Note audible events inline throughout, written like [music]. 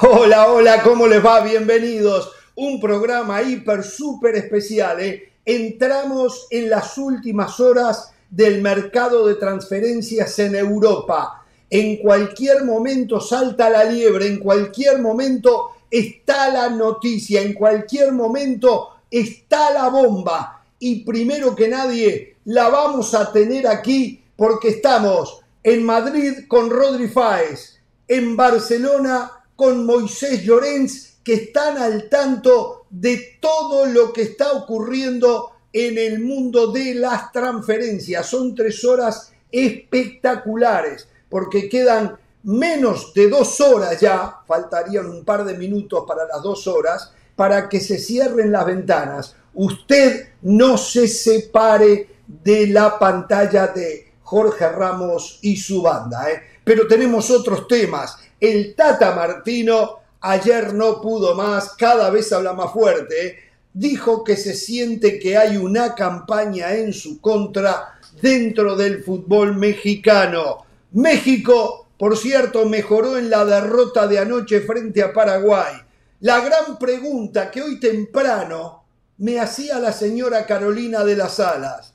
Hola, hola, ¿cómo les va? Bienvenidos. Un programa hiper, súper especial. ¿eh? Entramos en las últimas horas del mercado de transferencias en Europa. En cualquier momento salta la liebre, en cualquier momento está la noticia, en cualquier momento está la bomba. Y primero que nadie, la vamos a tener aquí porque estamos en Madrid con Rodri Fáez, en Barcelona con Moisés Llorens, que están al tanto de todo lo que está ocurriendo en el mundo de las transferencias. Son tres horas espectaculares, porque quedan menos de dos horas ya, faltarían un par de minutos para las dos horas, para que se cierren las ventanas. Usted no se separe de la pantalla de Jorge Ramos y su banda. ¿eh? Pero tenemos otros temas. El Tata Martino ayer no pudo más, cada vez habla más fuerte. ¿eh? Dijo que se siente que hay una campaña en su contra dentro del fútbol mexicano. México, por cierto, mejoró en la derrota de anoche frente a Paraguay. La gran pregunta que hoy temprano me hacía la señora Carolina de las Alas.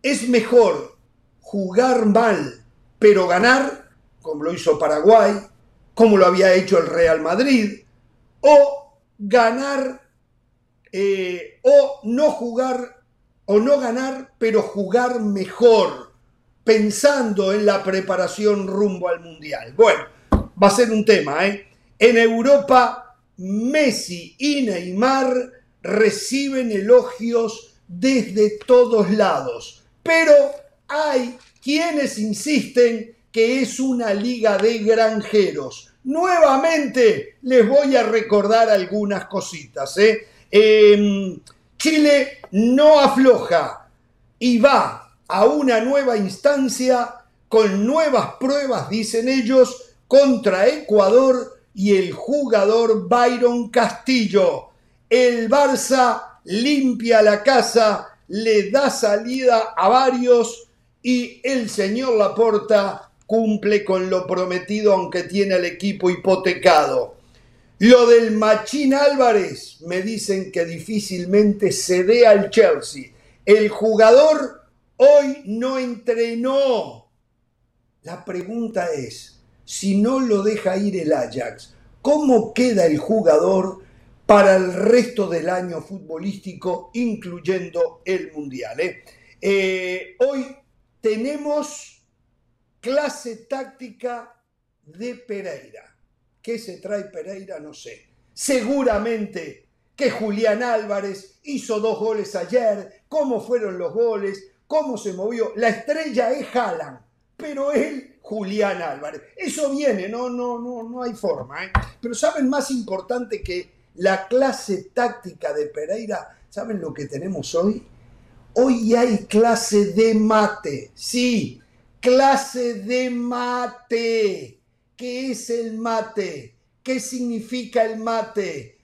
¿Es mejor jugar mal pero ganar, como lo hizo Paraguay, como lo había hecho el Real Madrid, o ganar eh, o no jugar o no ganar, pero jugar mejor, pensando en la preparación rumbo al Mundial. Bueno, va a ser un tema, ¿eh? En Europa, Messi y Neymar reciben elogios desde todos lados, pero hay quienes insisten que es una liga de granjeros. Nuevamente les voy a recordar algunas cositas. ¿eh? Em, Chile no afloja y va a una nueva instancia con nuevas pruebas, dicen ellos, contra Ecuador y el jugador Byron Castillo. El Barça limpia la casa, le da salida a varios y el señor Laporta cumple con lo prometido aunque tiene el equipo hipotecado. Lo del Machín Álvarez me dicen que difícilmente se dé al Chelsea. El jugador hoy no entrenó. La pregunta es, si no lo deja ir el Ajax, ¿cómo queda el jugador para el resto del año futbolístico, incluyendo el Mundial? Eh? Eh, hoy tenemos clase táctica de Pereira. ¿Qué se trae Pereira? No sé. Seguramente que Julián Álvarez hizo dos goles ayer, cómo fueron los goles, cómo se movió. La estrella es Haaland, pero él, Julián Álvarez. Eso viene, no, no, no, no hay forma. ¿eh? Pero ¿saben más importante que la clase táctica de Pereira? ¿Saben lo que tenemos hoy? Hoy hay clase de mate, sí, clase de mate. ¿Qué es el mate? ¿Qué significa el mate?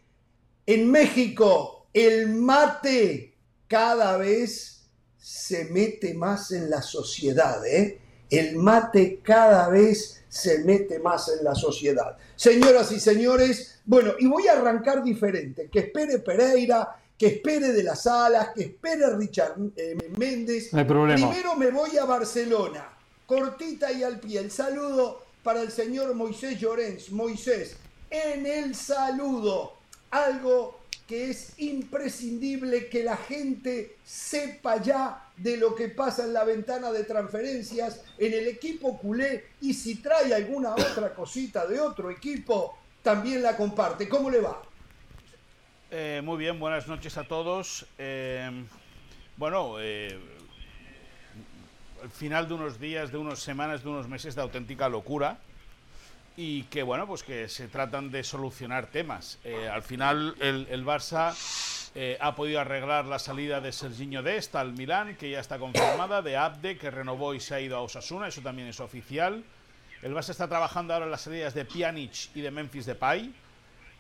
En México, el mate cada vez se mete más en la sociedad, ¿eh? El mate cada vez se mete más en la sociedad. Señoras y señores, bueno, y voy a arrancar diferente. Que espere Pereira, que espere de las alas, que espere Richard eh, Méndez. No hay problema. Primero me voy a Barcelona, cortita y al pie. El saludo para el señor Moisés Llorens. Moisés, en el saludo, algo que es imprescindible que la gente sepa ya de lo que pasa en la ventana de transferencias en el equipo culé y si trae alguna otra cosita de otro equipo, también la comparte. ¿Cómo le va? Eh, muy bien, buenas noches a todos. Eh, bueno, eh, el final de unos días, de unas semanas, de unos meses de auténtica locura y que bueno, pues que se tratan de solucionar temas. al final el, el Barça ha podido arreglar la salida de Serginho Dest al Milán, que ya está confirmada, de Abde, que renovó y se ha ido a Osasuna, eso también es oficial. El Barça está trabajando ahora en las salidas de Pjanic y de Memphis Depay.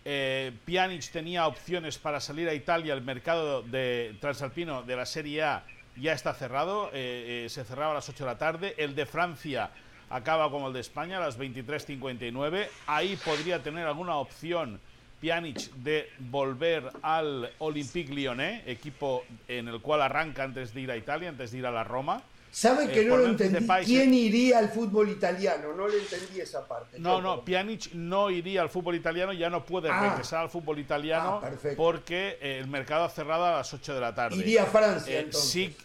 Eh, Pjanic tenía opciones para salir a Italia, el mercado de transalpino de la Serie A ya está cerrado, eh, eh, se cerraba a las 8 de la tarde. El de Francia acaba como el de España a las 23.59. Ahí podría tener alguna opción Pjanic de volver al Olympique Lyonnais, equipo en el cual arranca antes de ir a Italia, antes de ir a la Roma. ¿Sabe que no lo entendí? ¿Quién iría al fútbol italiano? No le entendí esa parte. No, no, Pjanic no iría al fútbol italiano, ya no puede ah. regresar al fútbol italiano ah, porque eh, el mercado ha cerrado a las 8 de la tarde. Iría a Francia, eh, entonces. Sí,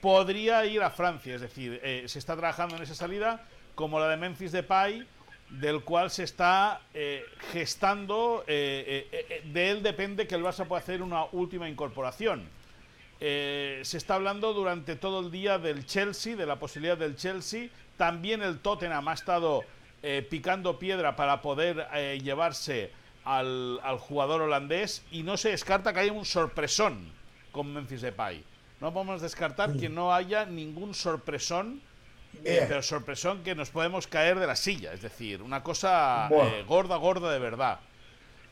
podría ir a Francia, es decir, eh, se está trabajando en esa salida, como la de Memphis Depay, del cual se está gestando, de él depende que el Barça pueda hacer una última incorporación. Eh, se está hablando durante todo el día del Chelsea, de la posibilidad del Chelsea. También el Tottenham ha estado eh, picando piedra para poder eh, llevarse al, jugador holandés y no se descarta que haya un sorpresón con Memphis Depay. No podemos descartar que no haya ningún sorpresón, pero sorpresón que nos podemos caer de la silla. Es decir, una cosa gorda, gorda de verdad.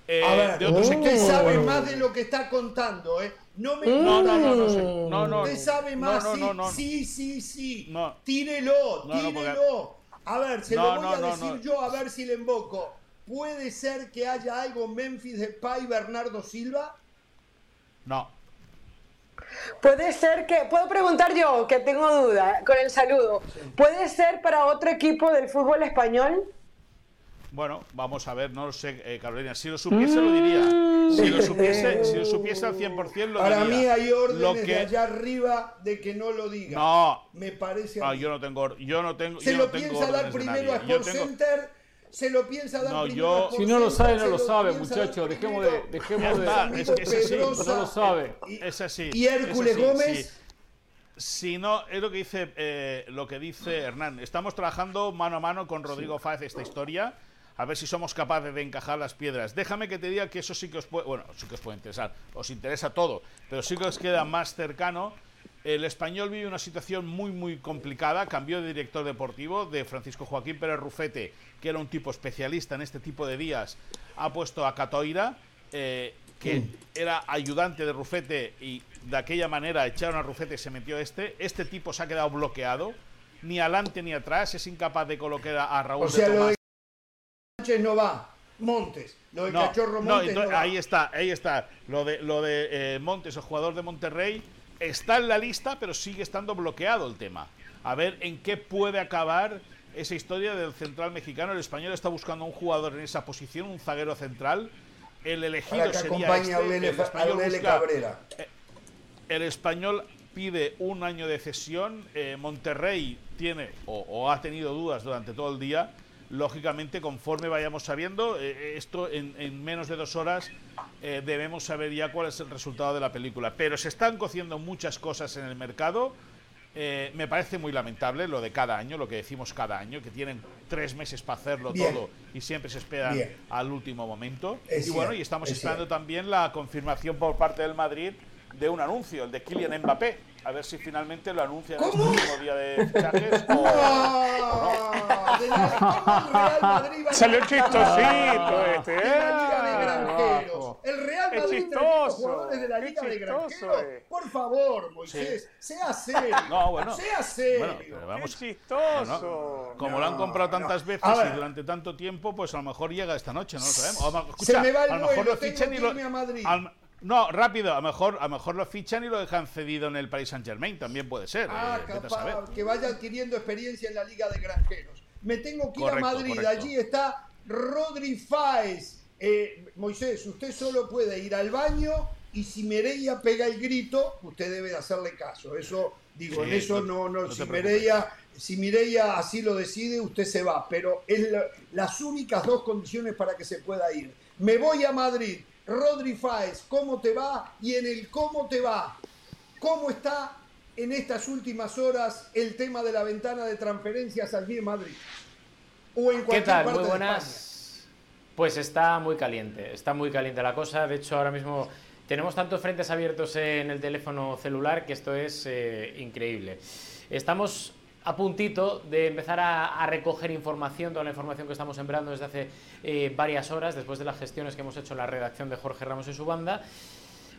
a ver, de usted sabe más de lo que está contando, ¿eh? No me no, no, no, no, no, no, Usted sabe más, sí, sí, sí, sí. Tírelo, tírelo. A ver, se lo voy a decir yo a ver si le invoco. ¿Puede ser que haya algo Memphis de Pai Bernardo Silva? No. Puede ser que, puedo preguntar yo, que tengo duda con el saludo. ¿Puede ser para otro equipo del fútbol español? Bueno, vamos a ver, no lo sé, eh, Carolina. Si lo supiese, lo diría. Si lo supiese, si lo supiese al 100%, lo Para diría. Para mí hay órdenes de allá arriba de que no lo diga. No. Me parece. Ah, yo no tengo. Yo no tengo se lo piensa dar primero a Sport Center. Se lo piensa dar primero a Si no lo sabe, no lo sabe, muchachos. Dejemos de. Dejemos de. Es, es así. No lo sabe. es así. Y Hércules Gómez. Si no, es lo que dice eh, lo que dice Hernán. Estamos trabajando mano a mano con Rodrigo Fáez esta historia a ver si somos capaces de encajar las piedras. Déjame que te diga que eso sí que os puede, bueno, sí que os puede interesar, os interesa todo, pero sí que os queda más cercano. El español vive una situación muy, muy complicada. Cambió de director deportivo de Francisco Joaquín Pérez Rufete, que era un tipo especialista en este tipo de días. Ha puesto a Catoira, eh, que era ayudante de Rufete y de aquella manera echaron a Rufete y se metió este. Este tipo se ha quedado bloqueado, ni adelante ni atrás, es incapaz de colocar a Raúl de Tomás no va. Montes. Lo de Cachorro Montes. No, Ahí está, ahí está. Lo de, lo de eh, Montes, el jugador de Monterrey, está en la lista, pero sigue estando bloqueado el tema. A ver en qué puede acabar esa historia del central mexicano. El español está buscando un jugador en esa posición, un zaguero central. El elegido sería este, el español Cabrera. Eh, el español pide un año de cesión. Eh, Monterrey tiene o ha tenido dudas durante todo el día lógicamente conforme vayamos sabiendo, eh, eh, esto en, menos de dos horas eh, debemos saber ya cuál es el resultado de la película. Pero se están cociendo muchas cosas en el mercado. me parece muy lamentable lo de cada año, lo que decimos cada año, que tienen tres meses para hacerlo todo y siempre se esperan al último momento. y bueno, y estamos esperando también la confirmación por parte del Madrid de un anuncio, el de Kylian Mbappé a ver si finalmente lo anuncian el último día de fichajes o, no. Salió chistosito este, ¿eh? La Liga de Granjeros. El Real Madrid chistoso, jugadores de la Liga de Granjeros. Por favor, Moisés, sea serio. [laughs] No, bueno. Sea serio. Bueno, pero vamos, chistoso. como lo han comprado tantas veces y durante tanto tiempo, pues a lo mejor llega esta noche, no lo sabemos. Escucha, Se me va el a lo mejor lo fichan y lo. A Madrid. No, rápido, a lo mejor, a mejor lo fichan y lo dejan cedido en el Paris Saint Germain, también puede ser. Ah, eh, capaz, que vaya adquiriendo experiencia en la Liga de Granjeros. Me tengo que ir a Madrid, allí está Rodri Fáez. Eh, Moisés, usted solo puede ir al baño y si Mireia pega el grito, usted debe hacerle caso. Eso, digo, en eso no, no, si, Mireia, si Mireia así lo decide, usted se va. Pero es las únicas dos condiciones para que se pueda ir. Me voy a Madrid Rodri Fáez, ¿cómo te va? Y en el cómo te va, ¿cómo está en estas últimas horas el tema de la ventana de transferencias allí en Madrid? O en ¿Qué tal? muy buenas. Pues está muy caliente, está muy caliente la cosa. De hecho, ahora mismo tenemos tantos frentes abiertos en el teléfono celular que esto es eh, increíble. Estamos a puntito de empezar a, recoger información, toda la información que estamos sembrando desde hace eh, varias horas, después de las gestiones que hemos hecho en la redacción de Jorge Ramos y su banda.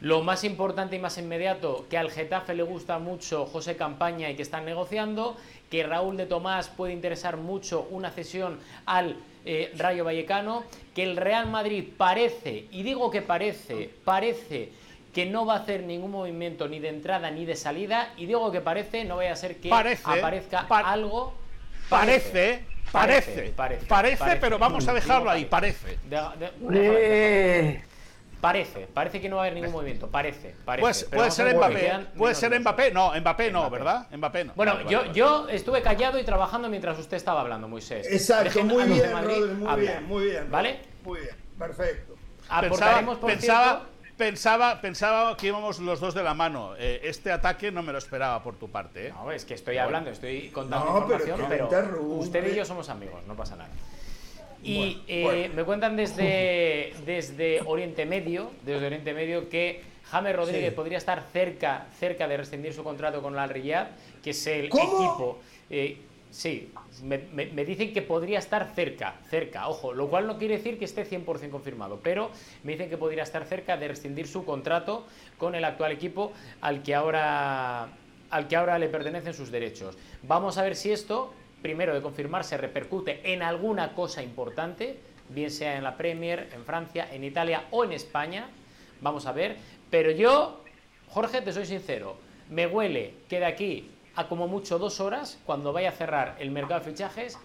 Lo más importante y más inmediato, que al Getafe le gusta mucho José Campaña y que están negociando, que Raúl de Tomás puede interesar mucho una cesión al eh, Rayo Vallecano, que el Real Madrid parece, y digo que parece, parece que no va a hacer ningún movimiento ni de entrada ni de salida, y digo que parece, no vaya a ser que aparezca algo. Parece, parece, parece, parece, pero vamos a dejarlo ahí, parece. Parece, parece que no va a haber ningún movimiento, parece, parece. Pues, puede ser Mbappé, puede ser Mbappé, no, Mbappé no, ¿verdad? Mbappé no. Bueno, yo, yo estuve callado y trabajando mientras usted estaba hablando, Moisés. Exacto, muy bien, muy bien, muy bien. ¿Vale? Muy bien, perfecto. Aportaremos, por pensaba, pensaba, pensaba que íbamos los dos de la mano. Eh, este ataque no me lo esperaba por tu parte. ¿eh? No, es que estoy hablando, estoy contando información, pero usted y yo somos amigos, no pasa nada. Y eh, me cuentan desde, desde Oriente Medio, desde Oriente Medio, que James Rodríguez podría estar cerca, cerca de rescindir su contrato con la Al Riyad, que es el equipo. Eh, sí, me, me, dicen que podría estar cerca, cerca, ojo, lo cual no quiere decir que esté 100% confirmado, pero me dicen que podría estar cerca de rescindir su contrato con el actual equipo al que ahora, al que ahora le pertenecen sus derechos. Vamos a ver si esto primero de confirmarse repercute en alguna cosa importante, bien sea en la Premier, en Francia, en Italia o en España. Vamos a ver. Pero yo, Jorge, te soy sincero, me huele que de aquí a como mucho dos horas, cuando vaya a cerrar el mercado de fichajes,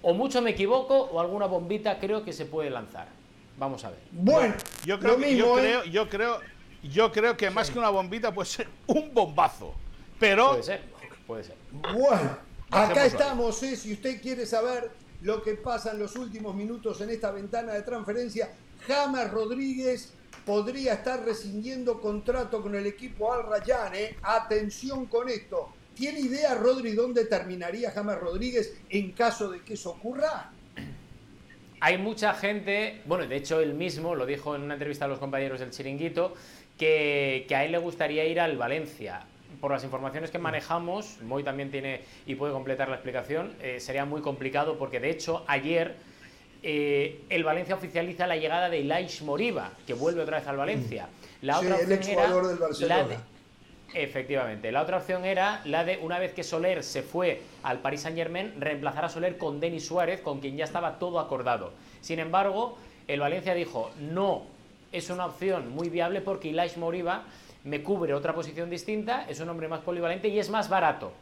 o mucho me equivoco o alguna bombita creo que se puede lanzar. Vamos a ver. Bueno, yo creo, yo, ¿eh? creo yo creo, yo creo que más que una bombita puede ser un bombazo. Pero puede ser, puede ser. Bueno. Acá estamos, ¿eh? si usted quiere saber lo que pasa en los últimos minutos en esta ventana de transferencia, James Rodríguez podría estar rescindiendo contrato con el equipo Al Rayyan. ¿eh? Atención con esto. ¿Tiene idea, Rodri, dónde terminaría James Rodríguez en caso de que eso ocurra? Hay mucha gente, bueno, de hecho él mismo lo dijo en una entrevista a los compañeros del Chiringuito, que, que a él le gustaría ir al Valencia por las informaciones que manejamos, Moy también tiene y puede completar la explicación, eh, sería muy complicado porque de hecho ayer eh, el Valencia oficializa la llegada de Ilaish Moriba, que vuelve otra vez al Valencia. La otra opción era la de, efectivamente, la otra opción era la de una vez que Soler se fue al Paris Saint Germain, reemplazar a Soler con Denis Suárez, con quien ya estaba todo acordado. Sin embargo, el Valencia dijo, no, es una opción muy viable porque Ilaish Moriba me cubre otra posición distinta, es un hombre más polivalente y es más barato.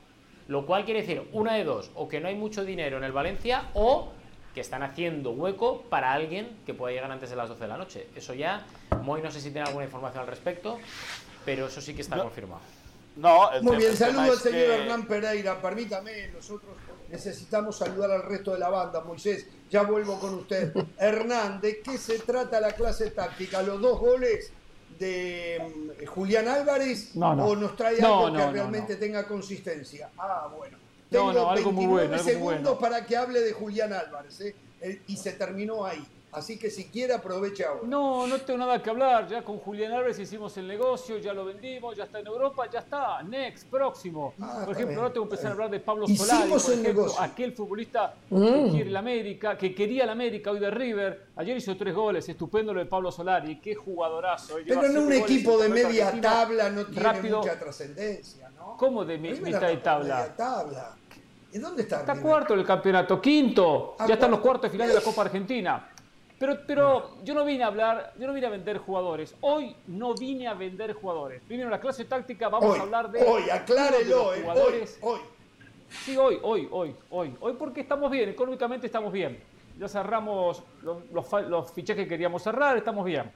Lo cual quiere decir, una de dos, o que no hay mucho dinero en el Valencia o que están haciendo hueco para alguien que pueda llegar antes de las 12 de la noche. Eso ya, Moy no sé si tiene alguna información al respecto, pero eso sí que está confirmado. No, Muy bien, saludo al señor Hernán Pereira. Permítame, nosotros necesitamos saludar al resto de la banda. Moisés, ya vuelvo con usted. [laughs] Hernán, ¿de qué se trata la clase táctica? Los dos goles de mm, Julián Álvarez o nos trae algo que realmente tenga consistencia? Ah, bueno. Tengo 29 segundos para que hable de Julián Álvarez ¿eh? Eh, y se terminó ahí. Así que si quiere aproveche ahora. No, no tengo nada que hablar. Ya con Julián Álvarez hicimos el negocio, ya lo vendimos, ya está en Europa, ya está. Next, próximo. Ah, por ejemplo, ahora tengo que empezar a hablar de Pablo Solari, por ejemplo, aquel futbolista que mm. quiere la América, que quería la América hoy de River. Ayer hizo tres goles, estupendo lo de Pablo Solari. Qué jugadorazo. Pero en un equipo de media tabla no tiene mucha trascendencia, ¿no? ¿Cómo de mitad de tabla? Media tabla. ¿Y dónde está? Está cuarto el campeonato, quinto. Ah, ya están los cuartos de final de la Copa Argentina. Pero, pero yo no vine a hablar, yo no vine a vender jugadores. Hoy no vine a vender jugadores. Primero, la clase táctica vamos a hablar de. Hoy, aclárelo, eh, jugadores. Hoy, Sí, hoy, hoy, hoy, hoy. Hoy porque estamos bien, económicamente estamos bien. Ya cerramos los, los fichajes que queríamos cerrar, estamos bien.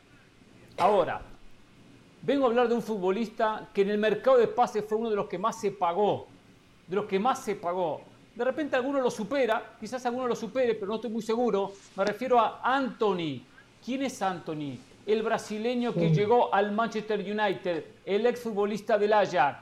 Ahora, vengo a hablar de un futbolista que en el mercado de pases fue uno de los que más se pagó. De los que más se pagó. De repente alguno lo supera, quizás alguno lo supere, pero no estoy muy seguro. Me refiero a Anthony. ¿Quién es Anthony? El brasileño que llegó al Manchester United, el exfutbolista del Ajax.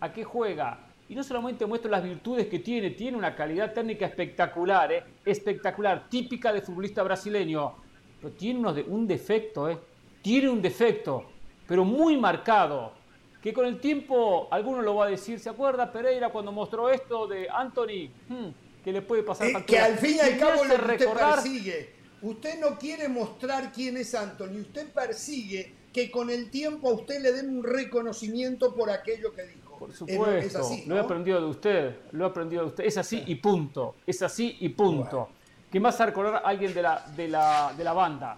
¿A qué juega? Y no solamente muestra las virtudes que tiene, tiene una calidad técnica espectacular, ¿eh? espectacular, típica de futbolista brasileño. Pero tiene un defecto, ¿eh? tiene un defecto, pero muy marcado que con el tiempo alguno lo va a decir, ¿se acuerda Pereira cuando mostró esto de Anthony? Hmm, que le puede pasar Que al fin y al cabo lo que usted persigue. usted no quiere mostrar quién es Anthony, usted persigue que con el tiempo a usted le den un reconocimiento por aquello que dijo. Por supuesto, lo he aprendido de usted, lo he aprendido de usted. Es así y punto, es así y punto. ¿Qué más a recordar a alguien de la, de la, de la banda?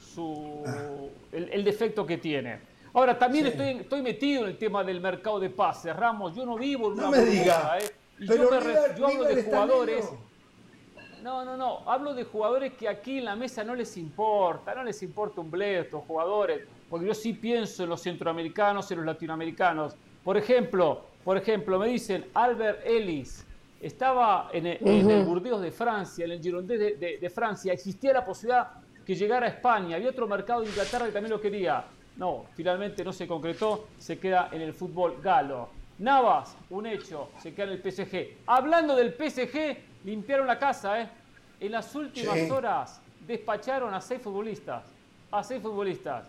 Su, el, defecto que tiene. Ahora, también estoy, estoy metido en el tema del mercado de pases, Ramos. Yo no vivo en una no me diga. ¿eh? yo, yo hablo de jugadores no, no, no. Hablo de jugadores que aquí en la mesa no les importa, no les importa un bledo estos jugadores, porque yo sí pienso en los centroamericanos, en los latinoamericanos. Por ejemplo, por ejemplo, me dicen Albert Ellis estaba en el, Burdeos de Francia, en el Girondins de, Francia, existía la posibilidad que llegara a España, había otro mercado de Inglaterra que también lo quería. No, finalmente no se concretó, se queda en el fútbol galo. Navas, un hecho, se queda en el PSG. Hablando del PSG, limpiaron la casa, ¿eh? En las últimas horas despacharon a seis futbolistas. A seis futbolistas.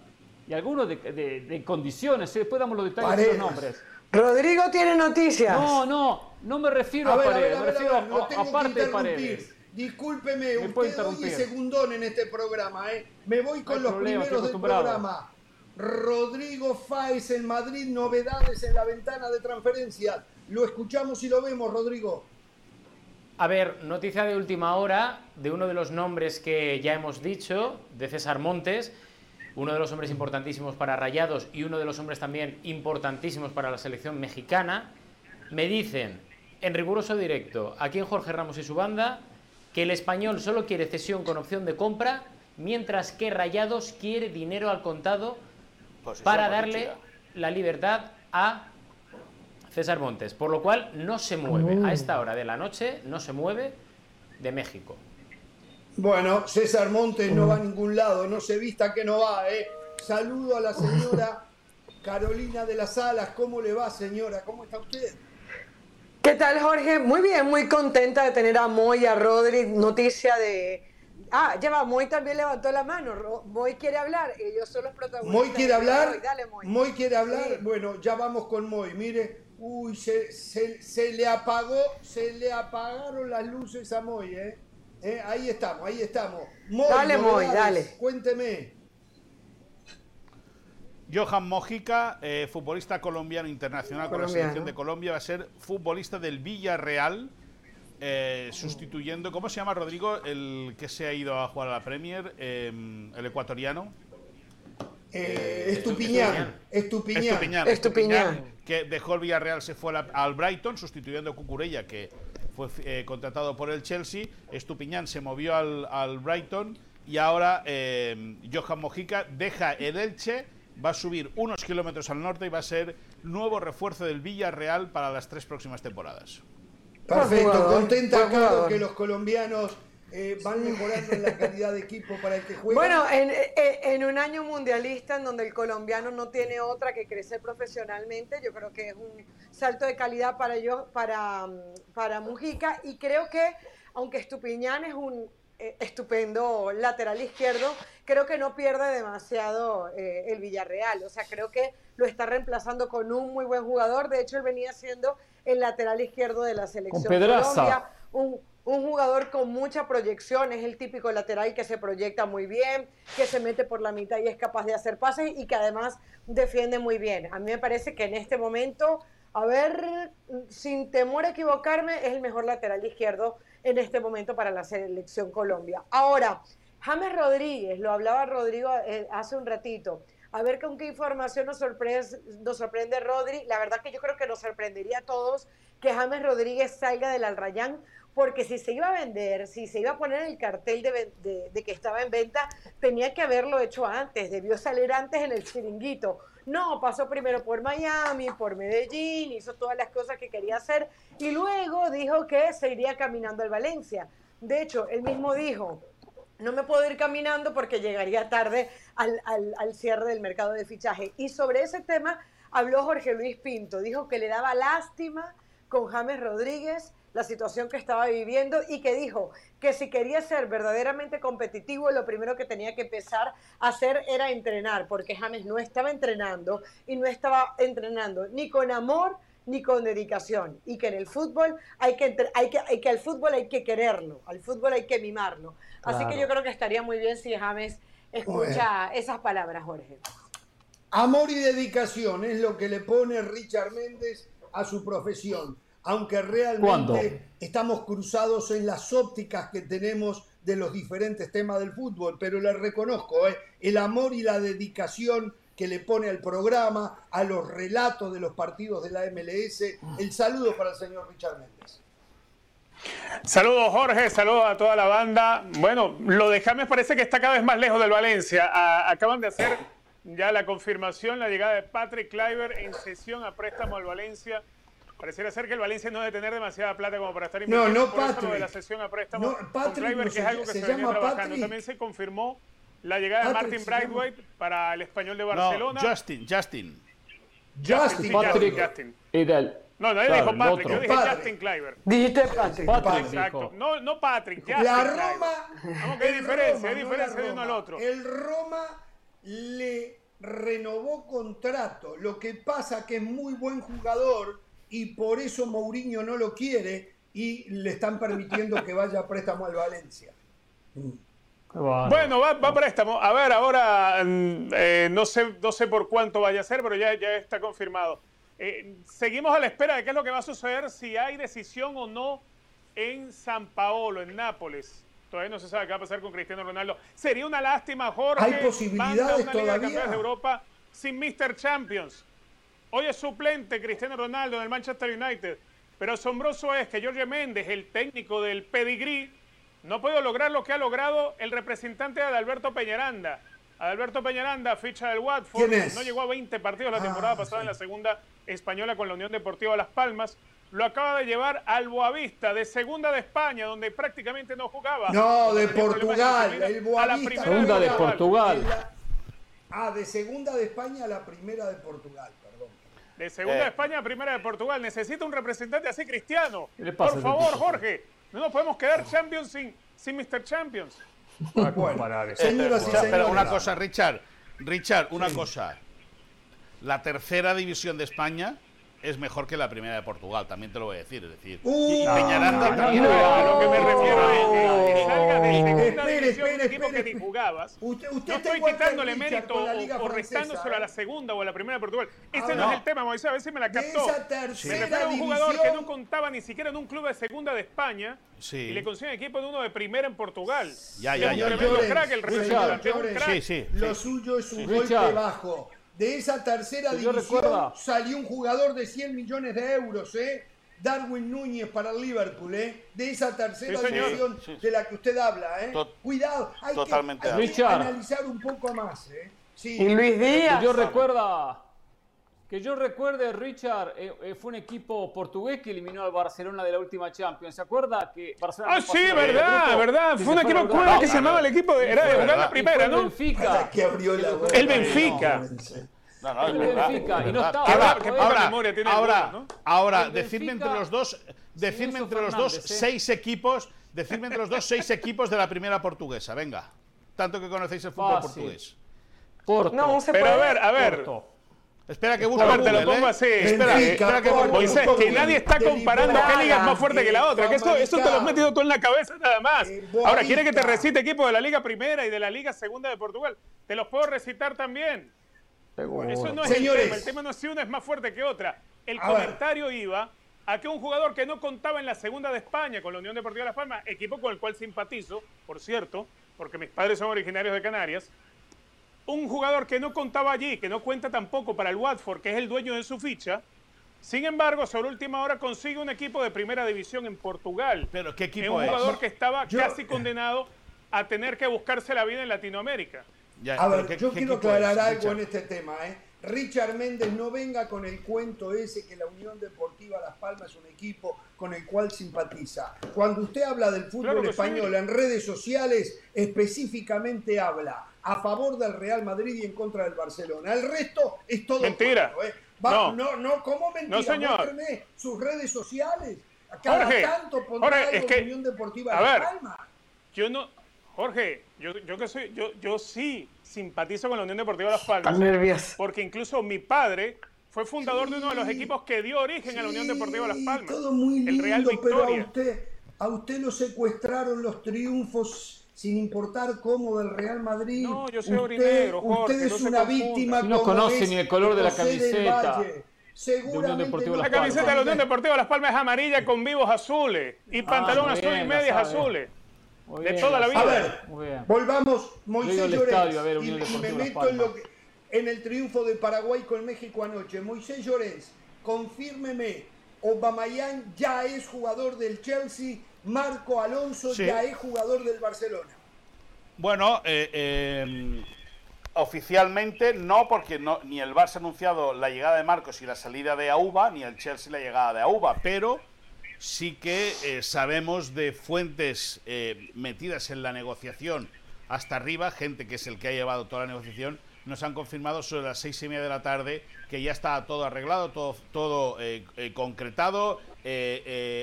Y algunos de, condiciones, ¿eh? después damos los detalles de los nombres. Rodrigo tiene noticias. No, no, no me refiero a, Paredes, me refiero a, aparte de Paredes. Discúlpeme, usted hoy es segundón en este programa, ¿eh? Me voy con los primeros del programa. Rodrigo Fáez en Madrid, novedades en la ventana de transferencias. Lo escuchamos y lo vemos, Rodrigo. A ver, noticia de última hora de uno de los nombres que ya hemos dicho, de César Montes, uno de los hombres importantísimos para Rayados y uno de los hombres también importantísimos para la selección mexicana. Me dicen, en riguroso directo, aquí en Jorge Ramos y su banda, que el español solo quiere cesión con opción de compra, mientras que Rayados quiere dinero al contado pues para darle la libertad a César Montes, por lo cual no se mueve. A esta hora de la noche no se mueve de México. Bueno, César Montes no va a ningún lado, no se vista que no va, ¿eh? Saludo a la señora Carolina de las Alas. ¿Cómo le va, señora? ¿Cómo está usted? ¿Qué tal, Jorge? Muy bien, muy contenta de tener a Moy y a Rodri. Noticia de. Ah, ya va, Moy también levantó la mano. Moy quiere hablar. Ellos son los protagonistas. ¿Moy quiere hablar? Dale, Moy. quiere hablar? Bueno, ya vamos con Moy. Mire, Uy, se, se, le apagó, se le apagaron las luces a Moy, ¿eh? ¿eh? Ahí estamos, ahí estamos. dale, Moy, dale. Cuénteme. Johan Mojica, eh, futbolista colombiano internacional con la selección de Colombia, va a ser futbolista del Villarreal, eh, sustituyendo, ¿cómo se llama Rodrigo? El que se ha ido a jugar a la Premier, el ecuatoriano. Eh, Estupiñán, Estupiñán, Estupiñán, que dejó el Villarreal, se fue al Brighton, sustituyendo a Cucurella, que fue eh, contratado por el Chelsea. Estupiñán se movió al, Brighton y ahora eh, Johan Mojica deja el Elche, va a subir unos kilómetros al norte y va a ser nuevo refuerzo del Villarreal para las tres próximas temporadas. Perfecto, contenta que los colombianos eh, van mejorando en la calidad de equipo para el que. Bueno, eh, eh, en, un año mundialista en donde el colombiano no tiene otra que crecer profesionalmente, yo creo que es un salto de calidad para yo, para, para Mujica. Y creo que aunque Estupiñán es un estupendo lateral izquierdo, creo que no pierde demasiado el Villarreal, o sea, creo que lo está reemplazando con un muy buen jugador, de hecho él venía siendo el lateral izquierdo de la selección Colombia, un, jugador con mucha proyección, es el típico lateral que se proyecta muy bien, que se mete por la mitad y es capaz de hacer pases y que además defiende muy bien. A mí me parece que en este momento, a ver, sin temor a equivocarme, es el mejor lateral izquierdo en este momento para la selección Colombia. Ahora, James Rodríguez, lo hablaba Rodrigo eh, hace un ratito, a ver con qué información nos sorprende, nos sorprende Rodri. La verdad que yo creo que nos sorprendería a todos que James Rodríguez salga del Al Rayán porque si se iba a vender, si se iba a poner el cartel de, que estaba en venta, tenía que haberlo hecho antes, debió salir antes en el chiringuito. No, pasó primero por Miami, por Medellín, hizo todas las cosas que quería hacer y luego dijo que se iría caminando al Valencia. De hecho, él mismo dijo, no me puedo ir caminando porque llegaría tarde al, al cierre del mercado de fichaje. Y sobre ese tema habló Jorge Luis Pinto, dijo que le daba lástima con James Rodríguez la situación que estaba viviendo y que dijo que si quería ser verdaderamente competitivo, lo primero que tenía que empezar a hacer era entrenar, porque James no estaba entrenando y no estaba entrenando ni con amor ni con dedicación. Y que en el fútbol hay que, hay que, hay que al fútbol hay que quererlo, al fútbol hay que mimarlo. Así que yo creo que estaría muy bien si James escucha esas palabras, Jorge. Amor y dedicación es lo que le pone Richard Méndez a su profesión, aunque realmente estamos cruzados en las ópticas que tenemos de los diferentes temas del fútbol, pero le reconozco ¿eh? el amor y la dedicación que le pone al programa, a los relatos de los partidos de la MLS. El saludo para el señor Richard Méndez. Saludos Jorge, saludos a toda la banda. Bueno, lo de James parece que está cada vez más lejos del Valencia. acaban de hacer ya la confirmación, la llegada de Patrick Kleiber en sesión a préstamo al Valencia. Pareciera ser que el Valencia no debe tener demasiada plata como para estar invirtiendo no, no, por Patrick. de la sesión a préstamo no, Patrick, que es algo que se, venía trabajando. También se confirmó la llegada de Martin Brightwhite para el español de Barcelona. Justin, Justin. Justin, Patrick. Justin. No, no, dijo Patrick, yo dije Justin Kleiber. Dijiste Patrick. Patrick Exacto. No, no Patrick, Justin La Roma. Vamos, que hay diferencia, hay diferencia de uno al otro. El Roma le renovó contrato. Lo que pasa que es muy buen jugador y por eso Mourinho no lo quiere y le están permitiendo que vaya a préstamo al Valencia. Bueno, va, a préstamo. A ver, ahora mm, eh, no, sé, no sé por cuánto vaya a ser, pero ya, ya está confirmado. Eh, seguimos a la espera de qué es lo que va a suceder, si hay decisión o no en San Paolo, en Nápoles. Todavía no se sabe qué va a pasar con Cristiano Ronaldo. Sería una lástima, Jorge. Hay posibilidades una Liga de de Europa sin Mr. Champions. Hoy es suplente Cristiano Ronaldo en el Manchester United. Pero asombroso es que Jorge Méndez, el técnico del Pedigree, no ha podido lograr lo que ha logrado el representante de Alberto Peñaranda. Adalberto Peñaranda, ficha del Watford, no llegó a 20 partidos la ah, temporada pasada en la segunda española con la Unión Deportiva Las Palmas. Lo acaba de llevar al Boavista, de segunda de España, donde prácticamente no jugaba. No, de Portugal, el Boavista. Segunda de Portugal. Ah, de segunda de España a la primera de Portugal, perdón. De segunda de eh. España a primera de Portugal. Necesita un representante así cristiano. Por favor, Jorge. No nos podemos quedar Champions sin, sin Mr. Champions. Pero una cosa, Richard. Richard, una cosa. La tercera división de España es mejor que la primera de Portugal, también te lo voy a decir. Es decir, y Peñaranda también. a lo que me refiero es que salga de segunda división un equipo que ni jugabas. Usted, no estoy quitándole mérito o, restándoselo a la segunda o a la primera de Portugal. Ese no, es el tema, Moisés, a ver si me la captó. me refiero a un jugador que no contaba ni siquiera en un club de segunda de España y le consigue equipo de uno de primera en Portugal. Ya, ya, ya. crack el representante. Sí, sí. Lo suyo es un golpe bajo de esa tercera división salió un jugador de 100 millones de euros, ¿eh? Darwin Núñez para el Liverpool, ¿eh? De esa tercera división de la que usted habla, ¿eh? Cuidado, hay, que, analizar un poco más, ¿eh? Y Luis Díaz. Yo recuerda, que yo recuerde, Richard, eh, eh, fue un equipo portugués que eliminó al Barcelona de la última Champions. ¿Se acuerda que Barcelona Ah, sí, verdad, verdad. Fue un equipo que se llamaba el equipo de, era de la primera, ¿no? Benfica. Que abrió la el Benfica. No, no, es Benfica. Y no estaba, ahora, ahora, ahora, ahora decidme entre los dos, decidme entre los dos seis equipos, decidme entre los dos seis equipos de la primera portuguesa. Venga, tanto que conocéis el fútbol portugués. Porto. No, se Pero a ver, a ver. Espera que busque. A ver, te lo pongo así. Espera, espera que Moisés, que nadie está comparando qué liga es más fuerte que la otra. Que esto, esto te lo has metido tú en la cabeza nada más. Ahora, ¿quiere que te recite equipo de la Liga Primera y de la Liga Segunda de Portugal? Te los puedo recitar también. Eso no es el tema. El tema no es si una es más fuerte que otra. El comentario iba a que un jugador que no contaba en la segunda de España con la Unión Deportiva de Las Palmas, equipo con el cual simpatizo, por cierto, porque mis padres son originarios de Canarias, un jugador que no contaba allí, que no cuenta tampoco para el Watford, que es el dueño de su ficha, sin embargo, sobre última hora consigue un equipo de primera división en Portugal. ¿Pero qué equipo es? Un jugador que estaba casi condenado a tener que buscarse la vida en Latinoamérica a ver, yo quiero aclarar algo en este tema. ¿eh? Richard Méndez no venga con el cuento ese que la Unión Deportiva Las Palmas es un equipo con el cual simpatiza. Cuando usted habla del fútbol español en redes sociales, específicamente habla a favor del Real Madrid y en contra del Barcelona. El resto es todo. Mentira. ¿eh? no. no, ¿cómo mentira? No, señor. sus redes sociales. Cada tanto pondrá algo de Unión Deportiva Las Palmas. Yo no, Jorge, yo, yo que soy, yo, yo sí simpatizo con la Unión Deportiva Las Palmas. nervioso. Porque incluso mi padre Fue fundador de uno de los equipos que dio origen a la Unión Deportiva Las Palmas. Todo muy lindo, el Real Victoria. pero a usted, a usted lo secuestraron los triunfos sin importar cómo del Real Madrid. No, yo soy usted, Jorge, usted es una víctima. No conoce ni el color de la camiseta. Seguramente la camiseta de la Unión Deportiva Las Palmas es amarilla con vivos azules y ah, pantalón azul y medias azules. de toda la vida. A ver, volvamos, Moisés Llorens, y, y, me meto en, lo que, en el triunfo de Paraguay con México anoche. Moisés Llorens, confírmeme, Obamayán ya es jugador del Chelsea, Marco Alonso ya es jugador del Barcelona. Bueno, eh, eh Oficialmente no, porque no, ni el Barça ha anunciado la llegada de Marcos y la salida de Auba, ni el Chelsea la llegada de Auba, pero sí que eh, sabemos de fuentes eh, metidas en la negociación hasta arriba, gente que es el que ha llevado toda la negociación, nos han confirmado sobre las seis y media de la tarde que ya está todo arreglado, todo, todo eh, concretado.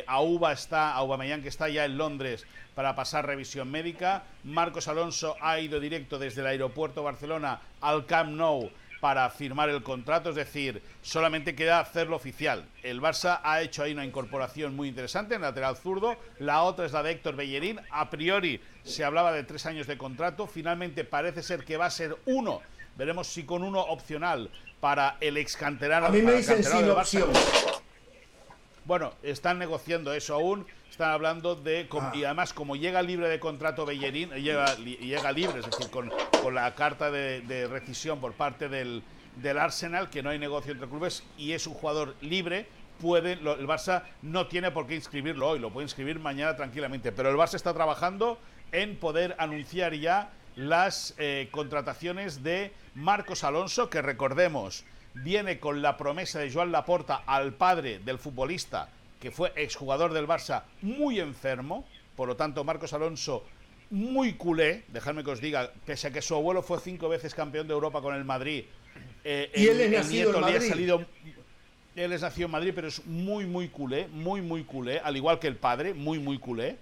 Auba está, Auba Mellán que está ya en Londres para pasar revisión médica. Marcos Alonso ha ido directo desde el aeropuerto Barcelona al Camp Nou para firmar el contrato, es decir, solamente queda hacerlo oficial. El Barça ha hecho ahí una incorporación muy interesante en lateral zurdo, la otra es la de Héctor Bellerín, a priori se hablaba de tres años de contrato, finalmente parece ser que va a ser uno, veremos si con uno opcional para el ex canterano. A mí me dicen sin opción. Bueno, están negociando eso aún están hablando de. Ah. Y además, como llega libre de contrato Bellerín, llega, llega libre, es decir, con, con la carta de, rescisión por parte del, del, Arsenal, que no hay negocio entre clubes y es un jugador libre. Puede, el Barça no tiene por qué inscribirlo hoy, lo puede inscribir mañana tranquilamente. Pero el Barça está trabajando en poder anunciar ya las eh, contrataciones de Marcos Alonso, que recordemos, viene con la promesa de Joan Laporta al padre del futbolista que fue exjugador del Barça, muy enfermo, por lo tanto Marcos Alonso muy culé, dejadme que os diga, pese a que su abuelo fue cinco veces campeón de Europa con el Madrid, eh, y él es nieto le ha salido él es nacido en Madrid, pero es muy, muy culé, muy, muy culé, al igual que el padre, muy, muy culé.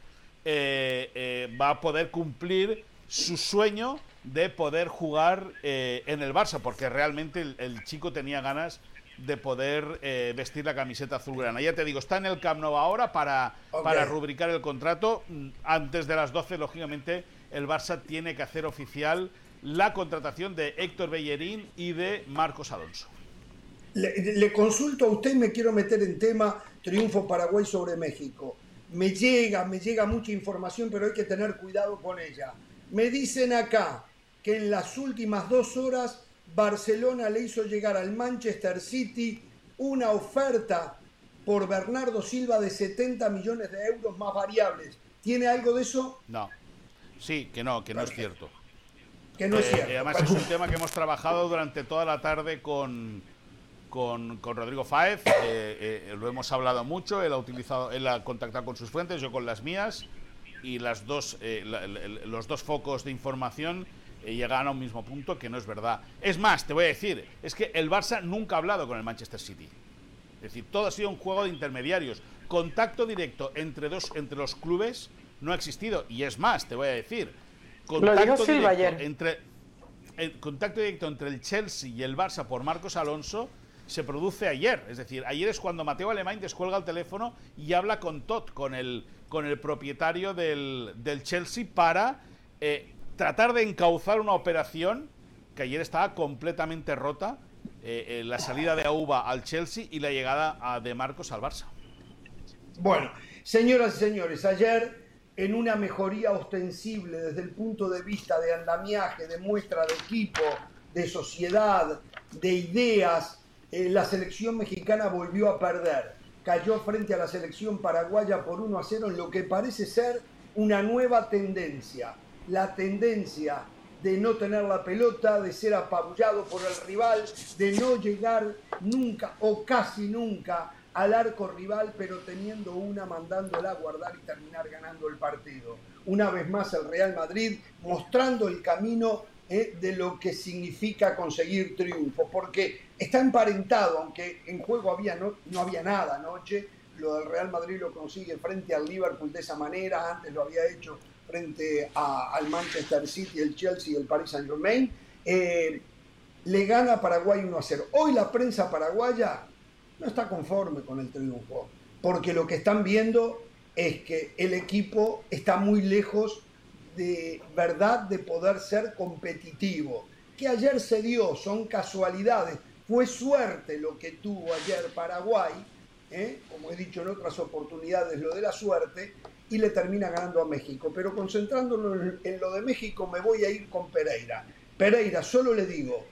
Eh, eh, va a poder cumplir su sueño de poder jugar en el Barça, porque realmente el chico tenía ganas de poder eh, vestir la camiseta azulgrana. Ya te digo, está en el Camp Nou ahora para, para rubricar el contrato. Mm, antes de las 12, lógicamente, el Barça tiene que hacer oficial la contratación de Héctor Bellerín y de Marcos Alonso. Le, consulto a usted, me quiero meter en tema triunfo Paraguay sobre México. Me llega, me llega mucha información, pero hay que tener cuidado con ella. Me dicen acá que en las últimas dos horas Barcelona le hizo llegar al Manchester City una oferta por Bernardo Silva de 70 millones de euros más variables. ¿Tiene algo de eso? No. Sí, que no, que no es cierto. Que no es eh, cierto. además es un tema que hemos trabajado durante toda la tarde con, con, Rodrigo Fáez. Eh, eh, lo hemos hablado mucho, él ha utilizado, él ha contactado con sus fuentes, yo con las mías, y las dos, los dos focos de información llegan a un mismo punto que no es verdad. Es más, te voy a decir, es que el Barça nunca ha hablado con el Manchester City. Es decir, todo ha sido un juego de intermediarios. Contacto directo entre, dos, entre los clubes no ha existido. Y es más, te voy a decir, contacto, directo entre, el contacto directo entre el Chelsea y el Barça por Marcos Alonso se produce ayer. Es decir, ayer es cuando Mateo Alemán descuelga el teléfono y habla con Todd, con el, con el propietario del, del Chelsea, para eh, tratar de encauzar una operación que ayer estaba completamente rota, eh, eh, la salida de Auba al Chelsea y la llegada de Marcos al Barça. Bueno, señoras y señores, ayer en una mejoría ostensible desde el punto de vista de andamiaje, de muestra de equipo, de sociedad, de ideas, eh, la selección mexicana volvió a perder. Cayó frente a la selección paraguaya por 1 a 0 en lo que parece ser una nueva tendencia la tendencia de no tener la pelota, de ser apabullado por el rival, de no llegar nunca o casi nunca al arco rival, pero teniendo una mandándola a guardar y terminar ganando el partido. Una vez más el Real Madrid mostrando el camino eh, de lo que significa conseguir triunfo, porque está emparentado, aunque en juego había, no, no había nada anoche, lo del Real Madrid lo consigue frente al Liverpool de esa manera, antes lo había hecho frente al Manchester City, el Chelsea y el Paris Saint Germain. Eh, le gana Paraguay 1 a 0. Hoy la prensa paraguaya no está conforme con el triunfo, porque lo que están viendo es que el equipo está muy lejos de verdad de poder ser competitivo. Que ayer se dio, son casualidades, fue suerte lo que tuvo ayer Paraguay, ¿eh? como he dicho en otras oportunidades, lo de la suerte, y le termina ganando a México. Pero concentrándonos en lo de México, me voy a ir con Pereira. Pereira, solo le digo,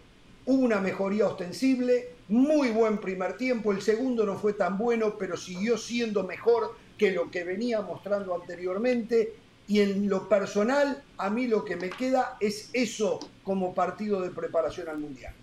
una mejoría ostensible, muy buen primer tiempo, el segundo no fue tan bueno, pero siguió siendo mejor que lo que venía mostrando anteriormente. Y en lo personal, a mí lo que me queda es eso como partido de preparación al Mundial.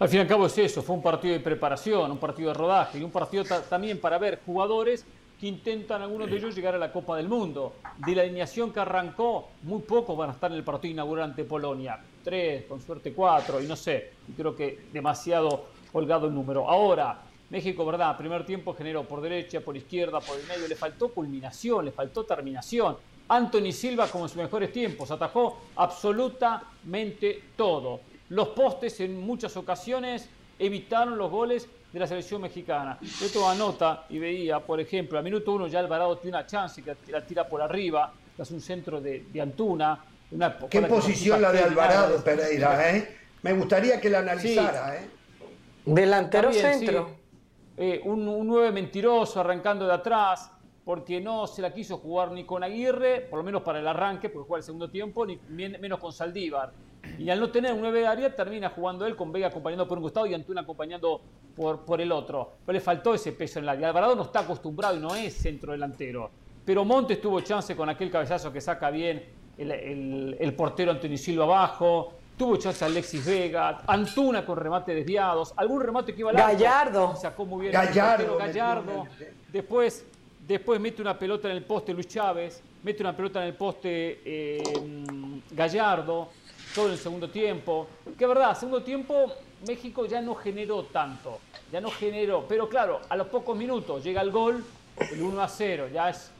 Al fin y al cabo es eso, fue un partido de preparación, un partido de rodaje y un partido también para ver jugadores que intentan algunos de ellos llegar a la Copa del Mundo. De la alineación que arrancó, muy pocos van a estar en el partido inaugural ante Polonia. Tres, con suerte cuatro, y no sé, creo que demasiado holgado el número. Ahora, México, ¿verdad? Primer tiempo generó por derecha, por izquierda, por el medio, le faltó culminación, le faltó terminación. Anthony Silva, como en sus mejores tiempos, atajó absolutamente todo. Los postes en muchas ocasiones evitaron los goles de la selección mexicana. Yo tomaba nota y veía, por ejemplo, a minuto uno ya Alvarado tiene una chance que la tira por arriba, que hace un centro de, Antuna. Una, ¿Qué posición la de Alvarado, Pereira? ¿eh? Me gustaría que la analizara. ¿eh? Delantero centro. Eh, un, un 9 mentiroso arrancando de atrás, porque no se la quiso jugar ni con Aguirre, por lo menos para el arranque, porque juega el segundo tiempo, ni menos con Saldívar. Y al no tener un 9 de área, termina jugando él con Vega acompañando por un costado y Antuna acompañando por, por el otro. Pero le faltó ese peso en el área. Alvarado no está acostumbrado y no es centro delantero. Pero Montes tuvo chance con aquel cabezazo que saca bien el, portero Antonio Silva abajo. Tuvo chance Alexis Vega, Antuna con remate desviados, algún remate que iba al Gallardo. Sacó muy bien Gallardo. Gallardo. Después, después mete una pelota en el poste Luis Chávez, mete una pelota en el poste eh, Gallardo todo el segundo tiempo. Que verdad, segundo tiempo México ya no generó tanto, ya no generó, pero claro, a los pocos minutos llega el gol, el 1 a 0, ya es,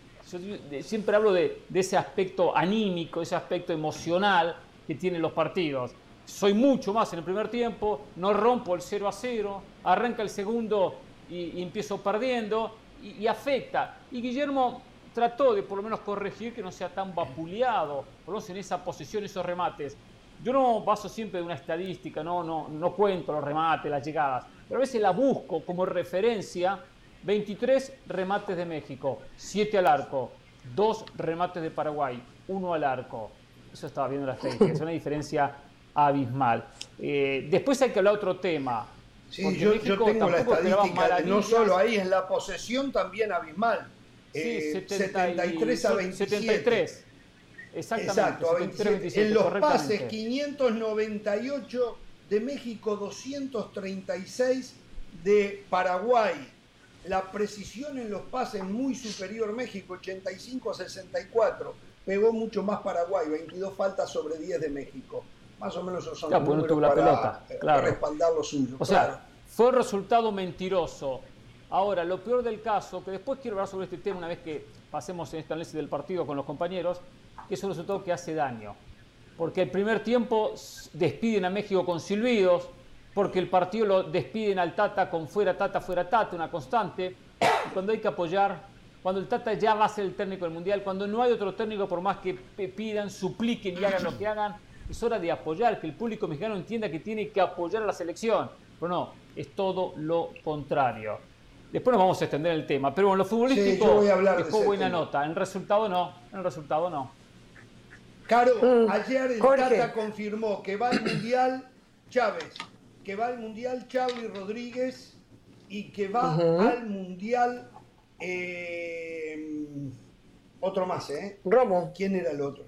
siempre hablo de, ese aspecto anímico, ese aspecto emocional que tienen los partidos. Soy mucho más en el primer tiempo, no rompo el 0 a 0, arranca el segundo y, empiezo perdiendo y, y afecta. Y Guillermo trató de por lo menos corregir que no sea tan vapuleado, por lo menos en esa posición, esos remates. Yo no paso siempre de una estadística, no, no, no cuento los remates, las llegadas, pero a veces la busco como referencia. 23 remates de México, 7 al arco, 2 remates de Paraguay, 1 al arco. Eso estaba viendo la estadística, es una diferencia abismal. Eh, después hay que hablar otro tema. Sí, yo, yo, tengo la estadística, no solo ahí, en la posesión también abismal. Sí, 73 eh, a 27. 73. Exactamente. Exacto, en los pases 598 de México, 236 de Paraguay. La precisión en los pases muy superior México, 85 a 64. Pegó mucho más Paraguay, 22 faltas sobre 10 de México. Más o menos esos son los números para, pelota, claro. respaldar lo suyo. O sea, fue un resultado mentiroso. Ahora, lo peor del caso, que después quiero hablar sobre este tema una vez que pasemos en este análisis del partido con los compañeros, es un resultado que hace daño. Porque el primer tiempo despiden a México con silbidos, porque el partido lo despiden al Tata con fuera Tata, fuera Tata, una constante. Y cuando hay que apoyar, cuando el Tata ya va a ser el técnico del Mundial, cuando no hay otro técnico, por más que pidan, supliquen y hagan lo que hagan, es hora de apoyar, que el público mexicano entienda que tiene que apoyar a la selección. Pero no, es todo lo contrario. Después nos vamos a extender el tema, pero en lo futbolístico dejó buena nota. En el resultado no, en el resultado no. Caro, mm. ayer el Tata confirmó que va al Mundial Chávez, que va al Mundial Charlie Rodríguez y que va al Mundial eh, otro más, ¿eh? Romo. ¿Quién era el otro?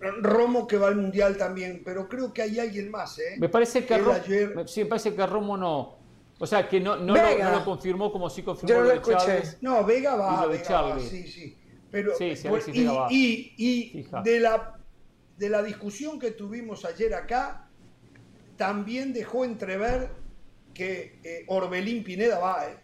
Romo que va al Mundial también, pero creo que hay alguien más, ¿eh? Me parece que, Romo, sí, me parece que Romo no. O sea, que no, no, lo, confirmó como sí confirmó Yo no lo, escuché. No, Vega va, Vega va, sí, sí. Pero, y, de, la, de la discusión que tuvimos ayer acá, también dejó entrever que eh, Orbelín Pineda va, ¿eh?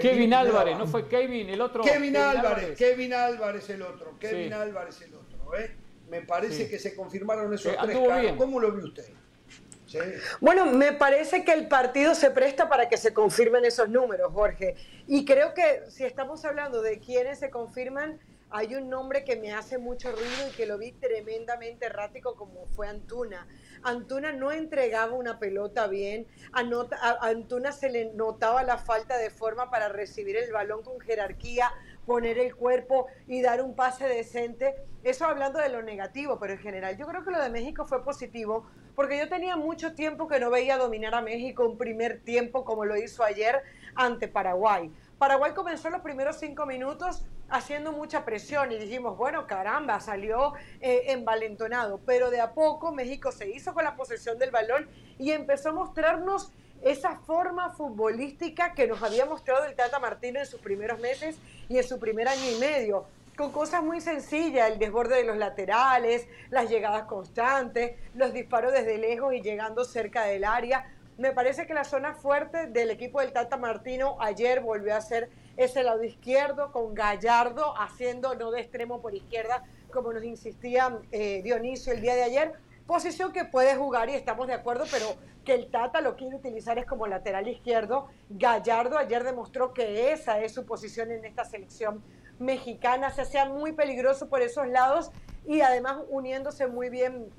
Kevin Álvarez, no fue Kevin, el otro. Kevin, Álvarez, Kevin Álvarez el otro, Kevin Álvarez el otro, ¿eh? Me parece que se confirmaron esos tres casos. ¿Cómo lo vio usted? Bueno, me parece que el partido se presta para que se confirmen esos números, Jorge. Y creo que si estamos hablando de quienes se confirman, hay un nombre que me hace mucho ruido y que lo vi tremendamente errático como fue Antuna. Antuna no entregaba una pelota bien, a, Antuna se le notaba la falta de forma para recibir el balón con jerarquía, poner el cuerpo y dar un pase decente. Eso hablando de lo negativo, pero en general yo creo que lo de México fue positivo porque yo tenía mucho tiempo que no veía dominar a México un primer tiempo como lo hizo ayer ante Paraguay. Paraguay comenzó los primeros cinco minutos haciendo mucha presión y dijimos, bueno, caramba, salió eh, envalentonado, pero de a poco México se hizo con la posesión del balón y empezó a mostrarnos esa forma futbolística que nos había mostrado el Tata Martino en sus primeros meses y en su primer año y medio, con cosas muy sencillas, el desborde de los laterales, las llegadas constantes, los disparos desde lejos y llegando cerca del área. Me parece que la zona fuerte del equipo del Tata Martino ayer volvió a ser ese lado izquierdo con Gallardo haciendo no de extremo por izquierda, como nos insistía eh, Dionisio el día de ayer. Posición que puede jugar y estamos de acuerdo, pero que el Tata lo quiere utilizar es como lateral izquierdo. Gallardo ayer demostró que esa es su posición en esta selección mexicana. Se hacía muy peligroso por esos lados y además uniéndose muy bien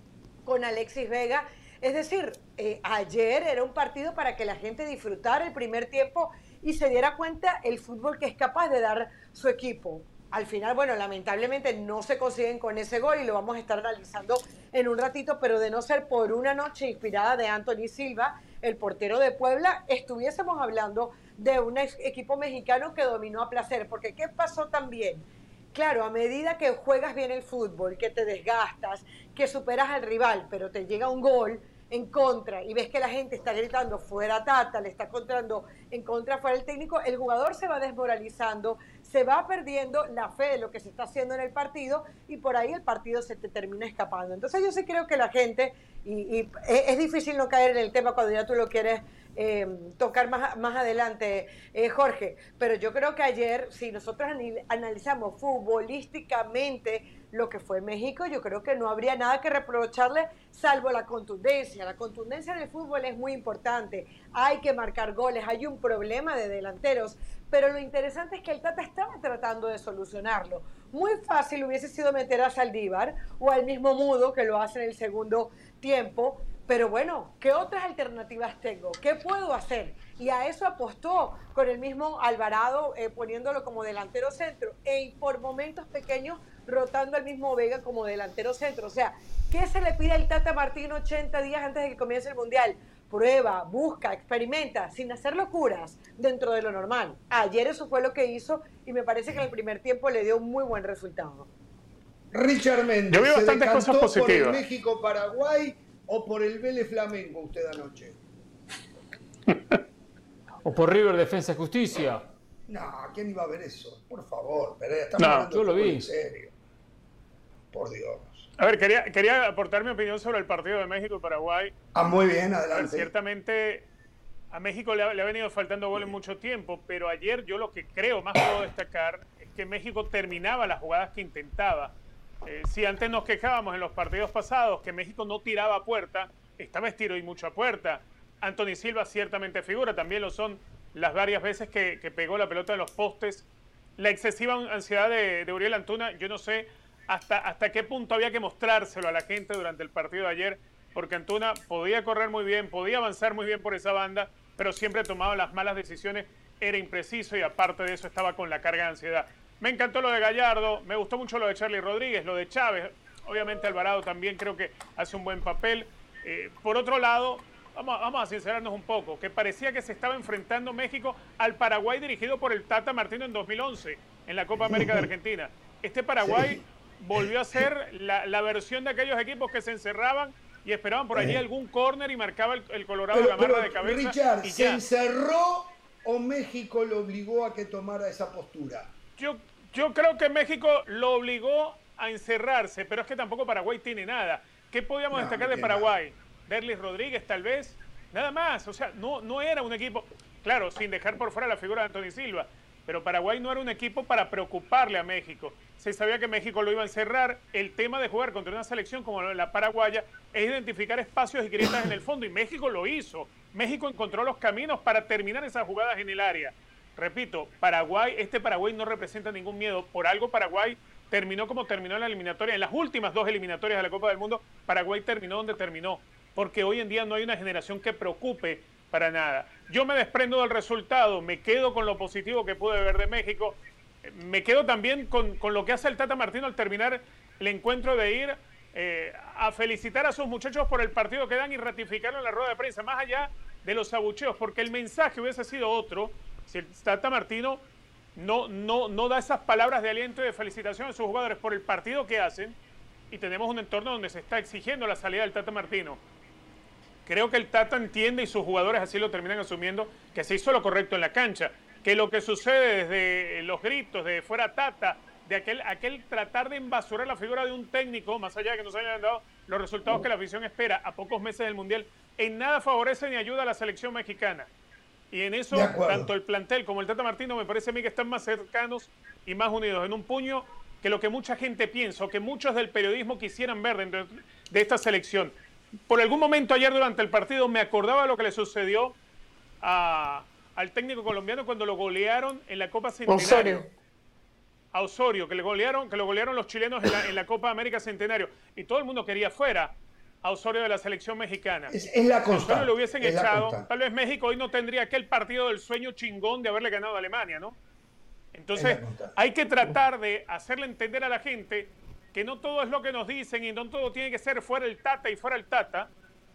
con Alexis Vega. Es decir, eh, ayer era un partido para que la gente disfrutara el primer tiempo y se diera cuenta el fútbol que es capaz de dar su equipo. Al final, bueno, lamentablemente no se consiguen con ese gol y lo vamos a estar analizando en un ratito, pero de no ser por una noche inspirada de Anthony Silva, el portero de Puebla, estuviésemos hablando de un equipo mexicano que dominó a placer. Porque ¿qué pasó también? Claro, a medida que juegas bien el fútbol, que te desgastas, que superas al rival, pero te llega un gol, en contra y ves que la gente está gritando fuera Tata, le está contando en contra fuera el técnico, el jugador se va desmoralizando, se va perdiendo la fe de lo que se está haciendo en el partido y por ahí el partido se te termina escapando. Entonces yo sí creo que la gente, y, es difícil no caer en el tema cuando ya tú lo quieres eh, tocar más, más adelante, eh, Jorge, pero yo creo que ayer, si nosotros analizamos futbolísticamente, lo que fue México, yo creo que no habría nada que reprocharle salvo la contundencia. La contundencia en el fútbol es muy importante. Hay que marcar goles, hay un problema de delanteros, pero lo interesante es que el Tata estaba tratando de solucionarlo. Muy fácil hubiese sido meter a Saldívar o al mismo Mudo que lo hace en el segundo tiempo, pero bueno, ¿qué otras alternativas tengo? ¿Qué puedo hacer? Y a eso apostó con el mismo Alvarado, eh, poniéndolo como delantero centro, e por momentos pequeños rotando al mismo Vega como delantero centro. O sea, ¿qué se le pide al Tata Martín 80 días antes de que comience el Mundial? Prueba, busca, experimenta, sin hacer locuras dentro de lo normal. Ayer eso fue lo que hizo y me parece que en el primer tiempo le dio un muy buen resultado. Richard Méndez, Yo veo bastantes cosas positivas. por el México-Paraguay o por el Vélez Flamengo usted anoche? [laughs] o por River Defensa y Justicia. No, ¿quién iba a ver eso? Por favor, pero no, yo lo vi. En serio. Por Dios. A ver, quería, quería aportar mi opinión sobre el partido de México y Paraguay. Ah, muy bien, adelante. ciertamente a México le ha, venido faltando gol en mucho tiempo, pero ayer yo lo que creo más puedo destacar es que México terminaba las jugadas que intentaba. Eh, si antes nos quejábamos en los partidos pasados que México no tiraba a puerta, esta vez tiró y mucho a puerta. Anthony Silva ciertamente figura, también lo son las varias veces que, pegó la pelota en los postes. La excesiva ansiedad de, de Uriel Antuna, yo no sé hasta, hasta qué punto había que mostrárselo a la gente durante el partido de ayer, porque Antuna podía correr muy bien, podía avanzar muy bien por esa banda, pero siempre tomaba las malas decisiones, era impreciso y aparte de eso estaba con la carga de ansiedad. Me encantó lo de Gallardo, me gustó mucho lo de Charlie Rodríguez, lo de Chávez, obviamente Alvarado también creo que hace un buen papel. Eh, por otro lado, vamos, vamos a sincerarnos un poco, que parecía que se estaba enfrentando México al Paraguay dirigido por el Tata Martino en 2011 en la Copa América de Argentina. Este Paraguay volvió a ser la, versión de aquellos equipos que se encerraban y esperaban por allí eh. algún córner y marcaba el, Colorado la marra de cabeza. Richard, ¿se encerró o México lo obligó a que tomara esa postura? Yo, yo creo que México lo obligó a encerrarse, pero es que tampoco Paraguay tiene nada. ¿Qué podíamos destacar de Paraguay? Derlis Rodríguez, tal vez. Nada más. O sea, no, no era un equipo. Claro, sin dejar por fuera la figura de Anthony Silva pero Paraguay no era un equipo para preocuparle a México. Se sabía que México lo iba a encerrar. El tema de jugar contra una selección como la paraguaya es identificar espacios y grietas en el fondo, y México lo hizo. México encontró los caminos para terminar esas jugadas en el área. Repito, Paraguay, este Paraguay no representa ningún miedo. Por algo Paraguay terminó como terminó en la eliminatoria. En las últimas dos eliminatorias de la Copa del Mundo, Paraguay terminó donde terminó. Porque hoy en día no hay una generación que preocupe para nada. Yo me desprendo del resultado, me quedo con lo positivo que pude ver de México. Me quedo también con, lo que hace el Tata Martino al terminar el encuentro de ir eh, a felicitar a sus muchachos por el partido que dan y ratificarlo en la rueda de prensa, más allá de los abucheos, porque el mensaje hubiese sido otro si el Tata Martino no, no, no da esas palabras de aliento y de felicitación a sus jugadores por el partido que hacen y tenemos un entorno donde se está exigiendo la salida del Tata Martino. Creo que el Tata entiende y sus jugadores así lo terminan asumiendo que se hizo lo correcto en la cancha, que lo que sucede desde los gritos de fuera Tata, de aquel, aquel tratar de embasurar la figura de un técnico, más allá de que nos hayan dado los resultados que la afición espera a pocos meses del Mundial, en nada favorece ni ayuda a la selección mexicana. Y en eso, tanto el plantel como el Tata Martino me parece a mí que están más cercanos y más unidos en un puño que lo que mucha gente piensa o que muchos del periodismo quisieran ver dentro de esta selección. Por algún momento ayer durante el partido me acordaba lo que le sucedió al técnico colombiano cuando lo golearon en la Copa Centenario. Osorio. A Osorio, que, le golearon, que lo golearon los chilenos en la, en la Copa América Centenario. Y todo el mundo quería fuera a Osorio de la selección mexicana. Es, la constante. Lo hubiesen echado, tal vez México hoy no tendría aquel partido del sueño chingón de haberle ganado a Alemania, ¿no? Entonces, hay que tratar de hacerle entender a la gente que no todo es lo que nos dicen y no todo tiene que ser fuera el Tata y fuera el Tata,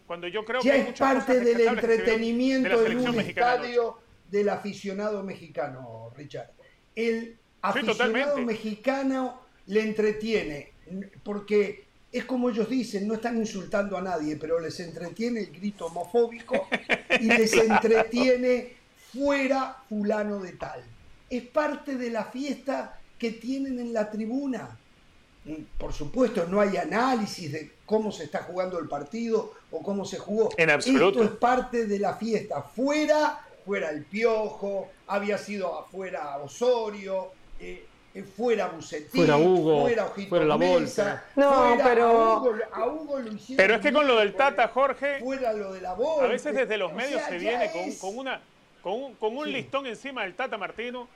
cuando yo creo que hay es parte del entretenimiento de en un estadio del aficionado mexicano, Richard. El aficionado mexicano le entretiene, porque es como ellos dicen, no están insultando a nadie, pero les entretiene el grito homofóbico y [laughs] les entretiene fuera fulano de tal. Es parte de la fiesta que tienen en la tribuna. Por supuesto, no hay análisis de cómo se está jugando el partido o cómo se jugó. En absoluto. Esto es parte de la fiesta. Fuera, fuera el piojo, había sido afuera Osorio, eh, eh, fuera Bucetín, fuera Hugo, fuera, la bolsa. No, pero a Hugo, lo hicieron Pero es que con lo del Tata, Jorge, fuera lo de la bolsa. A veces desde los medios se viene con, una con un, listón encima del Tata Martino.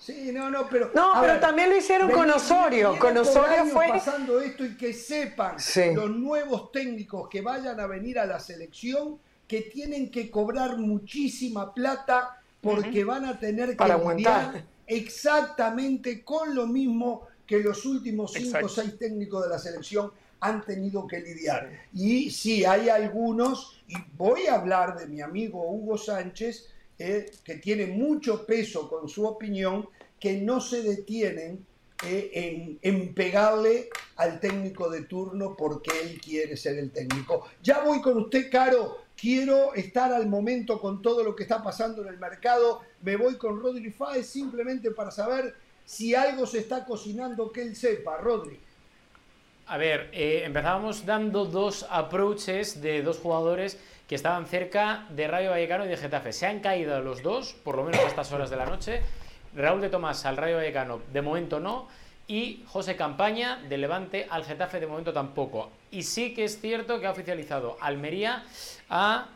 Sí, no, no, pero No, pero también lo hicieron con Osorio, con Osorio fue pasando esto y que sepan los nuevos técnicos que vayan a venir a la selección que tienen que cobrar muchísima plata porque van a tener que aguantar. exactamente con lo mismo que los últimos cinco o seis técnicos de la selección han tenido que lidiar. Y sí, hay algunos, y voy a hablar de mi amigo Hugo Sánchez, eh, que tiene mucho peso con su opinión, que no se detienen eh, en, en, pegarle al técnico de turno porque él quiere ser el técnico. Ya voy con usted, Caro, quiero estar al momento con todo lo que está pasando en el mercado. Me voy con Rodri Fáez simplemente para saber si algo se está cocinando que él sepa. Rodri. A ver, eh, empezábamos dando dos approaches de dos jugadores que estaban cerca de Rayo Vallecano y de Getafe. Se han caído los dos, por lo menos a estas horas de la noche. Raúl de Tomás al Rayo Vallecano, de momento no y José Campaña de Levante al Getafe de momento tampoco. Y sí que es cierto que ha oficializado Almería a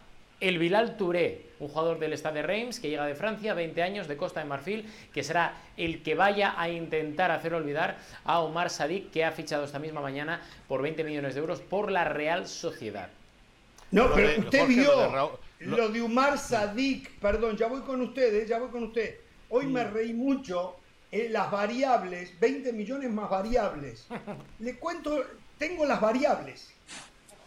el Bilal Touré, un jugador del Stade de Reims que llega de Francia, 20 años, de Costa de Marfil, que será el que vaya a intentar hacer olvidar a Omar Sadik, que ha fichado esta misma mañana por 20 millones de euros por la Real Sociedad. No, pero usted vio lo de, Omar Sadik, perdón, ya voy con ustedes, ya voy con usted. Hoy me reí mucho eh, las variables, 20 millones más variables. [laughs] Le cuento, tengo las variables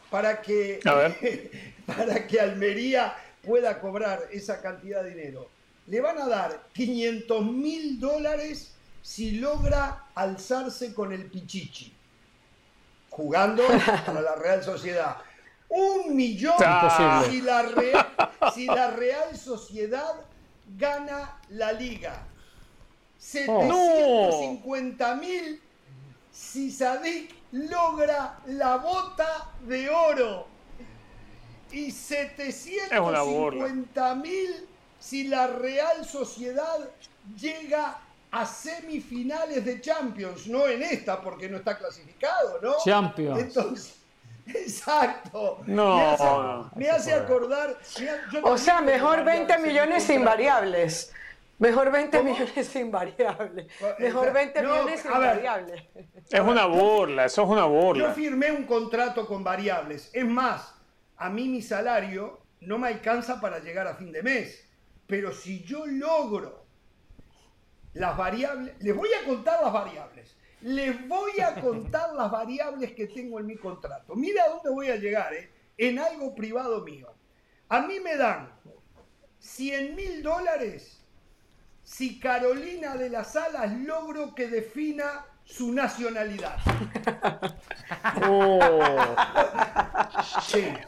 para que, [laughs] para que Almería pueda cobrar esa cantidad de dinero. Le van a dar 500 mil dólares si logra alzarse con el Pichichi, jugando [laughs] para la Real Sociedad. Un millón si la, Real, si la Real Sociedad gana la liga. 750 mil si Sadik logra la bota de oro. Y 750 mil si la Real Sociedad llega a semifinales de Champions, no en esta porque no está clasificado, ¿no? Champions. Entonces, [laughs] exacto. No. Me hace, acordar. o sea, mejor 20 millones sin variables. Mejor 20 millones sin variables. Mejor 20 millones sin variables. Es una burla, eso es una burla. Yo firmé un contrato con variables. Es más, a mí mi salario no me alcanza para llegar a fin de mes. Pero si yo logro las variables, les voy a contar las variables. Les voy a [laughs] contar las variables que tengo en mi contrato. Mira a dónde voy a llegar, ¿eh? en algo privado mío. A mí me dan 100 mil dólares si Carolina de las Alas logro que defina su nacionalidad. Oh.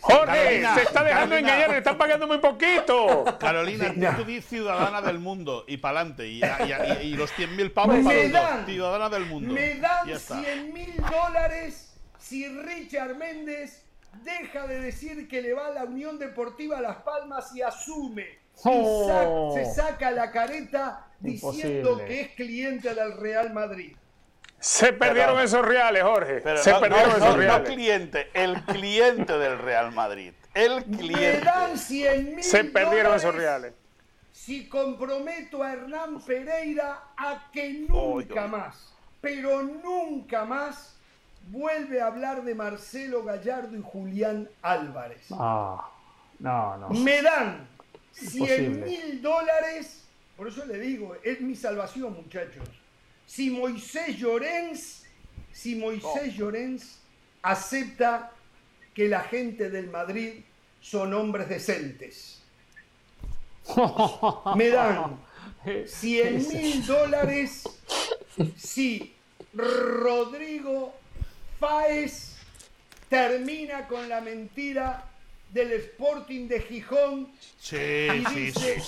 Jorge, se está dejando engañar, le están pagando muy poquito. Carolina, tú dices ciudadana del mundo y para adelante. Y, los 100.000 pavos para los dos. Ciudadana del mundo. Me dan 100.000 dólares si Richard Méndez deja de decir que le va a la Unión Deportiva Las Palmas y asume. Oh. se saca la careta diciendo que es cliente del Real Madrid. Se perdieron esos reales, Jorge. se perdieron esos reales. No cliente, el cliente del Real Madrid. El cliente. Me dan 100 mil Se perdieron esos reales. Si comprometo a Hernán Pereira a que nunca más, pero nunca más, vuelve a hablar de Marcelo Gallardo y Julián Álvarez. Ah, no, no. Me dan 100 mil dólares, por eso le digo, es mi salvación, muchachos si Moisés Llorens, si Moisés Llorens acepta que la gente del Madrid son hombres decentes. [laughs] Me dan 100 mil dólares si Rodrigo Fáez termina con la mentira del Sporting de Gijón y dice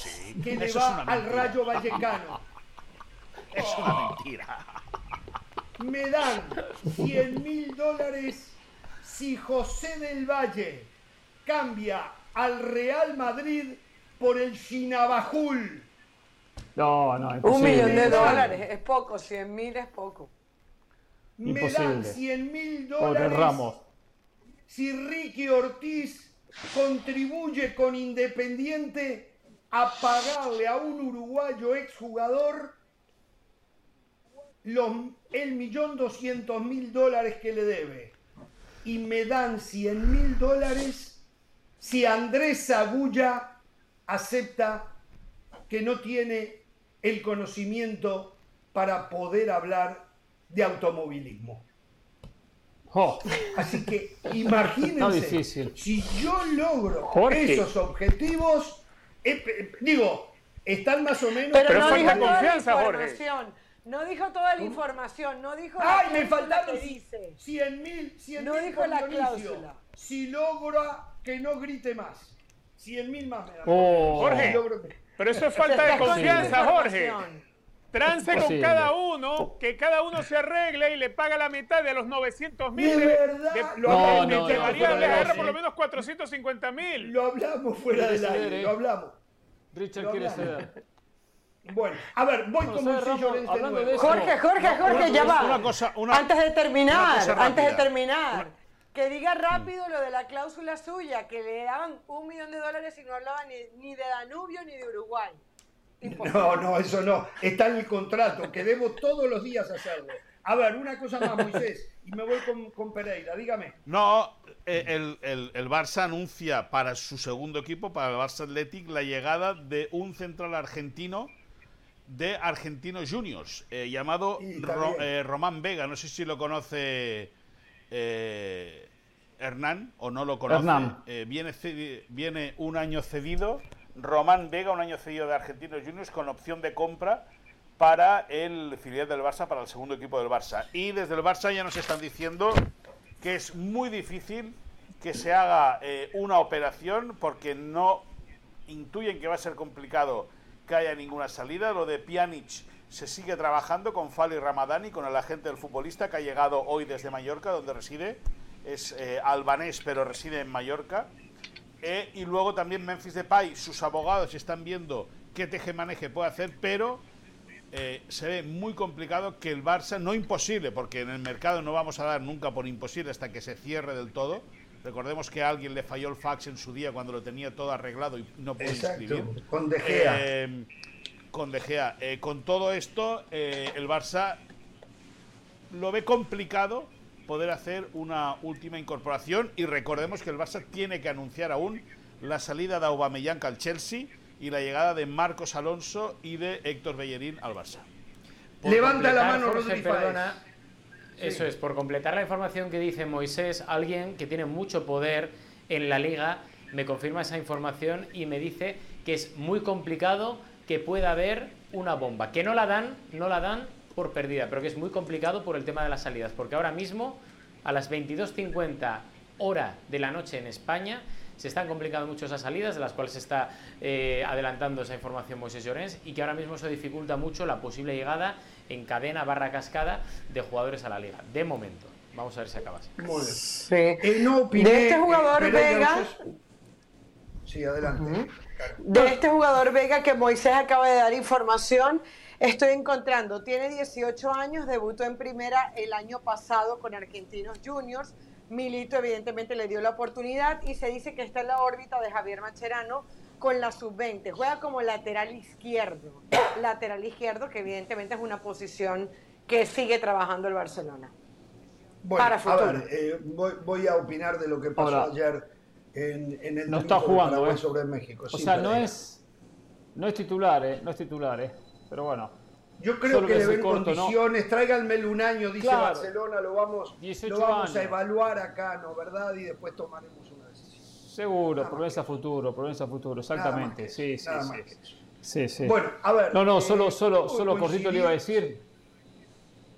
que le va al Rayo Vallecano. [laughs] Es una mentira. Me dan 100 mil dólares si José del Valle cambia al Real Madrid por el Chinabajul. No, no, imposible. Un millón de dólares es poco, 100 mil es poco. Me dan 100 mil dólares Ramos. si Ricky Ortiz contribuye con Independiente a pagarle a un uruguayo exjugador los, el millón doscientos mil dólares que le debe y me dan cien mil dólares si Andrés Agulla acepta que no tiene el conocimiento para poder hablar de automovilismo. Oh. Así que [laughs] imagínense, si yo logro esos objetivos, eh, digo, están más o menos... Pero, no falta confianza, Jorge. No dijo toda la información, no dijo ¡Ay, me faltaron 100 mil! No dijo la cláusula. Si logra que no grite más. 100 mil más me da. Oh. Jorge, pero eso es falta de confianza, Jorge. Trance con cada uno, que cada uno se arregle y le paga la mitad de los 900 mil. De, verdad. De, no, no, no, por lo menos 450 mil. Lo hablamos fuera del aire, lo hablamos. Richard quiere ceder. Bueno, a ver, voy con Jorge, Jorge, Jorge, ya va. antes de terminar, antes de terminar, que diga rápido lo de la cláusula suya, que le daban un millón de dólares y no hablaba ni, de Danubio ni de Uruguay. No, no, eso no. Está en el contrato, que debo todos los días hacerlo. A ver, una cosa más, Moisés, y me voy con, Pereira, dígame. No, eh, el, el, el, Barça anuncia para su segundo equipo, para el Barça Athletic, la llegada de un central argentino de Argentinos Juniors, eh, llamado eh, Román Vega. No sé si lo conoce eh, Hernán o no lo conoce. viene, viene un año cedido. Román Vega, un año cedido de Argentinos Juniors con opción de compra para el filial del Barça, para el segundo equipo del Barça. Y desde el Barça ya nos están diciendo que es muy difícil que se haga una operación porque no intuyen que va a ser complicado que haya ninguna salida. Lo de Pjanic se sigue trabajando con Fali Ramadani, con el agente del futbolista que ha llegado hoy desde Mallorca, donde reside. Es eh, albanés, pero reside en Mallorca. Eh, y luego también Memphis Depay, sus abogados están viendo qué teje-maneje puede hacer, pero eh, se ve muy complicado que el Barça, no imposible, porque en el mercado no vamos a dar nunca por imposible hasta que se cierre del todo. Recordemos que a alguien le falló el fax en su día cuando lo tenía todo arreglado y no pudo inscribir. Con De Gea. Eh, con De Gea. con todo esto, el Barça lo ve complicado poder hacer una última incorporación y recordemos que el Barça tiene que anunciar aún la salida de Aubameyang al Chelsea y la llegada de Marcos Alonso y de Héctor Bellerín al Barça. Levanta la mano, Rodríguez. Eso es, por completar la información que dice Moisés, alguien que tiene mucho poder en la liga me confirma esa información y me dice que es muy complicado que pueda haber una bomba, que no la dan, no la dan por perdida, pero que es muy complicado por el tema de las salidas, porque ahora mismo a las 22.50 hora de la noche en España se están complicando mucho esas salidas, de las cuales se está eh, adelantando esa información Moisés Llorens, y que ahora mismo se dificulta mucho la posible llegada en cadena barra cascada de jugadores a la liga. De momento. Vamos a ver si acaba así. Sí. Eh, de este jugador Vega. Sí, adelante. De este jugador Vega que Moisés acaba de dar información, Estoy encontrando, tiene 18 años, debutó en primera el año pasado con Argentinos Juniors. Milito evidentemente le dio la oportunidad y se dice que está en la órbita de Javier Macherano con la sub-20. Juega como lateral izquierdo. [coughs] Lateral izquierdo, que evidentemente es una posición que sigue trabajando el Barcelona. Bueno, para futuro. A ver, eh, voy, a opinar de lo que pasó ayer en, el no está jugando, eh. sobre México. O sea, no es, no es titular, eh, no es titular, eh. Pero bueno. Yo creo que le ven condiciones, tráiganmelo un año, dice Barcelona, lo vamos, lo vamos a evaluar acá, ¿no? ¿Verdad? Y después tomaremos. Seguro, promesa futuro, promesa futuro, exactamente. Sí, sí, sí. sí, sí. Bueno, a ver. No, no, solo, eh, solo, solo cortito le iba a decir.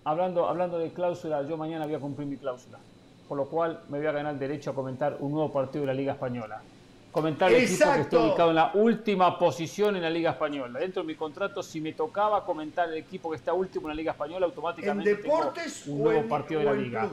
Hablando, hablando de cláusula, yo mañana voy a cumplir mi cláusula. Por lo cual me voy a ganar el derecho a comentar un nuevo partido de la Liga Española comentar el equipo que está ubicado en la última posición en la Liga Española. Dentro de mi contrato, si me tocaba comentar el equipo que está último en la Liga Española, automáticamente ¿En deportes un nuevo partido de la Liga.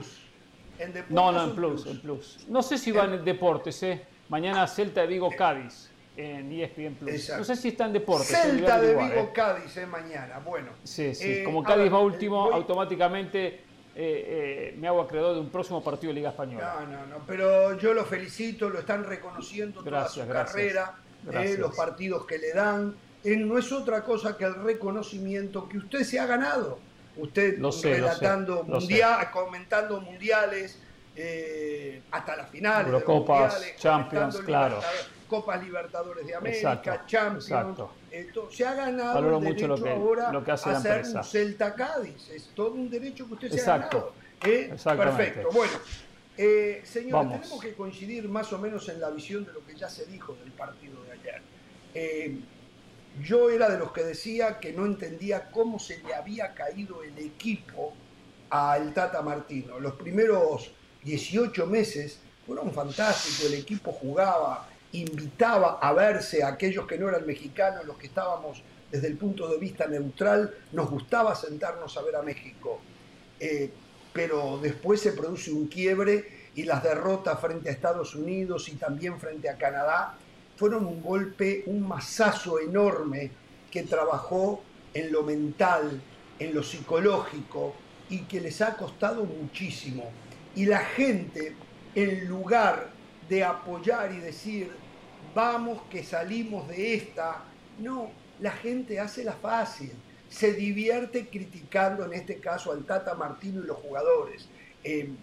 no, no, en plus, en plus. No sé si va en deportes, ¿eh? Mañana Celta de Vigo Cádiz en ESPN Plus. No sé si está en deportes. Celta de Vigo ¿eh? Cádiz, ¿eh? Mañana. Bueno. Sí, sí. Eh, Como Cádiz va último, automáticamente eh, me hago acreedor de un próximo partido de Liga Española. No, no, no, pero yo lo felicito, lo están reconociendo toda su carrera, eh, los partidos que le dan. no es otra cosa que el reconocimiento que usted se ha ganado. Usted relatando mundial, comentando mundiales, hasta las finales. Eurocopas, Champions, claro. Copas Libertadores de América, Champions. se ha ganado el derecho mucho ahora lo que hace a hacer un Celta Cádiz. Es todo un derecho que usted se ha ganado. ¿eh? Perfecto. Bueno, eh, señores, tenemos que coincidir más o menos en la visión de lo que ya se dijo del partido de ayer. Eh, yo era de los que decía que no entendía cómo se le había caído el equipo al Tata Martino. Los primeros 18 meses fueron fantásticos, el equipo jugaba, invitaba a verse a aquellos que no eran mexicanos, los que estábamos desde el punto de vista neutral, nos gustaba sentarnos a ver a México. Eh, pero después se produce un quiebre y las derrotas frente a Estados Unidos y también frente a Canadá fueron un golpe, un masazo enorme que trabajó en lo mental, en lo psicológico y que les ha costado muchísimo. Y la gente, en lugar de apoyar y decir, vamos que salimos de esta. No, la gente hace la fácil, se divierte criticando en este caso al Tata Martino y los jugadores, em,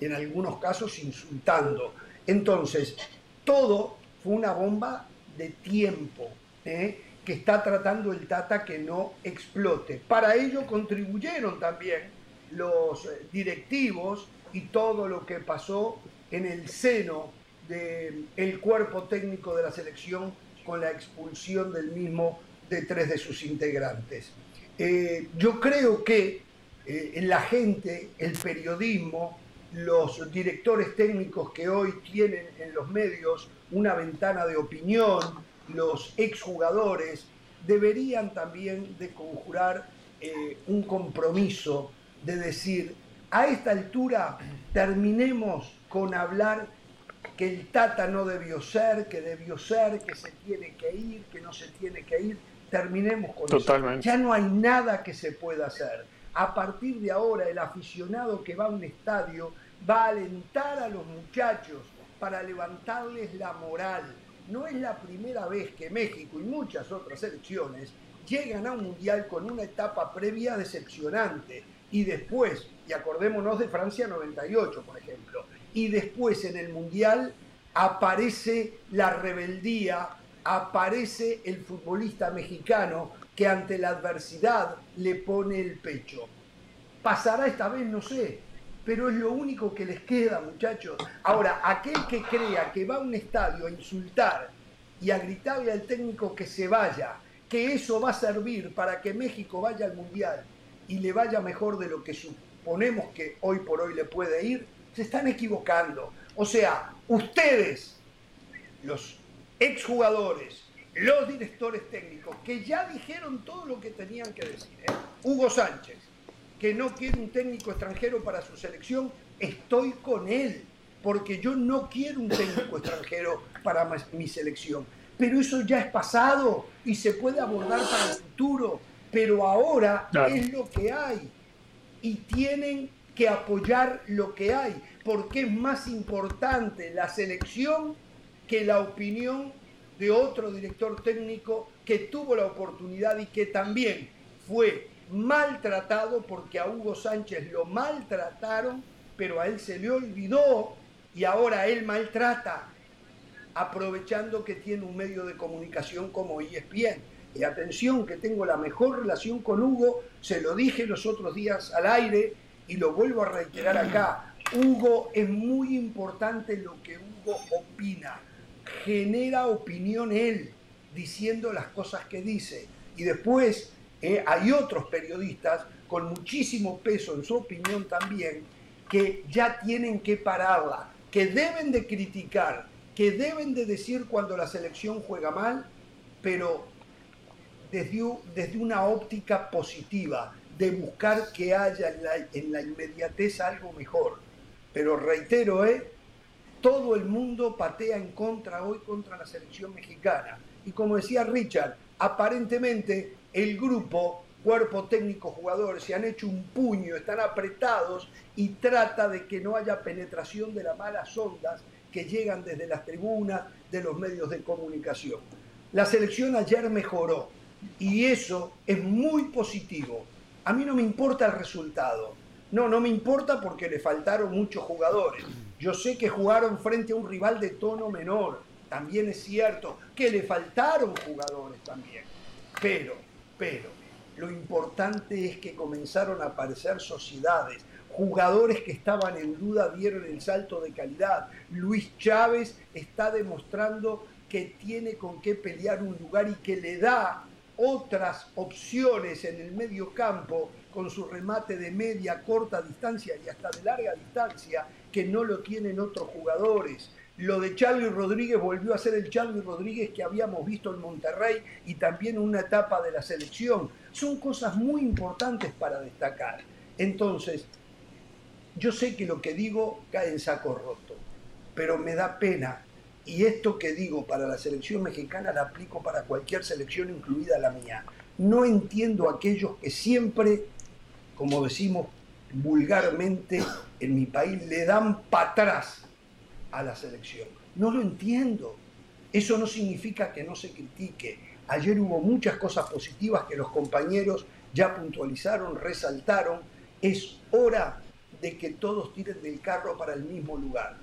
en algunos casos insultando. Entonces, todo fue una bomba de tiempo ¿eh? que está tratando el Tata que no explote. Para ello contribuyeron también los directivos y todo lo que pasó en el seno del cuerpo técnico de la selección con la expulsión del mismo de tres de sus integrantes. Eh, yo creo que eh, la gente, el periodismo, los directores técnicos que hoy tienen en los medios una ventana de opinión, los exjugadores, deberían también de conjurar eh, un compromiso de decir, a esta altura terminemos con hablar que el Tata no debió ser, que debió ser, que se tiene que ir, que no se tiene que ir. Terminemos con Totalmente. eso. Ya no hay nada que se pueda hacer. A partir de ahora, el aficionado que va a un estadio va a alentar a los muchachos para levantarles la moral. No es la primera vez que México y muchas otras selecciones llegan a un mundial con una etapa previa decepcionante y después, y acordémonos de Francia 98, por ejemplo, y después en el mundial aparece la rebeldía, aparece el futbolista mexicano que ante la adversidad le pone el pecho. ¿Pasará esta vez? No sé, pero es lo único que les queda, muchachos. Ahora, aquel que crea que va a un estadio a insultar y a gritarle al técnico que se vaya, que eso va a servir para que México vaya al Mundial y le vaya mejor de lo que suponemos que hoy por hoy le puede ir, se están equivocando. O sea, ustedes, los exjugadores, los directores técnicos, que ya dijeron todo lo que tenían que decir. ¿eh? Hugo Sánchez, que no quiere un técnico extranjero para su selección, estoy con él, porque yo no quiero un técnico extranjero para mi selección. Pero eso ya es pasado y se puede abordar para el futuro, pero ahora es lo que hay y tienen que apoyar lo que hay, porque es más importante la selección que la opinión de otro director técnico que tuvo la oportunidad y que también fue maltratado porque a Hugo Sánchez lo maltrataron, pero a él se le olvidó y ahora él maltrata, aprovechando que tiene un medio de comunicación como ESPN. Y atención, que tengo la mejor relación con Hugo, se lo dije los otros días al aire y lo vuelvo a reiterar acá. Hugo es muy importante lo que Hugo opina, genera opinión él, diciendo las cosas que dice. Y después eh, hay otros periodistas con muchísimo peso en su opinión también que ya tienen que pararla, que deben de criticar, que deben de decir cuando la selección juega mal, pero desde, una óptica positiva, de buscar que haya en la, en inmediatez algo mejor. Pero reitero, ¿eh? todo el mundo patea en contra hoy contra la selección mexicana. Y como decía Richard, aparentemente el grupo, cuerpo técnico, jugadores, se han hecho un puño, están apretados y trata de que no haya penetración de las malas ondas que llegan desde las tribunas, de los medios de comunicación. La selección ayer mejoró y eso es muy positivo. A mí no me importa el resultado. No, no me importa porque le faltaron muchos jugadores. Yo sé que jugaron frente a un rival de tono menor. También es cierto que le faltaron jugadores también. Pero pero lo importante es que comenzaron a aparecer sociedades, jugadores que estaban en duda dieron el salto de calidad. Luis Chávez está demostrando que tiene con qué pelear un lugar y que le da otras opciones en el medio campo con su remate de media, corta distancia y hasta de larga distancia que no lo tienen otros jugadores. Lo de Charlie Rodríguez volvió a ser el Charlie Rodríguez que habíamos visto en Monterrey y también una etapa de la selección. Son cosas muy importantes para destacar. Entonces, yo sé que lo que digo cae en saco roto, pero me da pena. Y esto que digo para la selección mexicana lo aplico para cualquier selección, incluida la mía. No entiendo a aquellos que siempre, como decimos vulgarmente en mi país, le dan para atrás a la selección. No lo entiendo. Eso no significa que no se critique. Ayer hubo muchas cosas positivas que los compañeros ya puntualizaron, resaltaron. Es hora de que todos tiren del carro para el mismo lugar.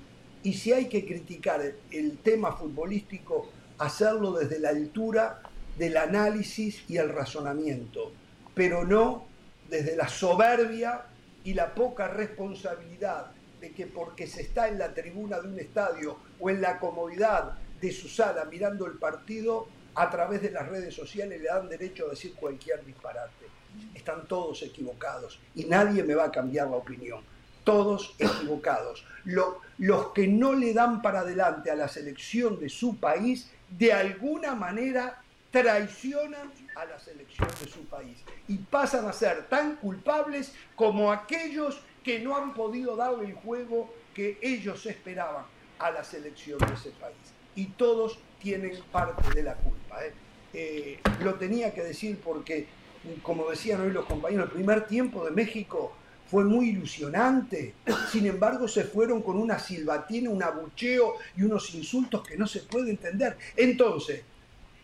Y si hay que criticar el tema futbolístico, hacerlo desde la altura del análisis y el razonamiento, pero no desde la soberbia y la poca responsabilidad de que porque se está en la tribuna de un estadio o en la comodidad de su sala mirando el partido, a través de las redes sociales le dan derecho a decir cualquier disparate. Están todos equivocados y nadie me va a cambiar la opinión. Todos equivocados. Los que no le dan para adelante a la selección de su país, de alguna manera traicionan a la selección de su país y pasan a ser tan culpables como aquellos que no han podido darle el juego que ellos esperaban. a la selección de ese país. Y todos tienen parte de la culpa. ¿eh? Eh, lo tenía que decir porque, como decían hoy los compañeros, el primer tiempo de México fue muy ilusionante. Sin embargo, se fueron con una silbatina, un abucheo y unos insultos que no se puede entender. Entonces,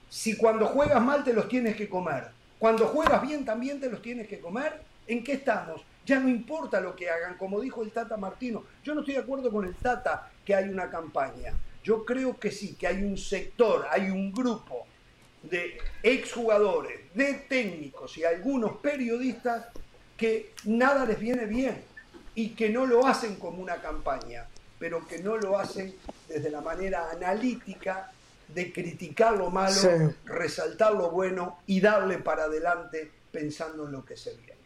si cuando juegas mal te los tienes que comer, cuando juegas bien también te los tienes que comer, ¿en qué estamos? Ya no importa lo que hagan, como dijo el Tata Martino. Yo no estoy de acuerdo con el Tata que hay una campaña. Yo creo que sí, que hay un sector, hay un grupo de exjugadores, de técnicos y algunos periodistas que nada les viene bien y que no lo hacen como una campaña, pero que no lo hacen desde la manera analítica de criticar lo malo, resaltar lo bueno y darle para adelante pensando en lo que se viene.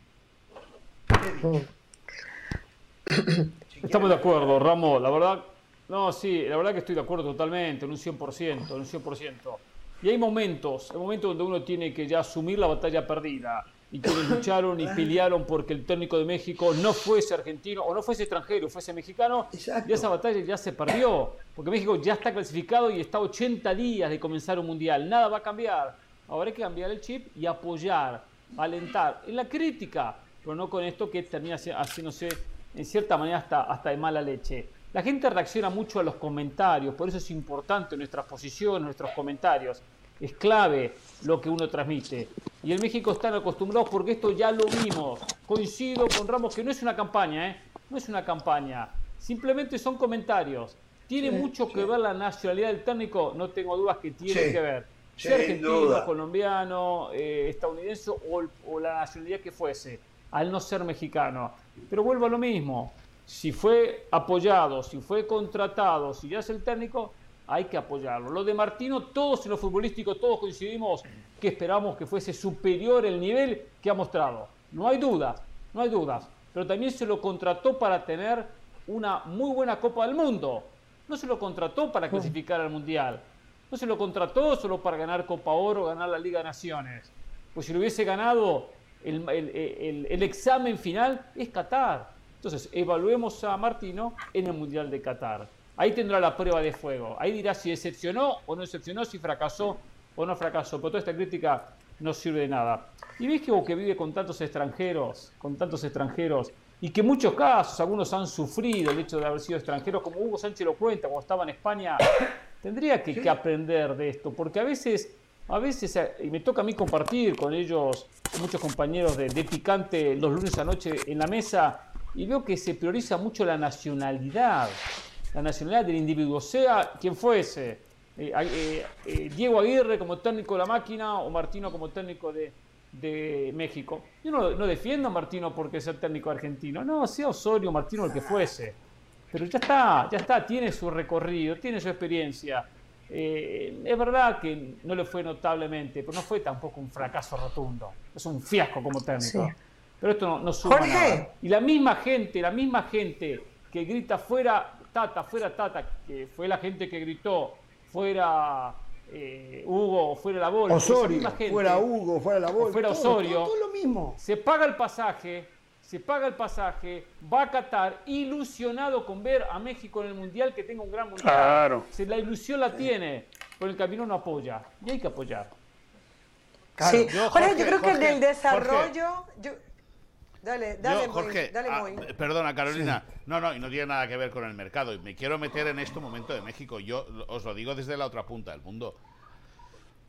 Estamos de acuerdo, Ramos. La verdad, no, sí, la verdad que estoy de acuerdo totalmente, en un 100%, en un 100%. Y hay momentos, hay momentos donde uno tiene que ya asumir la batalla perdida y quienes lucharon y pelearon porque el técnico de México no fuese argentino o no fuese extranjero, fuese mexicano, y esa batalla ya se perdió, porque México ya está clasificado y está a 80 días de comenzar un mundial, nada va a cambiar. Ahora hay que cambiar el chip y apoyar, alentar, en la crítica, pero no con esto que termina haciéndose en cierta manera hasta, hasta de mala leche. La gente reacciona mucho a los comentarios, por eso es importante nuestra posición, nuestros comentarios. Es clave lo que uno transmite. Y en México están acostumbrados porque esto ya lo vimos. Coincido con Ramos que no es una campaña, ¿eh? No es una campaña. Simplemente son comentarios. ¿Tiene mucho que ver la nacionalidad del técnico? No tengo dudas que tiene que ver. Sea argentino, colombiano, eh, estadounidense o, o la nacionalidad que fuese, al no ser mexicano. Pero vuelvo a lo mismo. Si fue apoyado, si fue contratado, si ya es el técnico, hay que apoyarlo. Lo de Martino, todos en lo futbolístico, todos coincidimos que esperamos que fuese superior el nivel que ha mostrado. No hay dudas, no hay dudas. Pero también se lo contrató para tener una muy buena Copa del Mundo. No se lo contrató para clasificar al Mundial. No se lo contrató solo para ganar Copa Oro, ganar la Liga de Naciones. Pues si lo hubiese ganado, el, el examen final es Qatar. Entonces, evaluemos a Martino en el Mundial de Qatar. Ahí tendrá la prueba de fuego. Ahí dirá si decepcionó o no decepcionó, si fracasó o no fracasó. Pero toda esta crítica no sirve de nada. Y ves que, que vive con tantos extranjeros, con tantos extranjeros, y que en muchos casos algunos han sufrido el hecho de haber sido extranjeros, como Hugo Sánchez lo cuenta cuando estaba en España, [coughs] tendría que, aprender de esto, porque a veces, a veces, y me toca a mí compartir con ellos, muchos compañeros de, de Picante los lunes a noche en la mesa, y veo que se prioriza mucho la nacionalidad la nacionalidad del individuo, sea quien fuese. Eh, eh, eh, Diego Aguirre como técnico de la máquina o Martino como técnico de, México. Yo no, defiendo a Martino porque es el técnico argentino, no, sea Osorio, Martino, el que fuese. Pero ya está, ya está, tiene su recorrido, tiene su experiencia. es verdad que no le fue notablemente, pero no fue tampoco un fracaso rotundo. Es un fiasco como técnico. Pero esto no, no suma nada. Y la misma gente, la misma gente que grita fuera Tata, fuera Tata, que fue la gente que gritó, fuera eh, Hugo, fuera la bola. Osorio, fuera Hugo, fuera la bola. Fuera Osorio. Todo, lo mismo. Se paga el pasaje, se paga el pasaje, va a Qatar ilusionado con ver a México en el Mundial, que tenga un gran Mundial. Claro. Si la ilusión la tiene, pero el camino no apoya. Y hay que apoyar. sí. Yo, Jorge, yo creo que en el desarrollo... Dale, dale, Jorge, dale ah, perdona, Carolina. No, no, y no tiene nada que ver con el mercado. Y me quiero meter en este momento de México. Yo os lo digo desde la otra punta del mundo.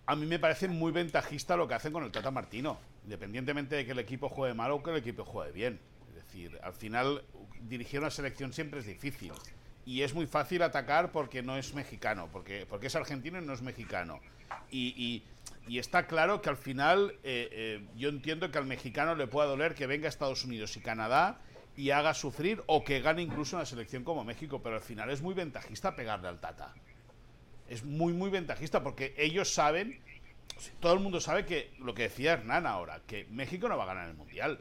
A mí me parece muy ventajista lo que hacen con el Tata Martino, independientemente de que el equipo juegue mal o que el equipo juegue bien. Es decir, al final dirigir una selección siempre es difícil. Y es muy fácil atacar porque no es mexicano, porque, porque es argentino y no es mexicano. y y está claro que al final eh, eh, yo entiendo que al mexicano le pueda doler que venga a Estados Unidos y Canadá y haga sufrir o que gane incluso una selección como México, pero al final es muy ventajista pegarle al Tata. Es muy, muy ventajista porque ellos saben, todo el mundo sabe que lo que decía Hernán ahora, que México no va a ganar el Mundial.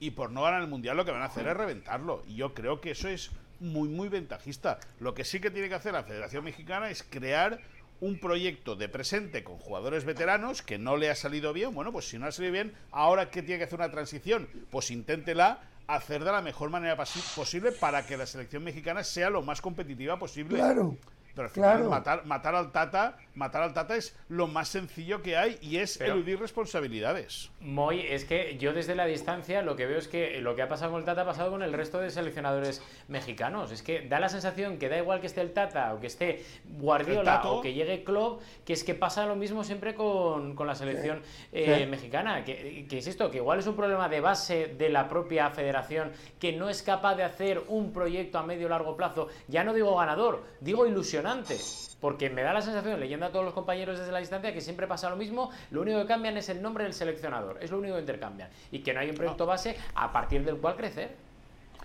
Y por no ganar el Mundial lo que van a hacer es reventarlo. Y yo creo que eso es muy, muy ventajista. Lo que sí que tiene que hacer la Federación Mexicana es crear un proyecto de presente con jugadores veteranos que no le ha salido bien, bueno, pues si no ha salido bien, ahora que tiene que hacer una transición, pues inténtela hacer de la mejor manera posible para que la selección mexicana sea lo más competitiva posible. Claro. Pero al final matar, matar al Tata, matar al Tata es lo más sencillo que hay y es eludir responsabilidades. Moy, es que yo desde la distancia lo que veo es que lo que ha pasado con el Tata ha pasado con el resto de seleccionadores mexicanos. Es que da la sensación que da igual que esté el Tata o que esté Guardiola o que llegue Klopp, que es que pasa lo mismo siempre con, la selección eh, mexicana. Que, que insisto, que igual es un problema de base de la propia federación que no es capaz de hacer un proyecto a medio o largo plazo. Ya no digo ganador, digo ilusionante porque me da la sensación, leyendo a todos los compañeros desde la distancia, que siempre pasa lo mismo, lo único que cambian es el nombre del seleccionador, es lo único que intercambian, y que no hay un proyecto base a partir del cual crecer.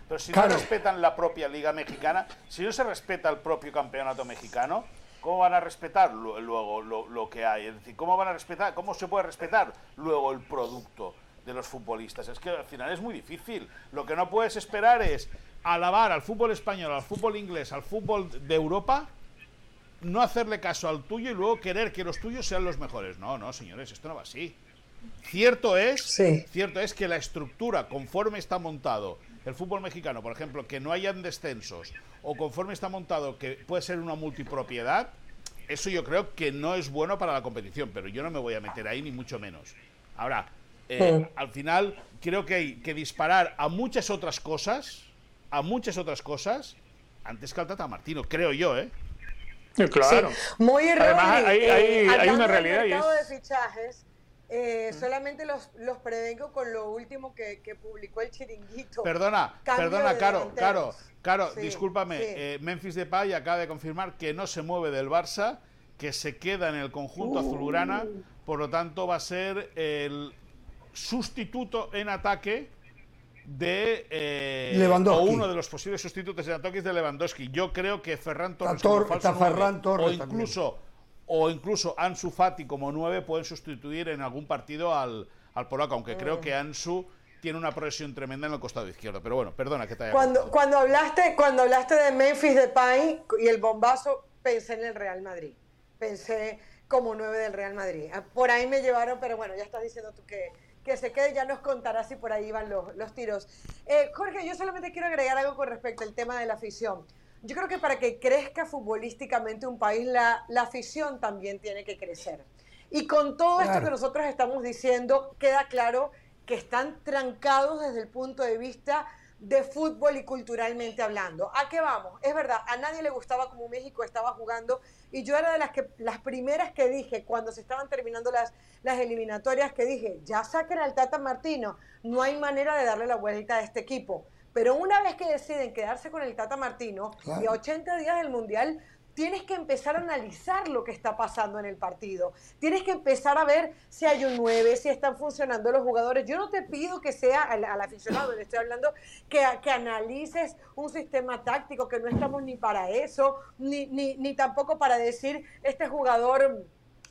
Pero si no respetan la propia Liga Mexicana, si no se respeta el propio campeonato mexicano, ¿cómo van a respetar luego lo, que hay? Es decir, ¿cómo van a respetar, cómo se puede respetar luego el producto de los futbolistas? Es que al final es muy difícil. Lo que no puedes esperar es alabar al fútbol español, al fútbol inglés, al fútbol de Europa no hacerle caso al tuyo y luego querer que los tuyos sean los mejores. No, no, señores, esto no va así. Cierto es, cierto es que la estructura, conforme está montado el fútbol mexicano, por ejemplo, que no hayan descensos, o conforme está montado que puede ser una multipropiedad, eso yo creo que no es bueno para la competición, pero yo no me voy a meter ahí ni mucho menos. Ahora, eh, al final creo que hay que disparar a muchas otras cosas, a muchas otras cosas, antes que al Tata Martino, creo yo, ¿eh? Claro. Muy Además, hay, hay, hay una realidad. y es... de fichajes, eh, solamente los, los prevengo con lo último que, que publicó el chiringuito. Perdona, perdona, Caro, Caro, Caro, discúlpame. Eh, Memphis Depay acaba de confirmar que no se mueve del Barça, que se queda en el conjunto uh. azulgrana, por lo tanto va a ser el sustituto en ataque de eh, o uno de los posibles sustitutos de ataques de Lewandowski. Yo creo que Ferran Torres, o incluso o incluso Ansu Fati como nueve pueden sustituir en algún partido al, al polaco, aunque creo que Ansu tiene una progresión tremenda en el costado izquierdo. Pero bueno, perdona que te haya cuando cuando hablaste cuando hablaste de Memphis Depay y el bombazo pensé en el Real Madrid. Pensé como nueve del Real Madrid. Ah, por ahí me llevaron, pero bueno, ya estás diciendo tú que que se quede, ya nos contará si por ahí van los, los tiros. Eh, Jorge, yo solamente quiero agregar algo con respecto al tema de la afición. Yo creo que para que crezca futbolísticamente un país, la, la afición también tiene que crecer. Y con todo esto que nosotros estamos diciendo, queda claro que están trancados desde el punto de vista de fútbol y culturalmente hablando. ¿A qué vamos? Es verdad, a nadie le gustaba como México estaba jugando y yo era de las, que, las primeras que dije cuando se estaban terminando las, las eliminatorias que dije, ya saquen al Tata Martino, no hay manera de darle la vuelta a este equipo. Pero una vez que deciden quedarse con el Tata Martino y a 80 días del Mundial, tienes que empezar a analizar lo que está pasando en el partido. Tienes que empezar a ver si hay un 9, si están funcionando los jugadores. Yo no te pido que sea al, aficionado, le estoy hablando, que, que, analices un sistema táctico, que no estamos ni para eso, ni, ni, ni tampoco para decir este jugador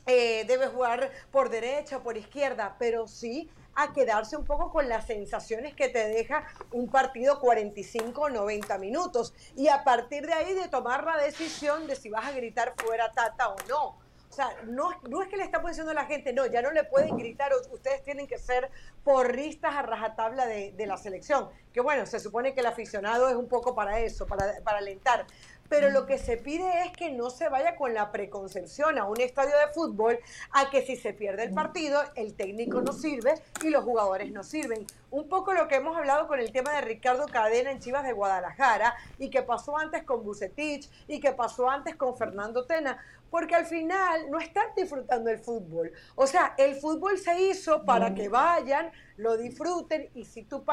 eh, debe jugar por derecha o por izquierda, pero sí a quedarse un poco con las sensaciones que te deja un partido 45 o 90 minutos y a partir de ahí de tomar la decisión de si vas a gritar fuera Tata o no. O sea, no, no es que le estamos diciendo a la gente, no, ya no le pueden gritar, ustedes tienen que ser porristas a rajatabla de, de la selección. Que bueno, se supone que el aficionado es un poco para eso, para, para alentar pero lo que se pide es que no se vaya con la preconcepción a un estadio de fútbol a que si se pierde el partido, el técnico no sirve y los jugadores no sirven. Un poco lo que hemos hablado con el tema de Ricardo Cadena en Chivas de Guadalajara y que pasó antes con Bucetich y que pasó antes con Fernando Tena porque al final no están disfrutando el fútbol. O sea, el fútbol se hizo para que vayan, lo disfruten y si tu,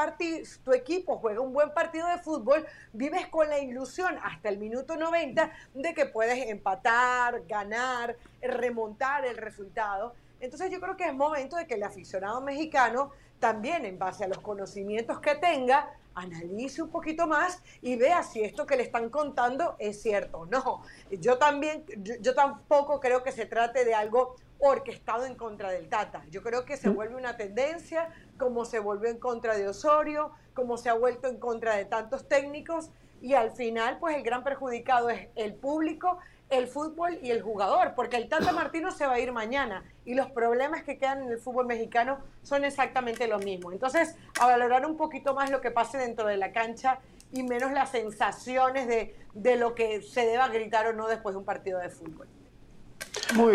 tu equipo juega un buen partido de fútbol, vives con la ilusión hasta el minuto 90 de que puedes empatar, ganar, remontar el resultado. Entonces yo creo que es momento de que el aficionado mexicano también en base a los conocimientos que tenga, analice un poquito más y vea si esto que le están contando es cierto o no. Yo también, yo, tampoco creo que se trate de algo orquestado en contra del Tata. Yo creo que se vuelve una tendencia, como se volvió en contra de Osorio, como se ha vuelto en contra de tantos técnicos, y al final, pues el gran perjudicado es el público, el fútbol y el jugador, porque el Tata Martino se va a ir mañana y los problemas que quedan en el fútbol mexicano son exactamente los mismos. Entonces, a valorar un poquito más lo que pase dentro de la cancha y menos las sensaciones de, de lo que se deba gritar o no después de un partido de fútbol.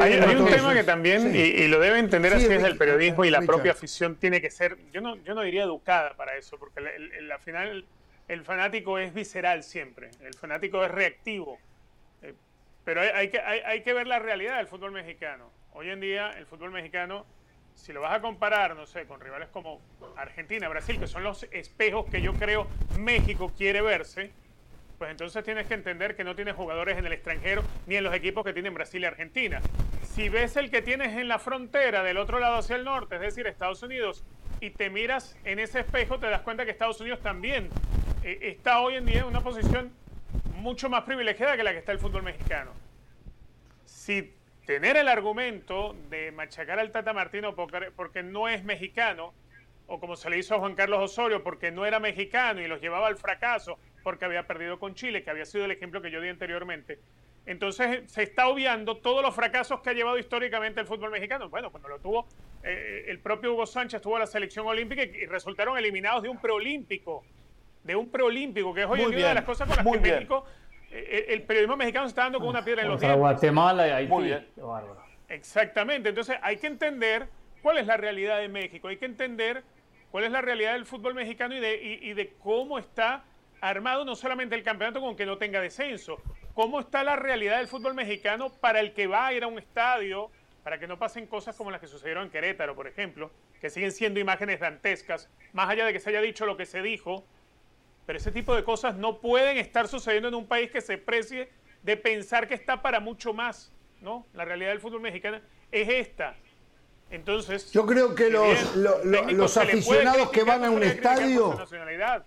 hay, un tema que también, y, lo debe entender así es el periodismo y la propia afición tiene que ser, yo no, yo no diría educada para eso, porque al final el fanático es visceral siempre, el fanático es reactivo, pero hay, que, hay, que ver la realidad del fútbol mexicano. Hoy en día el fútbol mexicano, si lo vas a comparar, no sé, con rivales como Argentina, Brasil, que son los espejos que yo creo México quiere verse, pues entonces tienes que entender que no tienes jugadores en el extranjero ni en los equipos que tienen Brasil y Argentina. Si ves el que tienes en la frontera del otro lado hacia el norte, es decir, Estados Unidos, y te miras en ese espejo, te das cuenta que Estados Unidos también eh, está hoy en día en una posición mucho más privilegiada que la que está el fútbol mexicano. Si tener el argumento de machacar al Tata Martino porque, no es mexicano, o como se le hizo a Juan Carlos Osorio, porque no era mexicano y los llevaba al fracaso, porque había perdido con Chile, que había sido el ejemplo que yo di anteriormente. Entonces se está obviando todos los fracasos que ha llevado históricamente el fútbol mexicano. Bueno, cuando lo tuvo eh, el propio Hugo Sánchez, tuvo la selección olímpica y, resultaron eliminados de un preolímpico, de un preolímpico, que es hoy en día una de las cosas con las que México, eh, el periodismo mexicano se está dando con una piedra en los dientes. Guatemala y Haití. Muy bien. Exactamente. Entonces hay que entender cuál es la realidad de México, hay que entender cuál es la realidad del fútbol mexicano y de, y de cómo está armado no solamente el campeonato con que no tenga descenso, cómo está la realidad del fútbol mexicano para el que va a ir a un estadio, para que no pasen cosas como las que sucedieron en Querétaro, por ejemplo, que siguen siendo imágenes dantescas, más allá de que se haya dicho lo que se dijo, pero ese tipo de cosas no pueden estar sucediendo en un país que se precie de pensar que está para mucho más, ¿no? La realidad del fútbol mexicano es esta, entonces, yo creo que los, los, aficionados que van a un estadio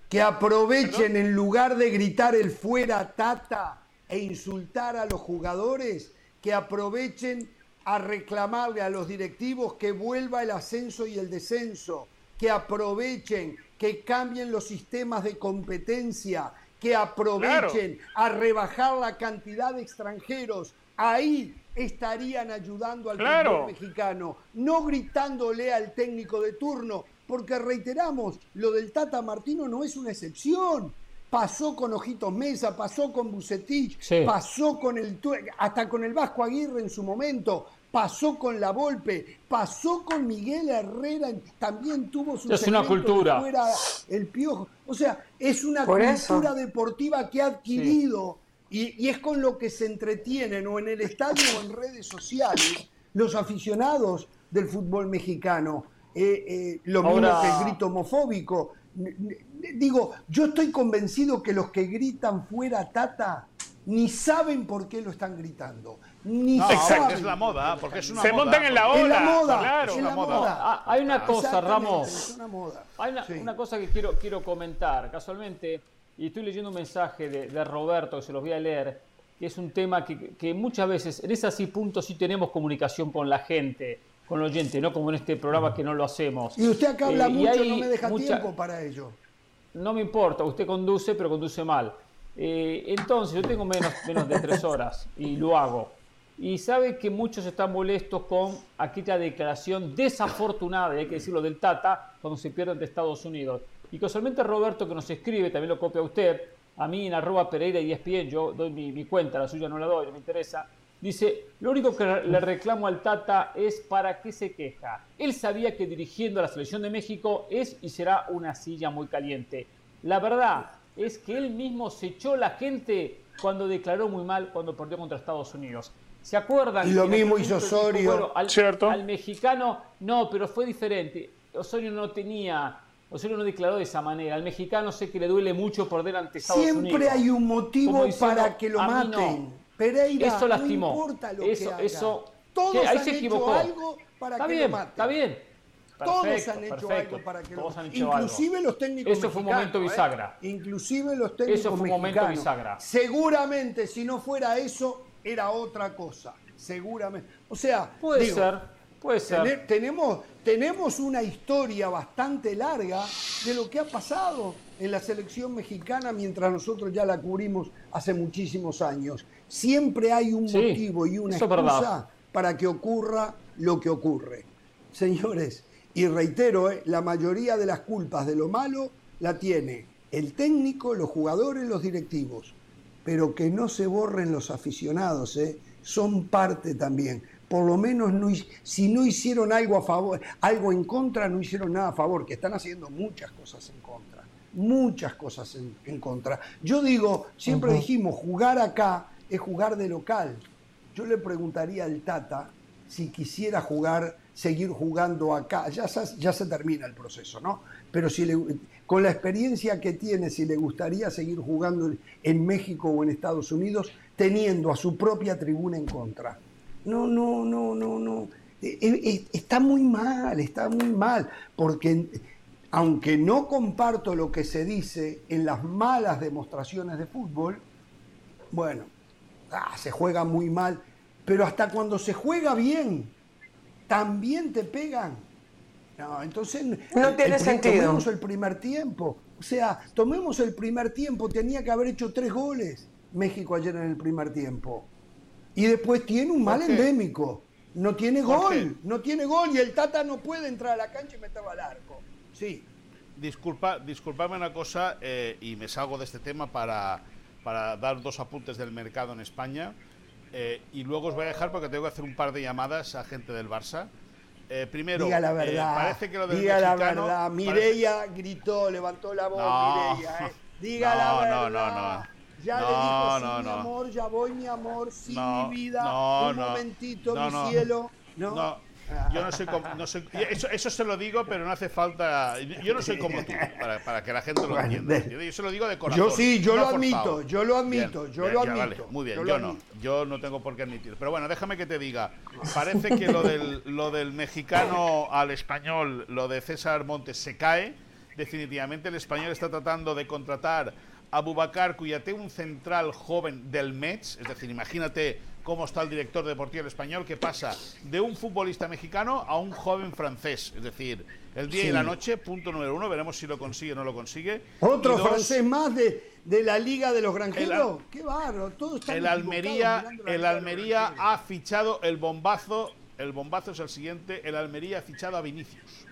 que aprovechen en lugar de gritar el fuera tata e insultar a los jugadores, que aprovechen a reclamarle a los directivos que vuelva el ascenso y el descenso, que aprovechen, que cambien los sistemas de competencia, que aprovechen a rebajar la cantidad de extranjeros. Ahí estarían ayudando al fútbol mexicano, no gritándole al técnico de turno, porque reiteramos, lo del Tata Martino no es una excepción. Pasó con Ojitos Mesa, pasó con Bucetich, pasó con el hasta con el Vasco Aguirre en su momento, pasó con La Volpe, pasó con Miguel Herrera, también tuvo su Es una cultura. Fuera el piojo. O sea, es una cultura deportiva que ha adquirido y, es con lo que se entretienen o en el estadio o en redes sociales los aficionados del fútbol mexicano. Eh, eh, lo mismo que el grito homofóbico. Digo, yo estoy convencido que los que gritan fuera Tata ni saben por qué lo están gritando. Ni saben es la moda, porque es una Se montan en la ola. la moda, claro. la moda. Ah, hay una cosa, Ramos. Hay una, una, cosa que quiero, quiero comentar. Casualmente, y estoy leyendo un mensaje de, Roberto, que se los voy a leer, que es un tema que, muchas veces, en ese puntos sí tenemos comunicación con la gente, con el oyente, no como en este programa que no lo hacemos. Y usted acá habla eh, mucho, no me deja tiempo para ello. No me importa, usted conduce, pero conduce mal. Eh, entonces, yo tengo menos, menos de tres horas y lo hago. Y sabe que muchos están molestos con aquella declaración desafortunada, y hay que decirlo, del Tata, cuando se pierde ante Estados Unidos. Y casualmente Roberto que nos escribe, también lo copia usted, a mí en arroba Pereira y ESPN, yo doy mi, cuenta, la suya no la doy, no me interesa. Dice, lo único que le reclamo al Tata es para qué se queja. Él sabía que dirigiendo a la selección de México es y será una silla muy caliente. La verdad es que él mismo se echó la gente cuando declaró muy mal cuando perdió contra Estados Unidos. ¿Se acuerdan? Y lo mismo hizo Osorio. al, ¿Cierto? al mexicano, no, pero fue diferente. Osorio no tenía Osorio no declaró de esa manera. Al mexicano sé que le duele mucho perder ante Estados Siempre Unidos. hay un motivo para que lo maten. Pereira, eso lastimó. no importa lo eso, que haga. Eso, Todos han se equivocó. hecho algo para está que bien, lo maten. Está bien. Todos han hecho perfecto. algo para que Todos lo maten. Inclusive algo. los técnicos Eso fue un momento bisagra. ¿eh? Inclusive los técnicos Eso fue un momento bisagra. Seguramente si no fuera eso, era otra cosa. Seguramente. O sea, puede ser. Puede ser. tenemos, tenemos una historia bastante larga de lo que ha pasado en la selección mexicana mientras nosotros ya la cubrimos hace muchísimos años. Siempre hay un motivo y una excusa para que ocurra lo que ocurre. Señores, y reitero, eh, la mayoría de las culpas de lo malo la tiene el técnico, los jugadores, los directivos. Pero que no se borren los aficionados, eh, son parte también. Por lo menos si no hicieron algo a favor, algo en contra, no hicieron nada a favor, que están haciendo muchas cosas en contra, muchas cosas en, contra. Yo digo, siempre dijimos, jugar acá es jugar de local. Yo le preguntaría al Tata si quisiera jugar, seguir jugando acá. Ya, ya se termina el proceso, ¿no? Pero si le, con la experiencia que tiene, si le gustaría seguir jugando en México o en Estados Unidos, teniendo a su propia tribuna en contra. No, no, no, no, no. E, e, e, está muy mal, está muy mal, porque aunque no comparto lo que se dice en las malas demostraciones de fútbol, bueno, ah, se juega muy mal, pero hasta cuando se juega bien, también te pegan no, entonces. No tiene sentido. Tomemos el primer tiempo. O sea, tomemos el primer tiempo. Tenía que haber hecho tres goles México ayer en el primer tiempo. Y después tiene un mal endémico. No tiene gol. No tiene gol. Y el Tata no puede entrar a la cancha y meterlo al arco. Sí. Disculpa, disculpame una cosa eh, y me salgo de este tema para, para dar dos apuntes del mercado en España. Eh, y luego os voy a dejar porque tengo que hacer un par de llamadas a gente del Barça. Eh, primero, diga la eh, verdad. parece que lo del diga la verdad. Mireia gritó, levantó la voz. No, Mireia, eh. Diga la verdad. No, no, no. Ya le dijo, sí, mi amor, ya voy, mi amor, sí, mi vida, un momentito, mi cielo. No, yo no soy como. No eso, eso, se lo digo, pero no hace falta. Yo no soy como tú, para, para que la gente lo entienda. Yo se lo digo de corazón. Yo sí, yo lo admito, yo lo admito, yo lo admito. muy bien, yo, no. Yo no tengo por qué admitir. Pero bueno, déjame que te diga. Parece que lo del, lo del mexicano al español, lo de César Montes, se cae. Definitivamente el español está tratando de contratar a Bubacar Cuyate, un central joven del Mets. Es decir, imagínate cómo está el director deportivo español, que pasa de un futbolista mexicano a un joven francés. Es decir, el día y la noche, punto número uno, veremos si lo consigue o no lo consigue. Otro francés más de, de, la Liga de los Granjeros. Qué barro, todo está El Almería, el Almería ha fichado el bombazo, el bombazo es el siguiente, el Almería ha fichado a Vinicius.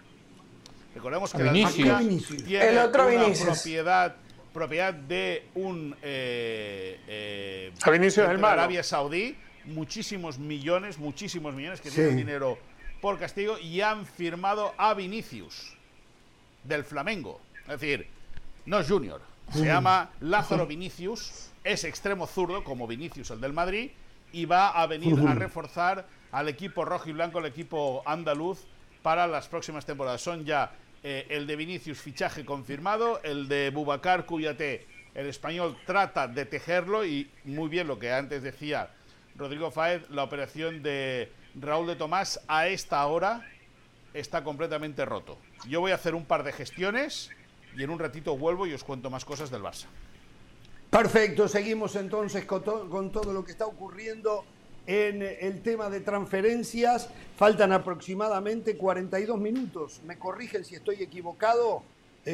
Recordemos que el Almería tiene el otro una propiedad propiedad de un eh, eh, del Arabia Saudí, muchísimos millones, muchísimos millones que tienen dinero por castigo y han firmado a Vinicius del Flamengo. Es decir, no es Junior, se llama Lázaro [laughs] Vinicius, es extremo zurdo como Vinicius el del Madrid y va a venir a reforzar al equipo rojo y blanco, el equipo andaluz para las próximas temporadas. Son ya eh, el de Vinicius fichaje confirmado, el de Bubacar Cuyate, el español trata de tejerlo y muy bien lo que antes decía Rodrigo Faez, la operación de Raúl de Tomás a esta hora está completamente roto. Yo voy a hacer un par de gestiones y en un ratito vuelvo y os cuento más cosas del Barça. Perfecto, seguimos entonces con, con todo lo que está ocurriendo en el tema de transferencias. Faltan aproximadamente 42 minutos. Me corrigen si estoy equivocado.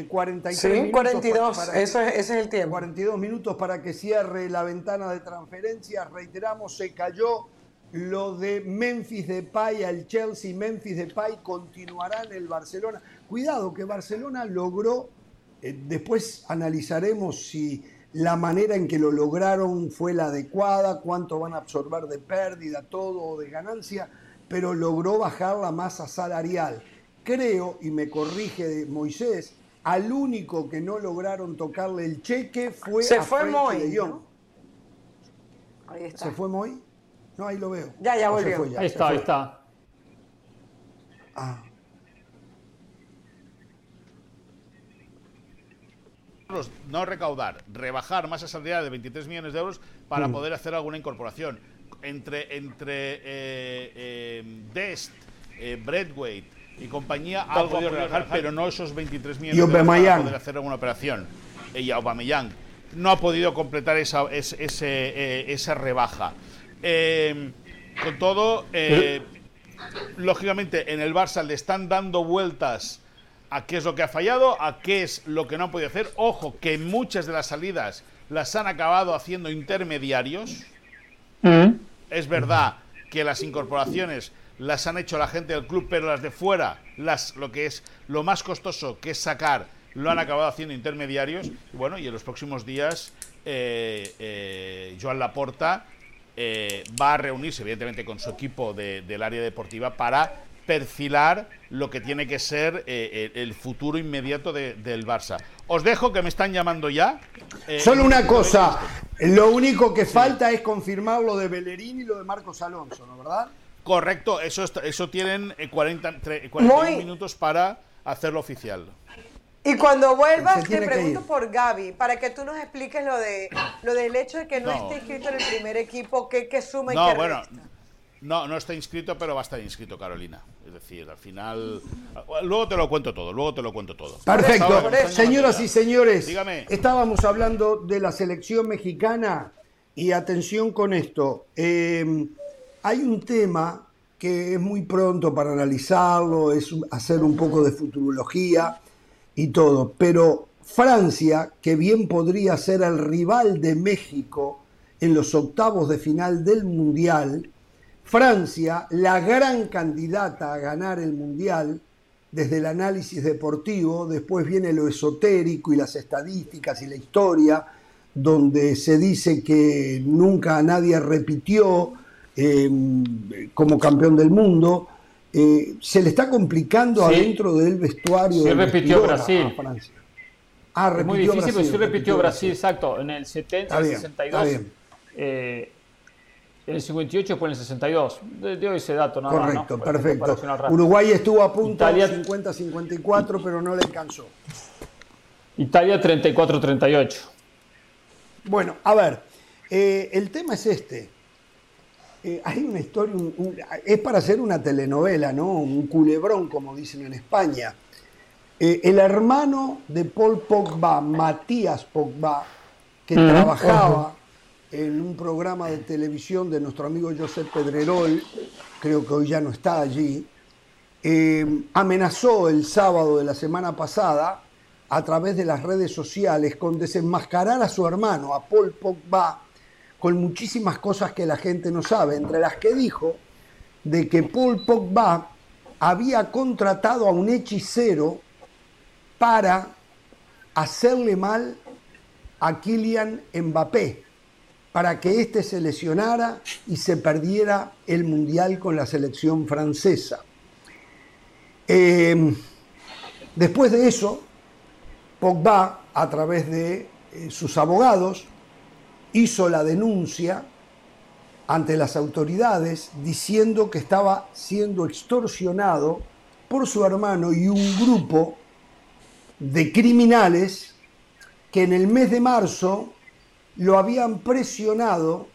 43 eh, sí, 42, eso es, ese es el tiempo. 42 minutos para que cierre la ventana de transferencias. Reiteramos, se cayó lo de Memphis Depay al Chelsea. Memphis Depay continuará en el Barcelona. Cuidado que Barcelona logró, eh, después analizaremos si la manera en que lo lograron fue la adecuada, cuánto van a absorber de pérdida, todo o de ganancia, pero logró bajar la masa salarial. Creo, y me corrige Moisés, al único que no lograron tocarle el cheque fue Se fue Moy. Ahí está. ¿Se fue Moy? No, ahí lo veo. Ya, ya volvió. ahí está, ahí está. Ah. no recaudar, rebajar masa salarial de 23 millones de euros para mm. poder hacer alguna incorporación. Entre, entre eh, eh, Dest, eh, Breadweight y compañía, algo de rebajar, pero no esos 23 millones de para poder hacer alguna operación. Y Aubameyang no ha podido completar esa, esa rebaja. con todo, lógicamente en el Barça le están dando vueltas a qué es lo que ha fallado, a qué es lo que no han podido hacer. Ojo, que muchas de las salidas las han acabado haciendo intermediarios. Mm. Es verdad que las incorporaciones las han hecho la gente del club, pero las de fuera, las, lo que es lo más costoso, que es sacar, lo han acabado haciendo intermediarios. Y bueno, y en los próximos días, eh, eh, Joan Laporta eh, va a reunirse, evidentemente, con su equipo del área deportiva para perfilar lo que tiene que ser eh, el futuro inmediato del Barça. Os dejo que me están llamando ya. Eh, Solo una cosa, lo único que falta es confirmar lo de Bellerín y lo de Marcos Alonso, ¿no verdad? Correcto, eso, eso tienen 40, 40 minutos para hacerlo oficial. Y cuando vuelvas, te pregunto por Gaby, para que tú nos expliques lo de lo del hecho de que no, esté inscrito en el primer equipo, qué, qué suma y qué bueno, No, no está inscrito, pero va a estar inscrito, Carolina. Es decir, al final. Luego te lo cuento todo, luego te lo cuento todo. Perfecto. Señoras y señores, estábamos hablando de la selección mexicana y atención con esto. Eh, hay un tema que es muy pronto para analizarlo, es hacer un poco de futurología y todo. Pero Francia, que bien podría ser el rival de México en los octavos de final del Mundial, Francia, la gran candidata a ganar el Mundial desde el análisis deportivo, después viene lo esotérico y las estadísticas y la historia, donde se dice que nunca nadie repitió em, como campeón del mundo, eh, se le está complicando adentro del vestuario. Se repitió Brasil. Francia. Ah, repitió Muy difícil, Brasil, pero sí repitió, Brasil, exacto. En el 70, el 62. Eh, en el 58 fue en el 62. De, hoy ese dato nada Correcto, perfecto. Uruguay estuvo a punto Italia, 50-54, pero no le alcanzó. Italia 34-38. Bueno, a ver, eh, el tema es este. Eh, hay una historia, es para hacer una telenovela, ¿no? Un culebrón, como dicen en España. Eh, el hermano de Paul Pogba, Matías Pogba, que trabajaba en un programa de televisión de nuestro amigo Josep Pedrerol, creo que hoy ya no está allí, eh, amenazó el sábado de la semana pasada a través de las redes sociales con desenmascarar a su hermano, a Paul Pogba, con muchísimas cosas que la gente no sabe, entre las que dijo de que Paul Pogba había contratado a un hechicero para hacerle mal a Kylian Mbappé, para que éste se lesionara y se perdiera el Mundial con la selección francesa. Eh, después de eso, Pogba, a través de eh, sus abogados, hizo la denuncia ante las autoridades diciendo que estaba siendo extorsionado por su hermano y un grupo de criminales que en el mes de marzo lo habían presionado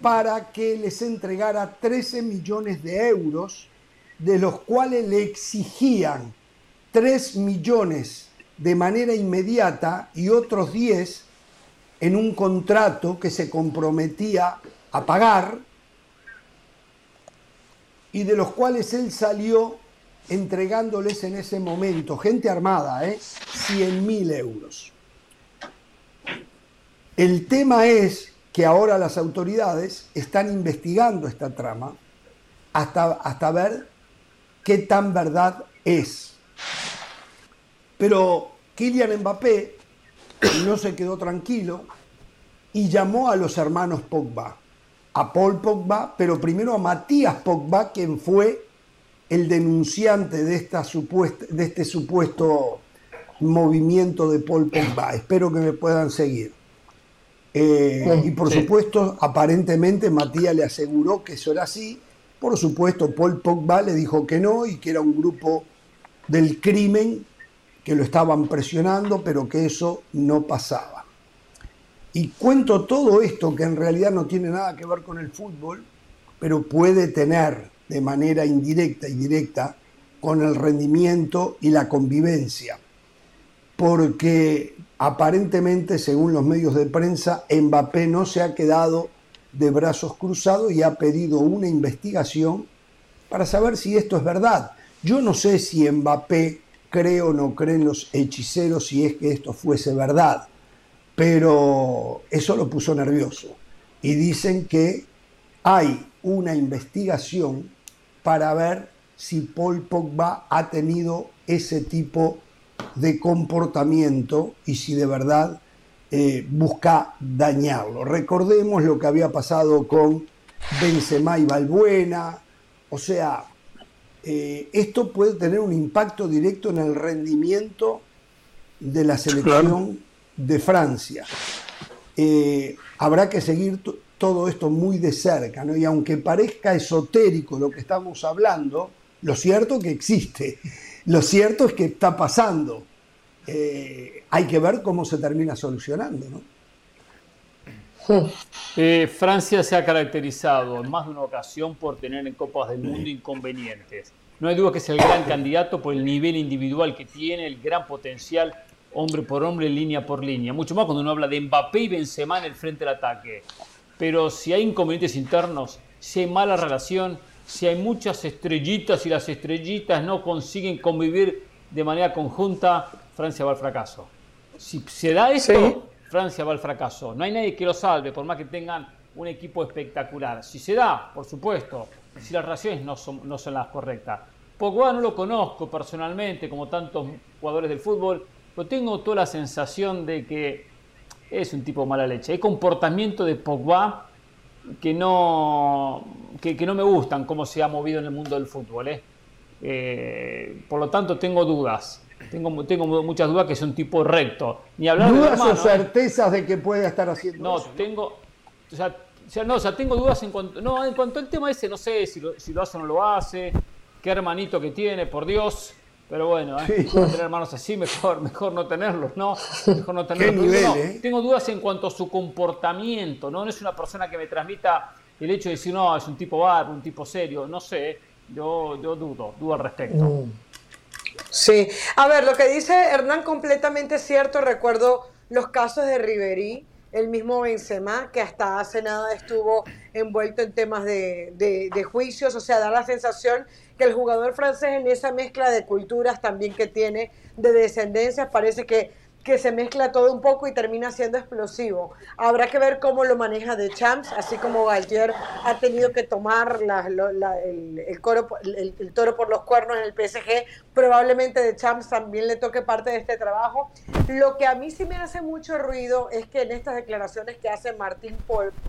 para que les entregara 13 millones de euros, de los cuales le exigían 3 millones de manera inmediata y otros 10 en un contrato que se comprometía a pagar y de los cuales él salió entregándoles en ese momento, gente armada, ¿eh? 100 mil euros. El tema es que ahora las autoridades están investigando esta trama hasta, hasta ver qué tan verdad es. Pero Kylian Mbappé no se quedó tranquilo y llamó a los hermanos Pogba, a Paul Pogba, pero primero a Matías Pogba, quien fue el denunciante de, esta supuesta, de este supuesto movimiento de Paul Pogba. Espero que me puedan seguir. Eh, y por supuesto, aparentemente Matías le aseguró que eso era así. Por supuesto, Paul Pogba le dijo que no y que era un grupo del crimen que lo estaban presionando, pero que eso no pasaba. Y cuento todo esto que en realidad no tiene nada que ver con el fútbol, pero puede tener de manera indirecta y directa con el rendimiento y la convivencia. Porque aparentemente, según los medios de prensa, Mbappé no se ha quedado de brazos cruzados y ha pedido una investigación para saber si esto es verdad. Yo no sé si Mbappé cree o no cree en los hechiceros si es que esto fuese verdad, pero eso lo puso nervioso. Y dicen que hay una investigación para ver si Paul Pogba ha tenido ese tipo de comportamiento y si de verdad eh, busca dañarlo. Recordemos lo que había pasado con Benzema y Balbuena, o sea, eh, esto puede tener un impacto directo en el rendimiento de la selección de Francia. Eh, habrá que seguir todo esto muy de cerca, ¿no? Y aunque parezca esotérico lo que estamos hablando, lo cierto es que existe, [laughs] lo cierto es que está pasando. Eh, hay que ver cómo se termina solucionando, ¿no? Eh, Francia se ha caracterizado en más de una ocasión por tener en Copas del Mundo inconvenientes. No hay duda que es el gran candidato por el nivel individual que tiene, el gran potencial hombre por hombre, línea por línea. Mucho más cuando uno habla de Mbappé y Benzema en el frente del ataque. Pero si hay inconvenientes internos, si hay mala relación, si hay muchas estrellitas y las estrellitas no consiguen convivir de manera conjunta, Francia va al fracaso. Si se da esto, Francia va al fracaso. No hay nadie que lo salve, por más que tengan un equipo espectacular. Si se da, por supuesto, si las relaciones no son, las correctas. Pogba no lo conozco personalmente, como tantos jugadores del fútbol, pero tengo toda la sensación de que es un tipo mala leche. Hay comportamiento de Pogba que no, que, no me gustan, cómo se ha movido en el mundo del fútbol. ¿eh? Eh, por lo tanto, tengo dudas. Tengo, tengo muchas dudas que es un tipo recto. Ni hablar ¿Dudas o ¿eh? certezas de que puede estar haciendo no, Tengo, o sea, no, o sea, tengo dudas en cuanto, no, en cuanto al tema ese, no sé si lo, si lo hace o no lo hace, qué hermanito que tiene, por Dios. Pero bueno, ¿eh? tener hermanos así, mejor, mejor no tenerlos, ¿no? Mejor no tenerlos. Eh? Tengo dudas en cuanto a su comportamiento, ¿no? No es una persona que me transmita el hecho de decir, no, es un tipo bar, un tipo serio, no sé. Yo, yo dudo, dudo al respecto. Mm. Sí, a ver, lo que dice Hernán completamente cierto. Recuerdo los casos de Riverí, el mismo Benzema, que hasta hace nada estuvo envuelto en temas de, de, de juicios, o sea, da la sensación que el jugador francés en esa mezcla de culturas también que tiene, de descendencias, parece que, que se mezcla todo un poco y termina siendo explosivo. Habrá que ver cómo lo maneja de Champs, así como Galtier ha tenido que tomar el, el, coro, el, toro por los cuernos en el PSG, probablemente de Champs también le toque parte de este trabajo. Lo que a mí sí me hace mucho ruido es que en estas declaraciones que hace Martín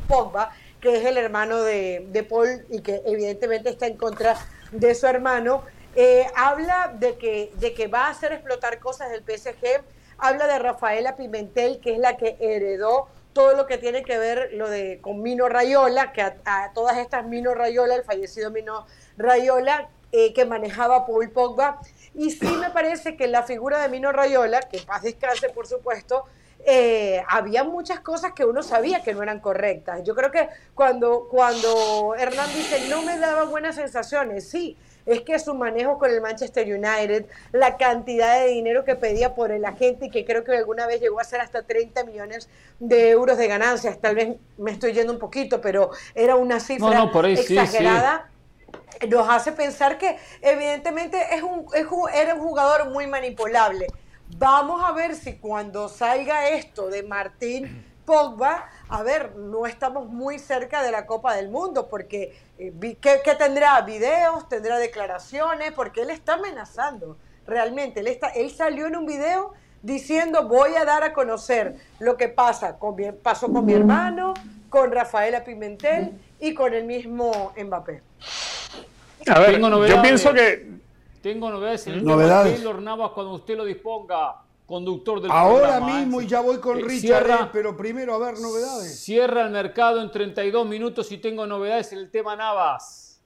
Pogba, que es el hermano de, de Paul y que evidentemente está en contra de su hermano, eh, habla de que, de que va a hacer explotar cosas del PSG, habla de Rafaela Pimentel, que es la que heredó todo lo que tiene que ver lo de con Mino Rayola, que a, todas estas Mino Rayola, el fallecido Mino Rayola, eh, que manejaba Paul Pogba. Y sí me parece que la figura de Mino Rayola, que paz descanse por supuesto, eh, había muchas cosas que uno sabía que no eran correctas. Yo creo que cuando, cuando Hernán dice no me daba buenas sensaciones, sí, es que su manejo con el Manchester United, la cantidad de dinero que pedía por el agente y que creo que alguna vez llegó a ser hasta 30 millones de euros de ganancias, tal vez me estoy yendo un poquito, pero era una cifra exagerada. Nos hace pensar que evidentemente es un, es era un jugador muy manipulable. Vamos a ver si cuando salga esto de Martín Pogba, a ver, no estamos muy cerca de la Copa del Mundo, porque eh, ¿qué, tendrá? ¿Videos? ¿Tendrá declaraciones? Porque él está amenazando, realmente. Él, está, él salió en un video diciendo voy a dar a conocer lo que pasa con pasó con mi hermano, con Rafaela Pimentel y con el mismo Mbappé. A ver, yo pienso que tengo novedades en el novedades. Taylor Navas cuando usted lo disponga, conductor del Ahora mismo y ya voy con eh, Richard, eh, pero primero a ver novedades. Cierra el mercado en 32 minutos y tengo novedades en el tema Navas.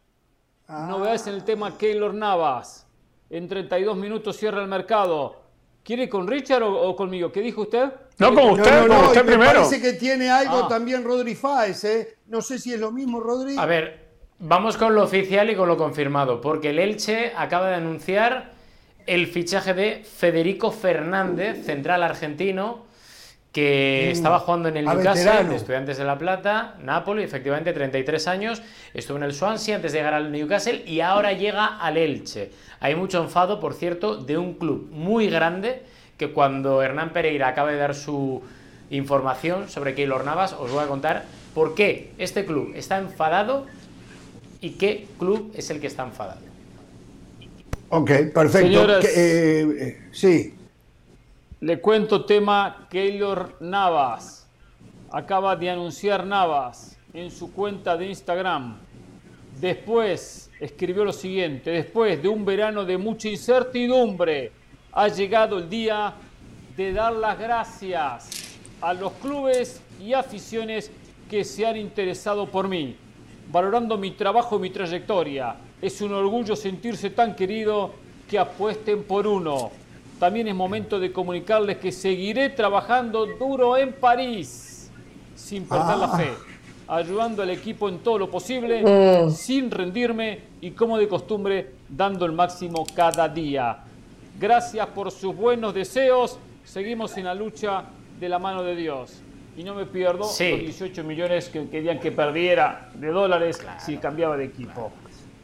Ah. Novedades en el tema Keylor Navas. En 32 minutos cierra el mercado. ¿Quiere con Richard o, conmigo? ¿Qué dijo usted? No, con usted, con usted primero. Me parece que tiene algo ah. también Rodri Fáez, ¿eh? No sé si es lo mismo, Rodri. A ver, Vamos con lo oficial y con lo confirmado, porque el Elche acaba de anunciar el fichaje de Federico Fernández, central argentino, que mm. estaba jugando en el Newcastle, de Estudiantes de La Plata, Napoli, efectivamente 33 años, estuvo en el Swansea antes de llegar al Newcastle y ahora llega al Elche. Hay mucho enfado, por cierto, de un club muy grande que cuando Hernán Pereira acaba de dar su información sobre Keylor Navas, os voy a contar por qué este club está enfadado y qué club es el que está enfadado. Ok, perfecto. Eh, eh, sí. Le cuento tema Keylor Navas. Acaba de anunciar Navas en su cuenta de Instagram. Después escribió lo siguiente, después de un verano de mucha incertidumbre, ha llegado el día de dar las gracias a los clubes y aficiones que se han interesado por mí, valorando mi trabajo y mi trayectoria. Es un orgullo sentirse tan querido que apuesten por uno. También es momento de comunicarles que seguiré trabajando duro en París, sin perder la ah. fe, ayudando al equipo en todo lo posible, mm. sin rendirme y como de costumbre, dando el máximo cada día. Gracias por sus buenos deseos. Seguimos en la lucha de la mano de Dios. Y no me pierdo los 18 millones que querían que perdiera de dólares si cambiaba de equipo.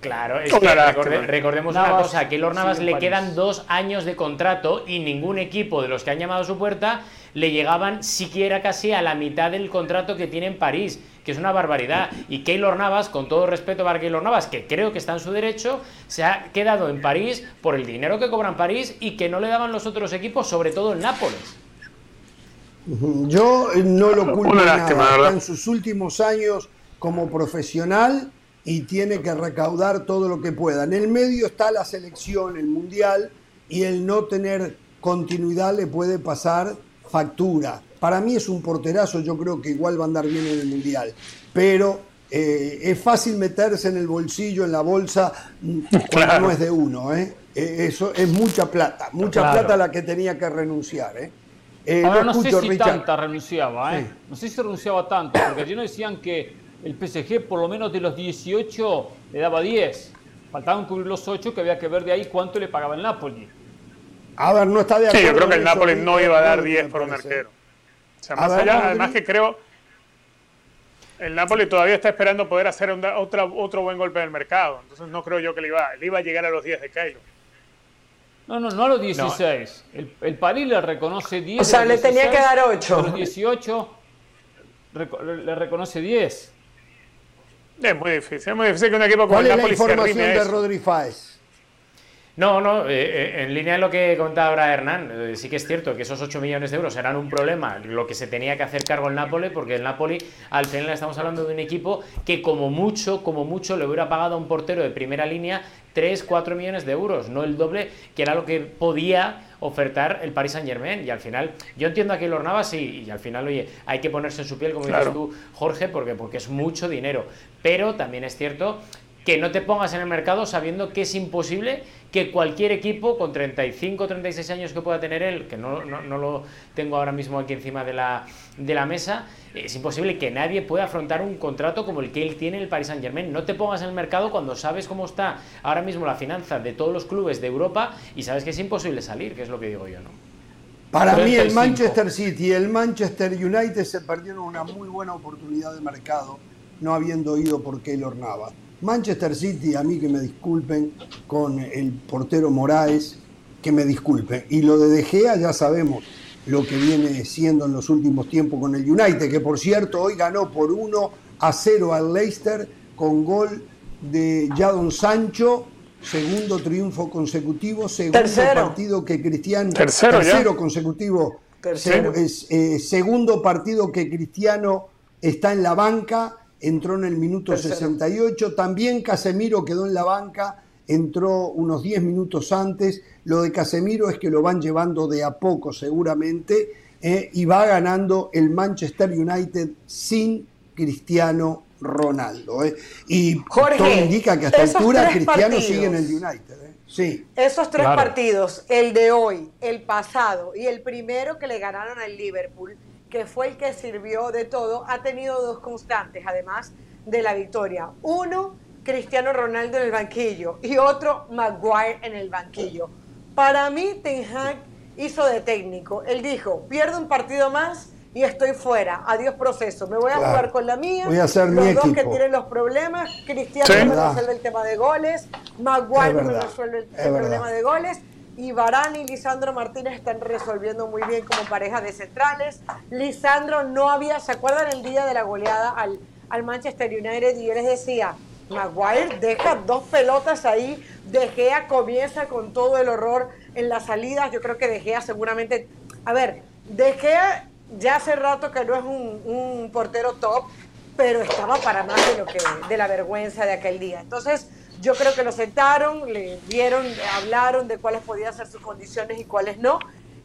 Claro, es que recordemos una cosa, que a Navas le quedan dos años de contrato y ningún equipo de los que han llamado a su puerta le llegaban siquiera casi a la mitad del contrato que tiene en París, que es una barbaridad. Y Keylor Navas, con todo respeto para Keylor Navas, que creo que está en su derecho, se ha quedado en París por el dinero que cobra en París y que no le daban los otros equipos, sobre todo el Nápoles. Yo no lo culpo nada. en sus últimos años como profesional y tiene que recaudar todo lo que pueda. En el medio está la selección, el mundial, y el no tener continuidad le puede pasar factura. Para mí es un porterazo, yo creo que igual va a andar bien en el mundial, pero eh, es fácil meterse en el bolsillo, en la bolsa, [laughs] cuando no es de uno. ¿eh? Eh, eso es mucha plata, mucha plata la que tenía que renunciar. Ahora no, sé si tanta renunciaba, no sé si renunciaba tanto, porque allí no decían que el PSG por lo menos de los 18 le daba 10. Faltaban cubrir los 8 que había que ver de ahí cuánto le pagaba el Napoli. A ver, no está de acuerdo. Sí, yo creo que el Napoli no iba a dar 10 por un arquero. O sea, más allá, además que creo, el Napoli todavía está esperando poder hacer otra, otro buen golpe en el mercado. Entonces no creo yo que le iba, le iba a llegar a los 10 de Keylor. No, no, no a los 16. El, el París le reconoce 10. O sea, le tenía que dar 8. A los 18 le reconoce 10. Es muy difícil, es muy difícil que un equipo como el Napoli es la información de Rodri Fáez? No, no, eh, eh, en línea de lo que contaba ahora Hernán, eh, sí que es cierto que esos 8 millones de euros eran un problema, lo que se tenía que hacer cargo el Napoli, porque el Napoli, al final estamos hablando de un equipo que como mucho, como mucho le hubiera pagado a un portero de primera línea 3, 4 millones de euros, no el doble, que era lo que podía ofertar el Paris Saint Germain. Y al final, yo entiendo a Keylor Navas y, y al final, oye, hay que ponerse en su piel, como dices tú, Jorge, porque, porque es mucho dinero. Pero también es cierto que no te pongas en el mercado sabiendo que es imposible que cualquier equipo con 35 o 36 años que pueda tener él, que no, no, lo tengo ahora mismo aquí encima de la, de la mesa, es imposible que nadie pueda afrontar un contrato como el que él tiene en el Paris Saint Germain. No te pongas en el mercado cuando sabes cómo está ahora mismo la finanza de todos los clubes de Europa y sabes que es imposible salir, que es lo que digo yo, ¿no? Para mí el Manchester City y el Manchester United se perdieron una muy buena oportunidad de mercado no habiendo ido por Keylor Navas. Manchester City, a mí que me disculpen, con el portero Moraes, que me disculpen. Y lo de De Gea ya sabemos lo que viene siendo en los últimos tiempos con el United, que por cierto hoy ganó por 1 a 0 al Leicester con gol de Jadon Sancho, segundo triunfo consecutivo, segundo partido que Cristiano, tercero, consecutivo, eh, segundo partido que Cristiano está en la banca entró en el minuto 68, también Casemiro quedó en la banca, entró unos 10 minutos antes, lo de Casemiro es que lo van llevando de a poco seguramente eh, y va ganando el Manchester United sin Cristiano Ronaldo. Eh. Y todo indica que hasta altura Cristiano sigue en el United. Eh. Sí. Esos tres partidos, el de hoy, el pasado y el primero que le ganaron al Liverpool, que fue el que sirvió de todo, ha tenido dos constantes, además de la victoria. Uno, Cristiano Ronaldo en el banquillo y otro, Maguire en el banquillo. Para mí, Ten Hag hizo de técnico. Él dijo, pierdo un partido más y estoy fuera. Adiós proceso. Me voy a jugar con la mía. Voy a hacer los dos que tienen los problemas. Cristiano me resuelve el tema de goles. Maguire me resuelve el, problema de goles. Y Varane y Lisandro Martínez están resolviendo muy bien como pareja de centrales. Lisandro no había, ¿se acuerdan el día de la goleada al, al Manchester United? Y yo les decía, Maguire deja dos pelotas ahí, De Gea comienza con todo el horror en las salidas, yo creo que De Gea seguramente, a ver, De Gea ya hace rato que no es un, portero top, pero estaba para más de lo que de la vergüenza de aquel día. Entonces, yo creo que lo sentaron, le dieron, hablaron de cuáles podían ser sus condiciones y cuáles no,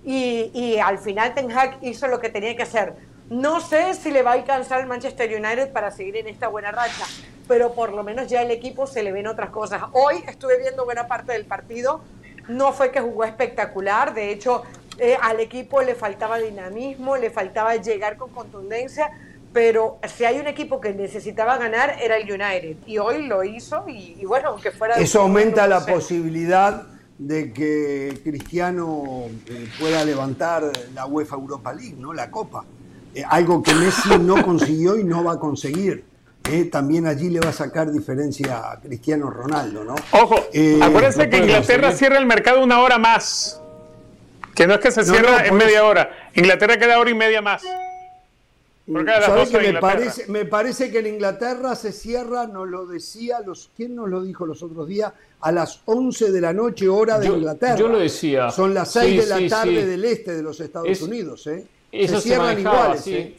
y, y al final Ten Hag hizo lo que tenía que hacer. No sé si le va a alcanzar el Manchester United para seguir en esta buena racha, pero por lo menos ya el equipo se le ven otras cosas. Hoy estuve viendo buena parte del partido, no fue que jugó espectacular, de hecho eh, al equipo le faltaba dinamismo, le faltaba llegar con contundencia, pero si hay un equipo que necesitaba ganar era el United y hoy lo hizo y, bueno, aunque fuera... Eso aumenta la posibilidad de que Cristiano eh, pueda levantar la UEFA Europa League, ¿no? La Copa. Eh, algo que Messi no [laughs] consiguió y no va a conseguir. Eh, también allí le va a sacar diferencia a Cristiano Ronaldo, ¿no? Ojo, eh, acuérdense que Inglaterra cierra el mercado una hora más. Que no es que se cierra en media hora. Inglaterra queda hora y media más. ¿Sabes que me parece, me parece que en Inglaterra se cierra, nos lo decía, los, ¿quién nos lo dijo los otros días? A las 11 de la noche, hora de Inglaterra. Yo lo decía. Son las 6 de la tarde del este de los Estados Unidos. ¿eh? se cierran iguales. Sí,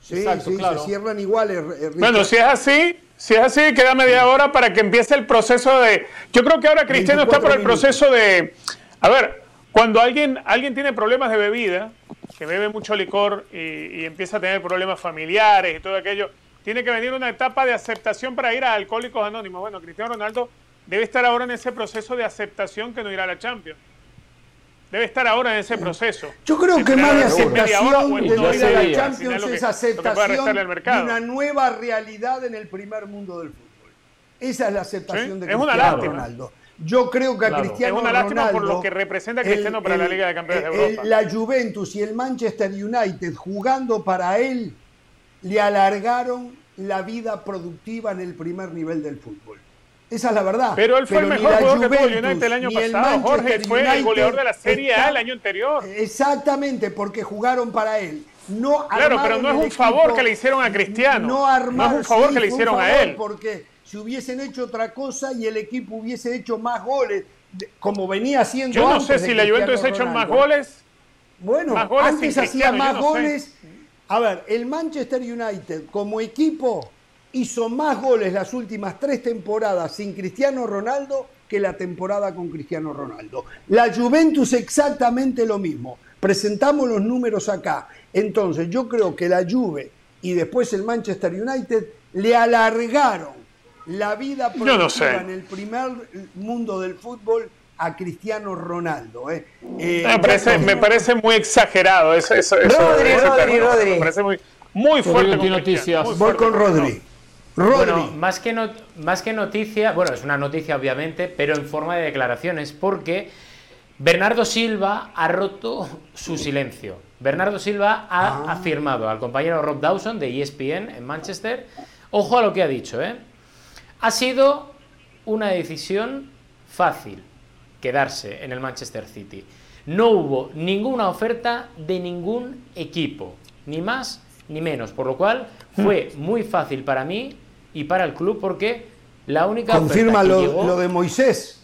sí, se cierran iguales. Bueno, si es así, si es así, queda media hora para que empiece el proceso de. Yo creo que ahora Cristiano está por el proceso de. A ver, cuando alguien, alguien tiene problemas de bebida, que bebe mucho licor y, empieza a tener problemas familiares y todo aquello, tiene que venir una etapa de aceptación para ir a Alcohólicos Anónimos. Bueno, Cristiano Ronaldo debe estar ahora en ese proceso de aceptación que no irá a la Champions debe estar ahora en ese proceso. Yo creo que más de aceptación de no ir a la Champions es aceptación de una nueva realidad en el primer mundo del fútbol. Esa es la aceptación de Cristiano Ronaldo. Yo creo que a Cristiano Ronaldo... Es una lástima por lo que representa Cristiano para la Liga de Campeones de Europa. la Juventus y el Manchester United jugando para él le alargaron la vida productiva en el primer nivel del fútbol. Esa es la verdad. Pero él fue el mejor jugador que tuvo United el año pasado. Jorge fue el goleador de la Serie A el año anterior. Exactamente, porque jugaron para él. No claro, pero no es un favor que le hicieron a Cristiano. No, no es un favor que le hicieron a él. Porque si hubiesen hecho otra cosa y el equipo hubiese hecho más goles, como venía haciendo Yo no sé si la Juventus ha hecho más goles. Bueno, antes hacía más goles. A ver, el Manchester United como equipo hizo más goles las últimas tres temporadas sin Cristiano Ronaldo que la temporada con Cristiano Ronaldo. La Juventus exactamente lo mismo. Presentamos los números acá. Entonces yo creo que la Juve y después el Manchester United le alargaron la vida productiva en el primer mundo del fútbol a Cristiano Ronaldo. ¿eh? Eh, me, parece, muy exagerado. Eso, Rodri, Rodri, Rodri. Me parece muy, muy fuerte. Noticias. Voy con Rodri. Bueno, más que, más que noticia, bueno, es una noticia obviamente, pero en forma de declaraciones, porque Bernardo Silva ha roto su silencio. Bernardo Silva ha ah. afirmado al compañero Rob Dawson de ESPN en Manchester, ojo a lo que ha dicho, ¿eh? Ha sido una decisión fácil quedarse en el Manchester City. No hubo ninguna oferta de ningún equipo, ni más ni menos, por lo cual fue muy fácil para mí y para el club porque la única confirma lo, lo, de Moisés.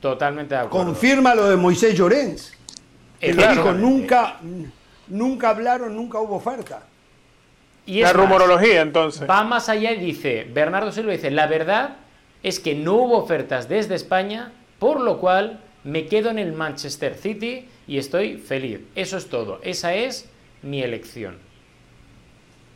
Totalmente de acuerdo. Confirma lo de Moisés Llorens que dijo nunca nunca hablaron nunca hubo oferta y la rumorología entonces. va más allá y dice Bernardo Silva dice la verdad es que no hubo ofertas desde España por lo cual me quedo en el Manchester City y estoy feliz eso es todo. Esa es mi elección.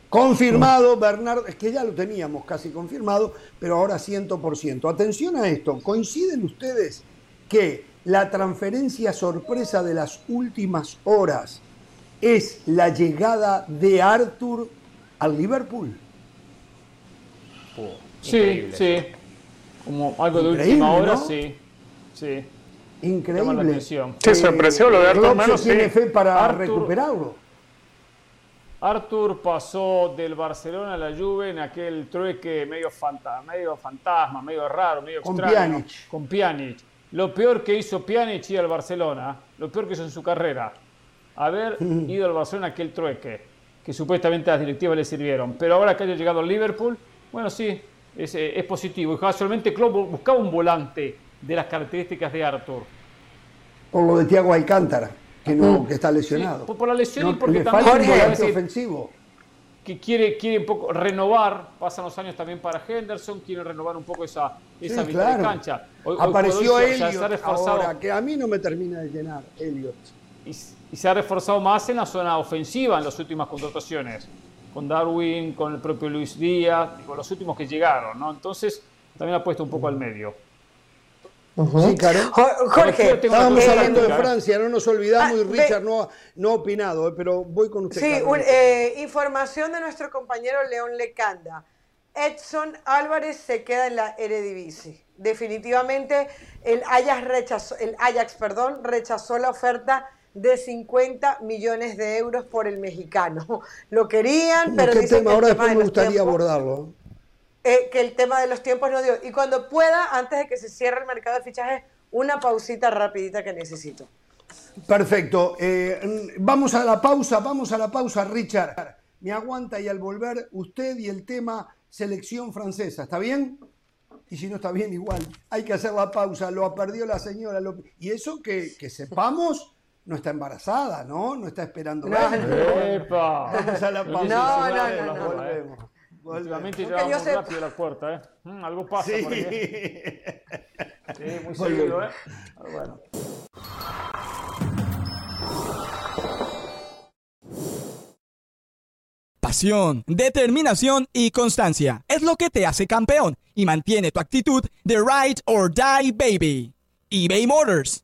Confirmado, Bernardo, es que ya lo teníamos casi confirmado, pero ahora 100%. Atención a esto, ¿coinciden ustedes que la transferencia sorpresa de las últimas horas es la llegada de Arthur al Liverpool? sí, sí. Como algo de última hora, sí. Sí. Increíble. Sí, sorprendió lo de Arthur, tiene fe para recuperarlo. Arthur pasó del Barcelona a la Juve en aquel trueque medio, medio fantasma, medio raro, medio con extraño. Con Pjanic. Lo peor que hizo Pjanic ir al Barcelona, lo peor que hizo en su carrera, haber [laughs] ido al Barcelona aquel trueque, que supuestamente las directivas le sirvieron. Pero ahora que haya llegado al Liverpool, bueno, sí, es, eh, es positivo. Y casualmente Klopp buscaba un volante de las características de Arthur. Por lo de Thiago Alcántara que no que está lesionado. por, la lesión y porque también ofensivo. Que quiere, quiere un poco renovar, pasan los años también para Henderson, quiere renovar un poco esa, esa mitad de cancha. Apareció Elliot ahora, que a mí no me termina de llenar, Elliot. Y, se ha reforzado más en la zona ofensiva en las últimas contrataciones, con Darwin, con el propio Luis Díaz, con los últimos que llegaron, ¿no? Entonces también ha puesto un poco al medio. Sí, claro. Jorge, estábamos hablando de Francia, no nos olvidamos y ah, Richard no, no ha opinado, eh, pero voy con usted. Sí, eh, información de nuestro compañero León Lecanda. Edson Álvarez se queda en la Eredivisie. Definitivamente el Ajax rechazó, el Ajax, perdón, rechazó la oferta de 50 millones de euros por el mexicano. [laughs] Lo querían, pero ¿Qué tema? Ahora después me gustaría abordarlo. Eh, que el tema de los tiempos no dio. Y cuando pueda, antes de que se cierre el mercado de fichajes, una pausita rapidita que necesito. Perfecto. Eh, vamos a la pausa, vamos a la pausa, Richard. Me aguanta y al volver usted y el tema selección francesa. ¿Está bien? Y si no está bien, igual. Hay que hacer la pausa. Lo ha perdido la señora. Y eso que, que sepamos no está embarazada, ¿no? No está esperando nada. Vamos a la pausa. No, no, no, Volvemos. Últimamente llevamos rápido la puerta, ¿eh? Mm, algo pasa por ahí. Sí, muy [laughs] seguido, ¿eh? bueno. Pasión, determinación y constancia es lo que te hace campeón y mantiene tu actitud de ride or die baby. eBay Motors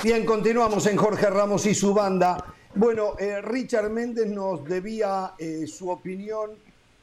Bien, continuamos en Jorge Ramos y su banda. Bueno, eh, Richard Méndez nos debía eh, su opinión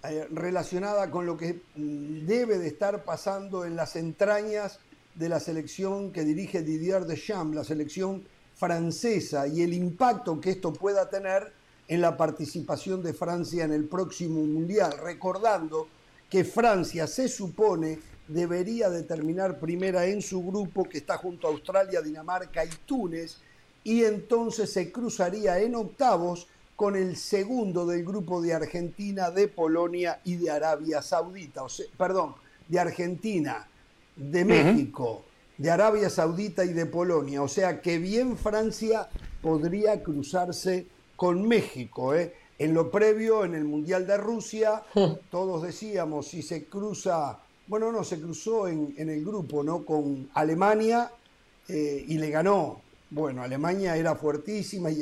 eh, relacionada con lo que mm, debe de estar pasando en las entrañas de la selección que dirige Didier Deschamps, la selección francesa, y el impacto que esto pueda tener en la participación de Francia en el próximo Mundial, recordando que Francia se supone debería de terminar primera en su grupo, que está junto a Australia, Dinamarca y Túnez, y entonces se cruzaría en octavos con el segundo del grupo de Argentina, de Polonia y de Arabia Saudita, o sea, perdón, de Argentina, de México, de Arabia Saudita y de Polonia. O sea que bien Francia podría cruzarse con México. ¿eh? En lo previo, en el Mundial de Rusia, [laughs] todos decíamos, si se cruza, bueno, no, se cruzó en, el grupo, ¿no? Con Alemania eh, y le ganó bueno, Alemania era fuertísima y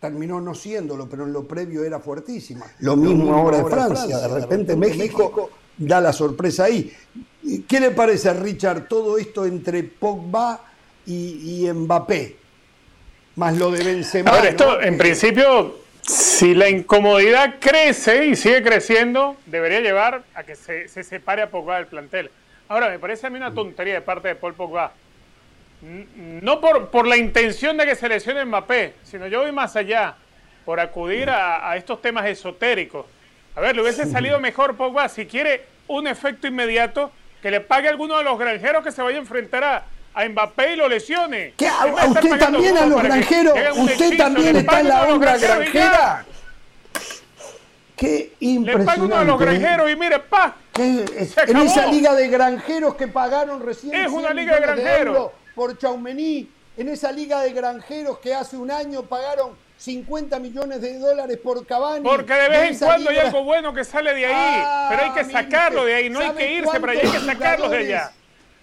terminó no siéndolo, pero en lo previo era fuertísima. Lo mismo ahora de Francia, de repente México da la sorpresa ahí. ¿Qué le parece, Richard, todo esto entre Pogba y, Mbappé? Más lo de Benzema. Ahora, esto en principio, si la incomodidad crece y sigue creciendo, debería llevar a que se, se separe a Pogba del plantel. Ahora, me parece a mí una tontería de parte de Paul Pogba no por, por la intención de que se lesione Mbappé, sino yo voy más allá, por acudir a, estos temas esotéricos. A ver, le hubiese salido mejor Pogba si quiere un efecto inmediato que le pague a alguno de los granjeros que se vaya a enfrentar a, a Mbappé y lo lesione. ¿Qué, ¿A, usted también a los granjeros? ¿Usted también está en la obra granjera? Qué impresionante. Le paga uno a los granjeros y mire, pa. en esa liga de granjeros que pagaron recién. Es una liga de granjeros. por Chaumení. En esa liga de granjeros que hace un año pagaron 50 millones de dólares por Cavani. Porque de vez en cuando hay algo bueno que sale de ahí. Ah, pero hay que sacarlo de ahí. No hay que irse para allá, hay que sacarlo de allá.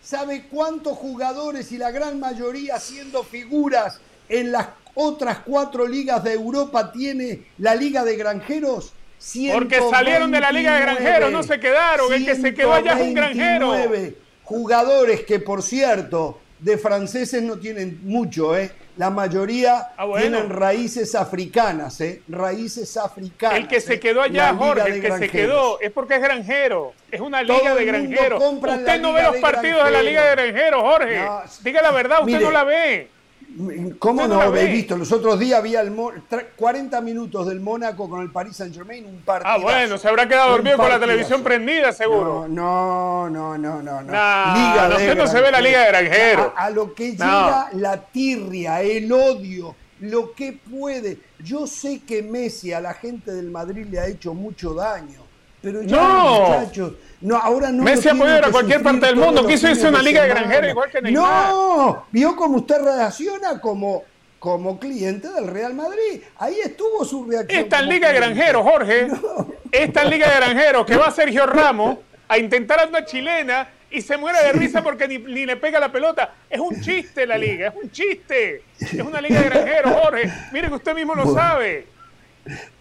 ¿Sabe cuántos jugadores y la gran mayoría siendo figuras en las otras cuatro ligas de Europa tiene la Liga de Granjeros? Porque salieron de la Liga de Granjeros, no se quedaron. El que se quedó allá es un granjero. Jugadores que, por cierto, de franceses no tienen mucho, ¿eh? La mayoría ah, tienen raíces africanas, ¿eh? Raíces africanas. El que se ¿eh? quedó allá, Jorge, el que se quedó es porque es granjero. Es una liga de granjeros. Usted no ve los partidos de la liga de granjeros, Jorge. Diga la verdad, usted no la ve. ¿Cómo no, habéis visto? Los otros días había el 40 minutos del Mónaco con el Paris Saint Germain, un partido. Ah, bueno, se habrá quedado dormido con la televisión prendida, seguro. No, no, no, no. no. Liga no, no se ve la Liga de Granjeros. A, lo que llega la tirria, el odio, lo que puede. Yo sé que Messi a la gente del Madrid le ha hecho mucho daño, pero ya, no. muchachos no, ahora no. Messi puede ir a cualquier parte del mundo. Quiso irse a una liga de granjeros igual que Neymar. No, vio cómo usted reacciona como, como cliente del Real Madrid. Ahí estuvo su reacción. Esta liga de granjeros, Jorge. Esta liga de granjeros que va Sergio Ramos a intentar a una chilena y se muere de risa porque ni, ni, le pega la pelota. Es un chiste la liga, es un chiste. Es una liga de granjeros, Jorge. Mire que usted mismo lo sabe.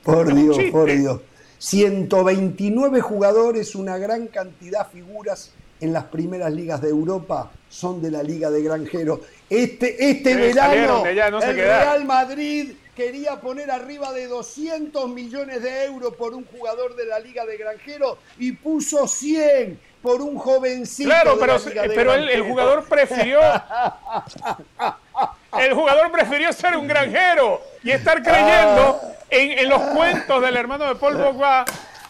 Por Dios, por Dios. 129 jugadores, una gran cantidad de figuras en las primeras ligas de Europa son de la Liga de Granjeros. Este, este verano el Real Madrid quería poner arriba de 200 millones de euros por un jugador de la Liga de Granjeros y puso 100 por un jovencito. Claro, pero, pero el, jugador prefirió. [laughs] el jugador prefirió ser un granjero y estar creyendo ah en, los cuentos del hermano de Paul Pogba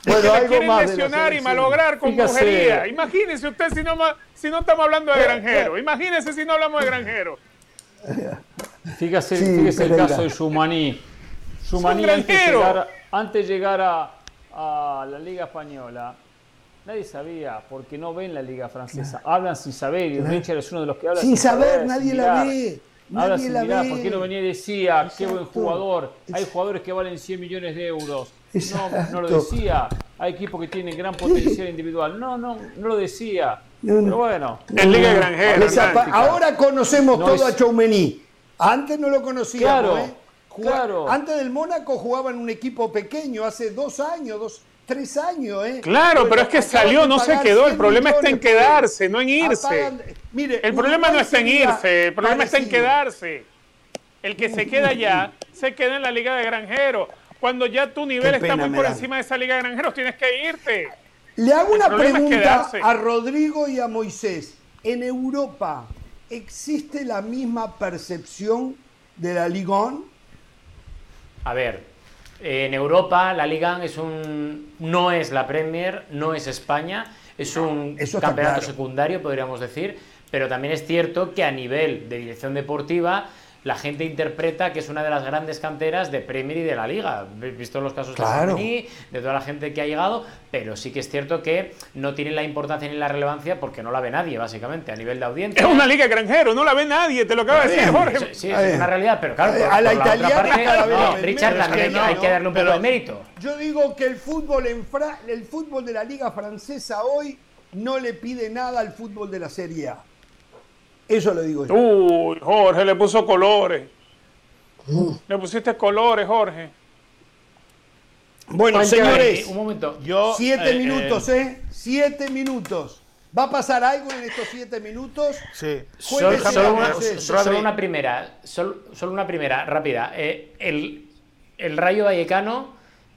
bueno, que le quieren lesionar y malograr con brujería. Imagínese usted si no, si no estamos hablando de granjero. Imagínese si no hablamos de granjero. Fíjese, fíjese el caso de Sumani. Sumani antes de llegar, antes de llegar a, a, la Liga Española, nadie sabía, porque no ven la Liga Francesa. Hablan sin saber, y Richard es uno de los que habla sin, sin saber. nadie la ve. Ahora sí, mirá, ¿por qué no venía y decía, qué buen jugador? Hay jugadores que valen 100 millones de euros. No, no lo decía. Hay equipos que tienen gran potencial individual. No, no, no lo decía. Pero bueno. En Liga Granjera. Ahora conocemos todo a Choumení. Antes no lo conocíamos. Claro, ¿eh? claro. Antes del Mónaco jugaba en un equipo pequeño, hace dos años, dos, tres años, ¿eh? Claro, pero, es que salió, no se quedó. El problema está en quedarse, no en irse. mire, el problema no está en irse, el problema está en quedarse. El que se queda allá, se queda en la liga de granjeros. Cuando ya tu nivel está muy por encima de esa liga de granjeros, tienes que irte. Le hago una pregunta a Rodrigo y a Moisés. En Europa, ¿existe la misma percepción de la Ligón? A ver, en Europa la Liga es un, no es la Premier, no es España, es un campeonato secundario, podríamos decir, pero también es cierto que a nivel de dirección deportiva la gente interpreta que es una de las grandes canteras de Premier y de la Liga. Visto los casos de de toda la gente que ha llegado, pero sí que es cierto que no tiene la importancia ni la relevancia porque no la ve nadie, básicamente, a nivel de audiencia. Es una liga extranjero, no la ve nadie, te lo acaba de decir Jorge. Sí, es una realidad, pero claro, a la italiana no, Richard también hay que darle un poco de mérito. Yo digo que el fútbol, en el fútbol de la liga francesa hoy no le pide nada al fútbol de la Serie A. Eso lo digo yo. Uy, Jorge, le puso colores. Mm. Le pusiste colores, Jorge. Bueno, señores, un momento. Yo, siete eh, minutos, eh. ¿eh? Siete minutos. ¿Va a pasar algo en estos siete minutos? Sí. Solo, una, primera, solo, una primera, rápida. Eh, el, el Rayo Vallecano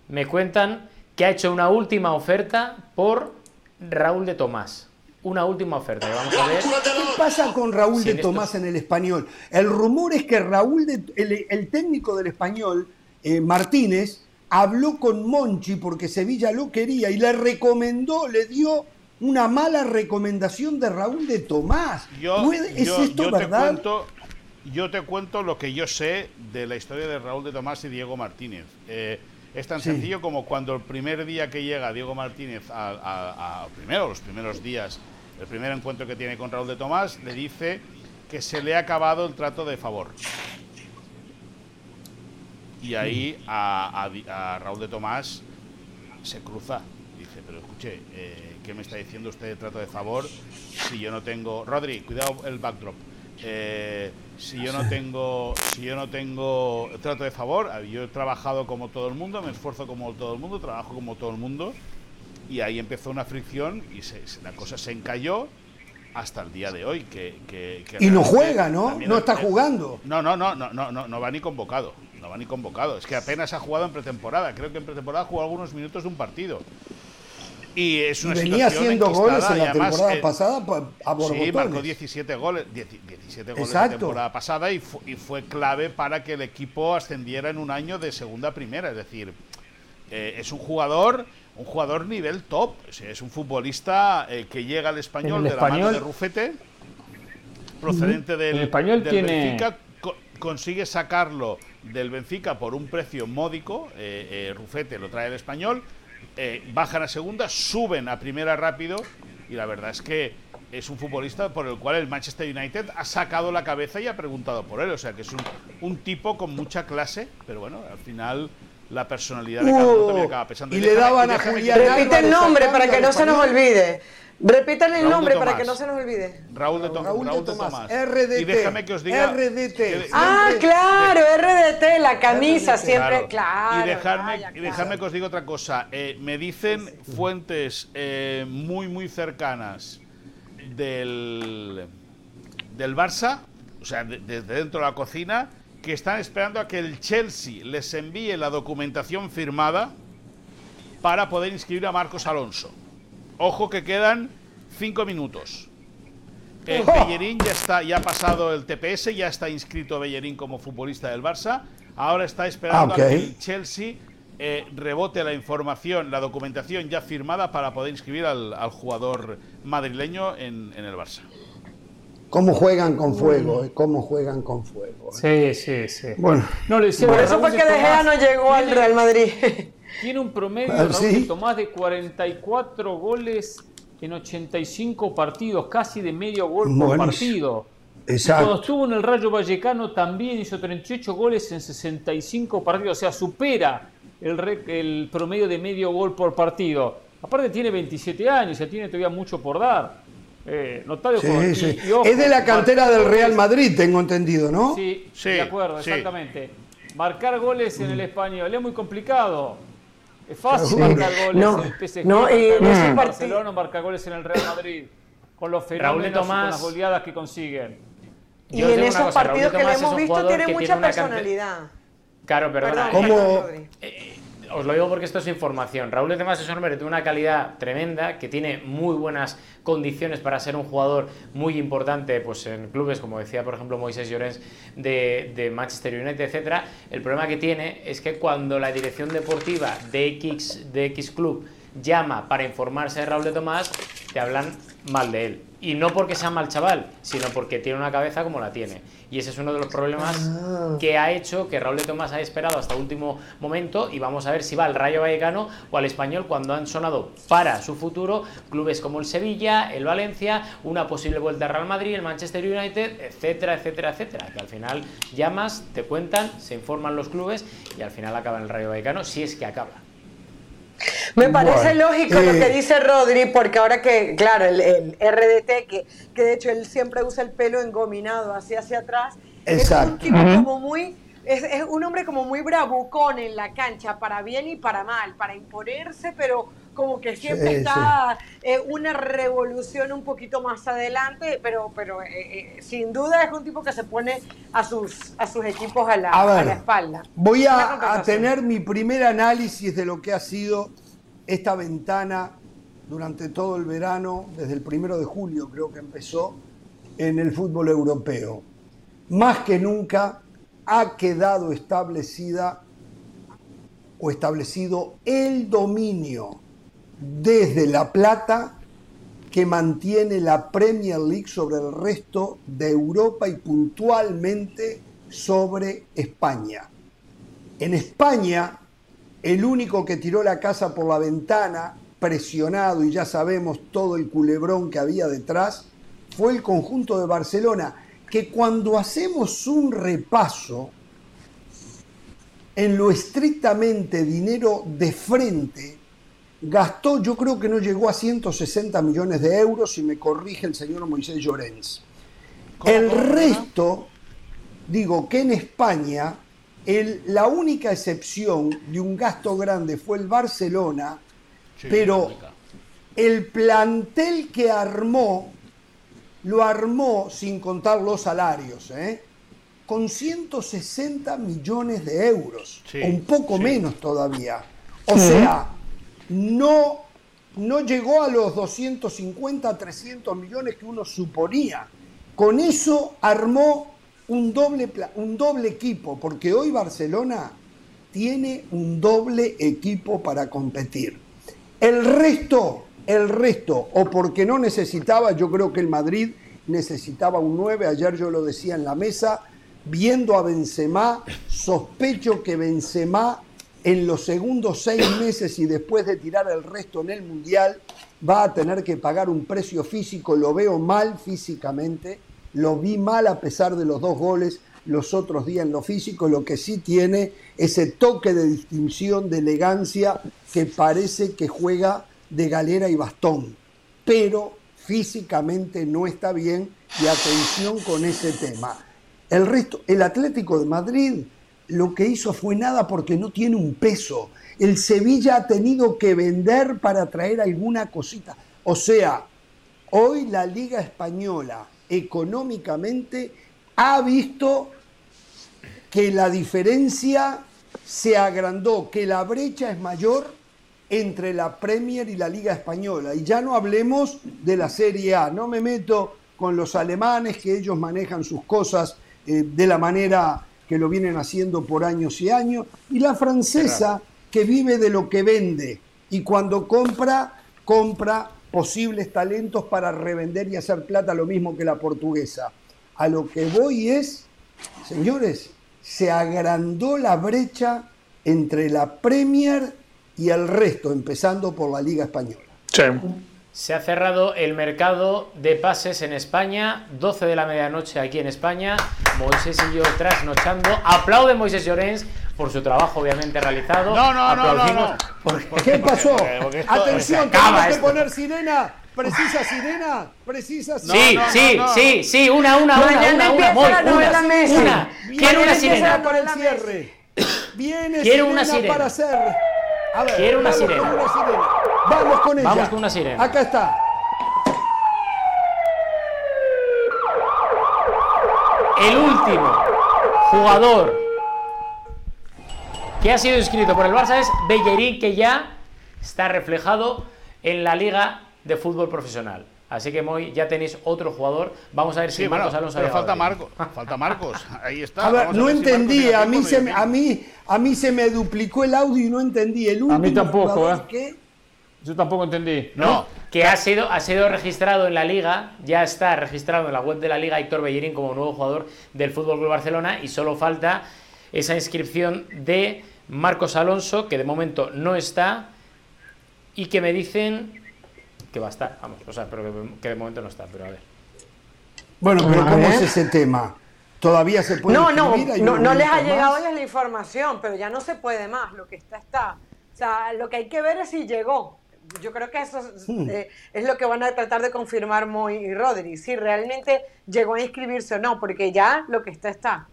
me cuentan que ha hecho una última oferta por Raúl de Tomás una última oferta. Vamos a ver. ¿Qué pasa con Raúl de Tomás en el español? El rumor es que Raúl, de, el, técnico del español, eh, Martínez, habló con Monchi porque Sevilla lo quería y le recomendó, le dio una mala recomendación de Raúl de Tomás. Yo, ¿Es esto verdad? Te cuento, yo te cuento lo que yo sé de la historia de Raúl de Tomás y Diego Martínez. Eh, Es tan sencillo como cuando el primer día que llega Diego Martínez, a, primero, los primeros días, el primer encuentro que tiene con Raúl de Tomás, le dice que se le ha acabado el trato de favor. Y ahí a, Raúl de Tomás se cruza. Dice, pero escuche, eh, ¿qué me está diciendo usted de trato de favor si yo no tengo... Rodri, cuidado el backdrop. Eh, si yo no tengo si yo no tengo trato de favor yo he trabajado como todo el mundo me esfuerzo como todo el mundo trabajo como todo el mundo y ahí empezó una fricción y la cosa se encalló hasta el día de hoy que, y no juega no no está jugando. No no no no no no no va ni convocado no va ni convocado. Es que apenas ha jugado en pretemporada. Creo que en pretemporada jugado algunos minutos de un partido y es una venía haciendo goles en la temporada eh, pasada a Sí, marcó 17 goles, 17 goles en la temporada pasada y, fue clave para que el equipo ascendiera en un año de segunda a primera. Es decir, eh, es un jugador, un jugador nivel top. es un futbolista eh, que llega al español de la mano de Rufete, procedente del, español Benfica, consigue sacarlo del Benfica por un precio módico. Rufete lo trae el español eh, bajan a segunda, suben a primera rápido y la verdad es que es un futbolista por el cual el Manchester United ha sacado la cabeza y ha preguntado por él. O sea que es un, tipo con mucha clase, pero bueno, al final la personalidad de cada uno también acaba pesando. Y, le daban a Julián. Repite el nombre para que no se nos olvide. Repitan el nombre para que no se nos olvide. Raúl de, Tomás. RDT. Y déjame que os diga. RDT. ah, claro, RDT, la camisa siempre. Claro. y, dejarme, y dejarme que os diga otra cosa. Eh, me dicen fuentes eh, muy, muy cercanas del, del Barça, o sea, desde dentro de la cocina, que están esperando a que el Chelsea les envíe la documentación firmada para poder inscribir a Marcos Alonso. Ojo que quedan cinco minutos. El Bellerín ya está, ya ha pasado el TPS, ya está inscrito Bellerín como futbolista del Barça. Ahora está esperando a que el Chelsea eh, rebote la información, la documentación ya firmada para poder inscribir al, jugador madrileño en, el Barça. ¿Cómo juegan con fuego? Eh? ¿Cómo juegan con fuego? Eh? Sí, sí, sí. Bueno, no, le por eso fue que De Gea no llegó al Real Madrid. [laughs] Tiene un promedio, ah, ¿sí? más de 44 goles en 85 partidos, casi de medio gol por partido. Exacto. Cuando estuvo en el Rayo Vallecano también hizo 38 goles en 65 partidos, o sea, supera el, el promedio de medio gol por partido. Aparte tiene 27 años, o sea, tiene todavía mucho por dar. Eh, notario sí, sí. es de la cantera del Real Madrid, tengo entendido, ¿no? Sí, sí de acuerdo, exactamente. Marcar goles en el español es muy complicado. Es fácil marcar goles no, en el PSG. No, y en Barcelona marca goles en el Real Madrid. Con los fenómenos con las goleadas que consiguen. Y en esos partidos que le hemos visto tiene mucha personalidad. Claro, perdona. ¿Cómo? Os lo digo porque esto es información. Raúl además es un hombre de una calidad tremenda, que tiene muy buenas condiciones para ser un jugador muy importante pues, en clubes, como decía por ejemplo Moisés Llorens de, Manchester United, etc. El problema que tiene es que cuando la dirección deportiva de X, de X Club llama para informarse de Raúl de Tomás, te hablan mal de él. Y no porque sea mal chaval, sino porque tiene una cabeza como la tiene. Y ese es uno de los problemas ah. que ha hecho que Raúl de Tomás haya esperado hasta último momento y vamos a ver si va al Rayo Vallecano o al Español cuando han sonado para su futuro clubes como el Sevilla, el Valencia, una posible vuelta al Real Madrid, el Manchester United, etcétera, etcétera, etcétera. Que al final llamas, te cuentan, se informan los clubes y al final acaba en el Rayo Vallecano si es que acaba. Me parece lógico lo que eh, dice Rodri, porque ahora que, claro, el, RDT, que, que, de hecho él siempre usa el pelo engominado hacia hacia atrás, es un tipo como muy, es, un hombre como muy bravucón en la cancha, para bien y para mal, para imponerse, pero como que siempre está eh, una revolución un poquito más adelante, pero, pero eh, sin duda es un tipo que se pone a sus, a sus equipos a la, a la espalda. Voy a, a, tener mi primer análisis de lo que ha sido esta ventana durante todo el verano, desde el primero de julio creo que empezó, en el fútbol europeo. Más que nunca ha quedado establecida o establecido el dominio desde La Plata que mantiene la Premier League sobre el resto de Europa y puntualmente sobre España. En España el único que tiró la casa por la ventana, presionado y ya sabemos todo el culebrón que había detrás, fue el conjunto de Barcelona, que cuando hacemos un repaso en lo estrictamente dinero de frente, gastó, yo creo que no llegó a 160 millones de euros, si me corrige el señor Moisés Llorens. El resto, digo que en España, la única excepción de un gasto grande fue el Barcelona, pero el plantel que armó, lo armó sin contar los salarios, ¿eh? con 160 millones de euros, un poco menos todavía. O sea, no, no llegó a los 250, 300 millones que uno suponía. Con eso armó un doble, un doble equipo, porque hoy Barcelona tiene un doble equipo para competir. El resto, el resto, o porque no necesitaba, yo creo que el Madrid necesitaba un 9, ayer yo lo decía en la mesa, viendo a Benzema, sospecho que Benzema en los segundos seis meses y después de tirar el resto en el Mundial, va a tener que pagar un precio físico, lo veo mal físicamente, lo vi mal a pesar de los dos goles los otros días en lo físico, lo que sí tiene ese toque de distinción, de elegancia, que parece que juega de galera y bastón, pero físicamente no está bien y atención con ese tema. El resto, el Atlético de Madrid lo que hizo fue nada porque no tiene un peso. El Sevilla ha tenido que vender para traer alguna cosita. O sea, hoy la Liga Española económicamente ha visto que la diferencia se agrandó, que la brecha es mayor entre la Premier y la Liga Española. Y ya no hablemos de la Serie A, no me meto con los alemanes, que ellos manejan sus cosas eh, de la manera que lo vienen haciendo por años y años, y la francesa que vive de lo que vende y cuando compra, compra posibles talentos para revender y hacer plata lo mismo que la portuguesa. A lo que voy es, señores, se agrandó la brecha entre la Premier y el resto, empezando por la Liga Española. Se ha cerrado el mercado de pases en España, 12 de la medianoche aquí en España. Moisés y yo trasnochando. Aplaude Moisés Llorens por su trabajo, obviamente, realizado. No, no, no, no, ¿Qué pasó? Atención, tenemos que poner sirena. ¿Precisa sirena? ¿Precisa sirena? Sí, sí, sí, sí, una, una, una, una, una, una, una, Quiero una sirena. Por el cierre. Viene Quiero una sirena para hacer. A ver, Quiero una sirena. una sirena. Vamos con ella. Vamos con una sirena. Acá está. El último jugador que ha sido inscrito por el Barça es Bellerín, que ya está reflejado en la Liga de Fútbol Profesional. Así que Moy, ya tenéis otro jugador. Vamos a ver si Marcos Alonso pero falta Marcos, falta Marcos. Ahí está. A ver, no entendí, a mí, se me, a, mí, a mí se me duplicó el audio y no entendí. El último a mí tampoco, ¿eh? Yo tampoco entendí. No, que ha sido, ha sido registrado en la liga, ya está registrado en la web de la liga Héctor Bellerín como nuevo jugador del Fútbol Club Barcelona y solo falta esa inscripción de Marcos Alonso, que de momento no está y que me dicen que va a estar, vamos, o sea, pero que, de momento no está, pero a ver. Bueno, pero ¿cómo es ese tema? ¿Todavía se puede No, no, no, no les ha llegado ya la información, pero ya no se puede más, lo que está está. O sea, lo que hay que ver es si llegó. Yo creo que eso es hmm. eh, lo que van a tratar de confirmar Moy y Rodri, si realmente llegó a inscribirse o no, porque ya lo que está está.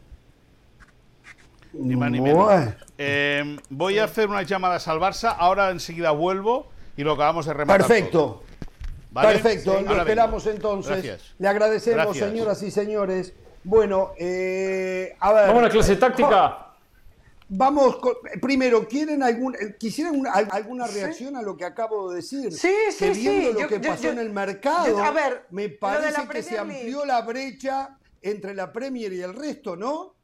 Ni más ni menos. Eh, voy a hacer unas llamadas al Barça, ahora enseguida vuelvo y lo acabamos de rematar. Perfecto. Perfecto, lo esperamos entonces. Le agradecemos, señoras y señores. Bueno, eh, a ver. Vamos a la clase táctica. Vamos, primero, ¿quieren algún, eh, ¿quisieran alguna reacción a lo que acabo de decir? Sí, sí, que sí. lo que pasó en el mercado, a ver, me parece que se amplió la brecha entre la Premier y el resto, ¿no?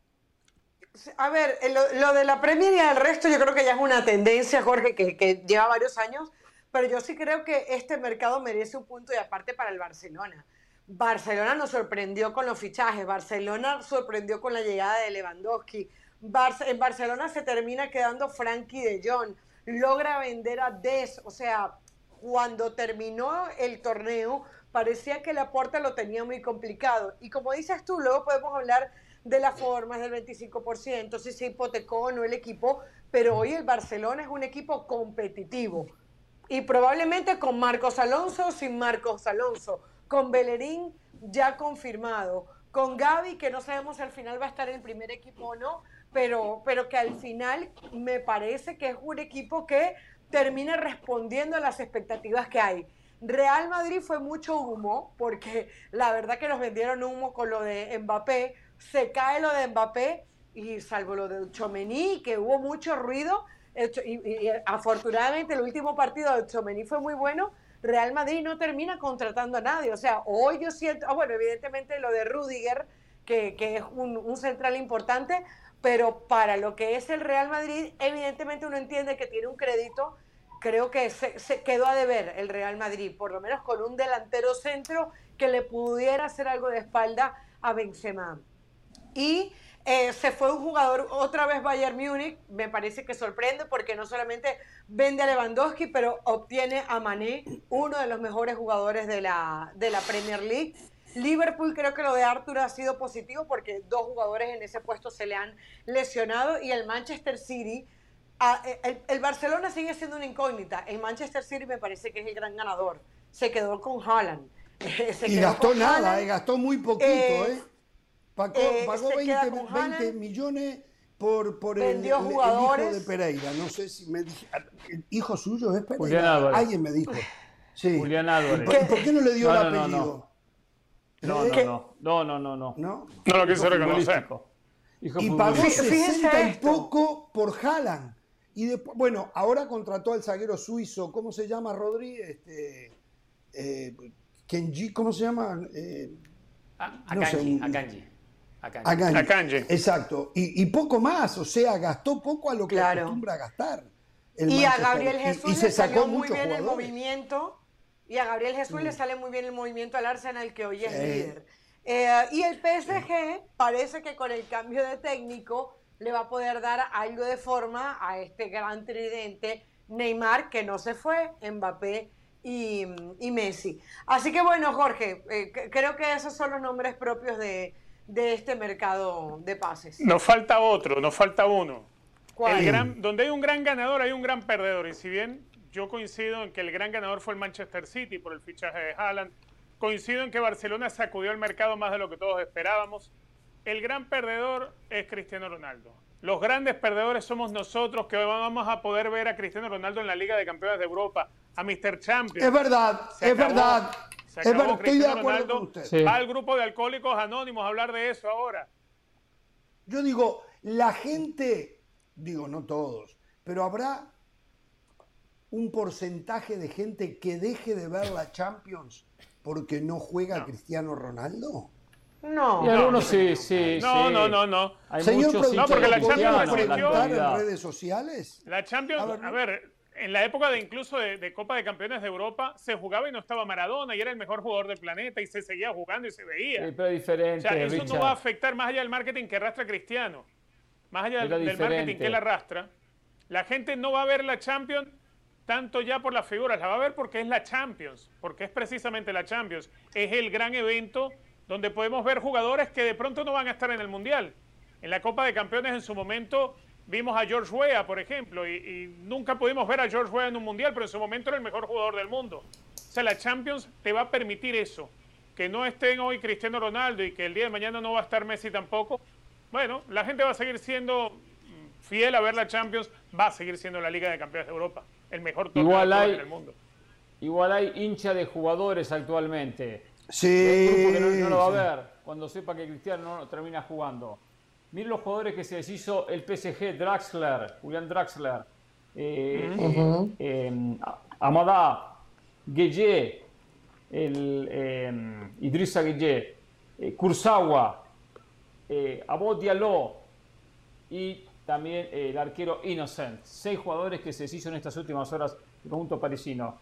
A ver, eh, lo, de la Premier y el resto yo creo que ya es una tendencia, Jorge, que, que lleva varios años pero yo sí creo que este mercado merece un punto y aparte para el Barcelona. Barcelona nos sorprendió con los fichajes, Barcelona sorprendió con la llegada de Lewandowski, en Barcelona se termina quedando Frankie de Jong, logra vender a Des, o sea, cuando terminó el torneo parecía que la puerta lo tenía muy complicado. Y como dices tú, luego podemos hablar de las formas del 25%, si se hipotecó o no el equipo, pero hoy el Barcelona es un equipo competitivo. Y probablemente con Marcos Alonso o sin Marcos Alonso, con Bellerín ya confirmado, con Gaby, que no sabemos si al final va a estar en el primer equipo o no, pero, pero que al final me parece que es un equipo que termina respondiendo a las expectativas que hay. Real Madrid fue mucho humo, porque la verdad que nos vendieron humo con lo de Mbappé, se cae lo de Mbappé y salvo lo de Chomení, que hubo mucho ruido, y, afortunadamente el último partido de Chomení fue muy bueno, Real Madrid no termina contratando a nadie. O sea, hoy yo siento, ah, bueno, evidentemente lo de Rudiger, que, es un, un, central importante, pero para lo que es el Real Madrid, evidentemente uno entiende que tiene un crédito. Creo que se, quedó a deber el Real Madrid, por lo menos con un delantero centro que le pudiera hacer algo de espalda a Benzema. Y eh, se fue un jugador otra vez Bayern Múnich, me parece que sorprende porque no solamente vende a Lewandowski, pero obtiene a Mané, uno de los mejores jugadores de la, de la Premier League. Liverpool creo que lo de Arthur ha sido positivo porque dos jugadores en ese puesto se le han lesionado y el Manchester City, el, el, Barcelona sigue siendo una incógnita, el Manchester City me parece que es el gran ganador, se quedó con Haaland. [laughs] y gastó nada, eh, gastó muy poquito, ¿eh? ¿eh? Pagó, 20, eh, millones por, por el, hijo de Pereira. No sé si me dije. ¿El hijo suyo es Pereira? Alguien me dijo. Sí. Julián Álvarez. ¿Por, qué no le dio el apellido? No, no, no. No, no, no. No, no, no lo quiso reconocer. y pagó 60 y poco por Haaland. Y después, bueno, ahora contrató al zaguero suizo, ¿cómo se llama Rodríguez? Este, eh, Kenji, ¿cómo se llama? Eh, Akanji, Akanji. Akanji. Exacto. Y, poco más, o sea, gastó poco a lo que acostumbra a gastar. y a Gabriel Jesús le salió muy bien el movimiento. Y a Gabriel Jesús le sale muy bien el movimiento al Arsenal, que hoy es líder. Eh, y el PSG parece que con el cambio de técnico le va a poder dar algo de forma a este gran tridente Neymar, que no se fue, Mbappé y, Messi. Así que bueno, Jorge, eh, creo que esos son los nombres propios de, de este mercado de pases. Nos falta otro, nos falta uno. ¿Cuál? donde hay un gran ganador, hay un gran perdedor. Y si bien yo coincido en que el gran ganador fue el Manchester City por el fichaje de Haaland, coincido en que Barcelona sacudió el mercado más de lo que todos esperábamos. El gran perdedor es Cristiano Ronaldo. Los grandes perdedores somos nosotros que vamos a poder ver a Cristiano Ronaldo en la Liga de Campeones de Europa, a Mr. Champions. Es verdad, es verdad. Se acabó, estoy de acuerdo con usted. Va al grupo de alcohólicos anónimos a hablar de eso ahora. Yo digo, la gente, digo, no todos, pero habrá un porcentaje de gente que deje de ver la Champions porque no juega Cristiano Ronaldo. No. Y algunos sí, sí. No, no, no, no. Hay Señor muchos no, porque la Champions en redes sociales. La Champions, a ver, en la época de incluso de, Copa de Campeones de Europa, se jugaba y no estaba Maradona y era el mejor jugador del planeta y se seguía jugando y se veía. Sí, pero diferente. O sea, eso no va a afectar más allá del marketing que arrastra Cristiano, más allá del, marketing que él arrastra. La gente no va a ver la Champions tanto ya por las figuras, la va a ver porque es la Champions, porque es precisamente la Champions. Es el gran evento donde podemos ver jugadores que de pronto no van a estar en el Mundial. En la Copa de Campeones en su momento Vimos a George Weah, por ejemplo, y, nunca pudimos ver a George Weah en un mundial, pero en su momento era el mejor jugador del mundo. O sea, la Champions te va a permitir eso. Que no estén hoy Cristiano Ronaldo y que el día de mañana no va a estar Messi tampoco. Bueno, la gente va a seguir siendo fiel a ver la Champions, va a seguir siendo la Liga de Campeones de Europa, el mejor torneo del mundo. Igual hay hincha de jugadores actualmente. Sí. grupo que no, lo va a ver cuando sepa que Cristiano no termina jugando. Miren los jugadores que se deshizo el PSG, Draxler, Julián Draxler, eh, eh, Amada, Gueye, el, eh, Idrissa Gueye, eh, Kurzawa, eh, Abod Diallo y también el arquero Innocent. Seis jugadores que se deshizo en estas últimas horas del conjunto parisino.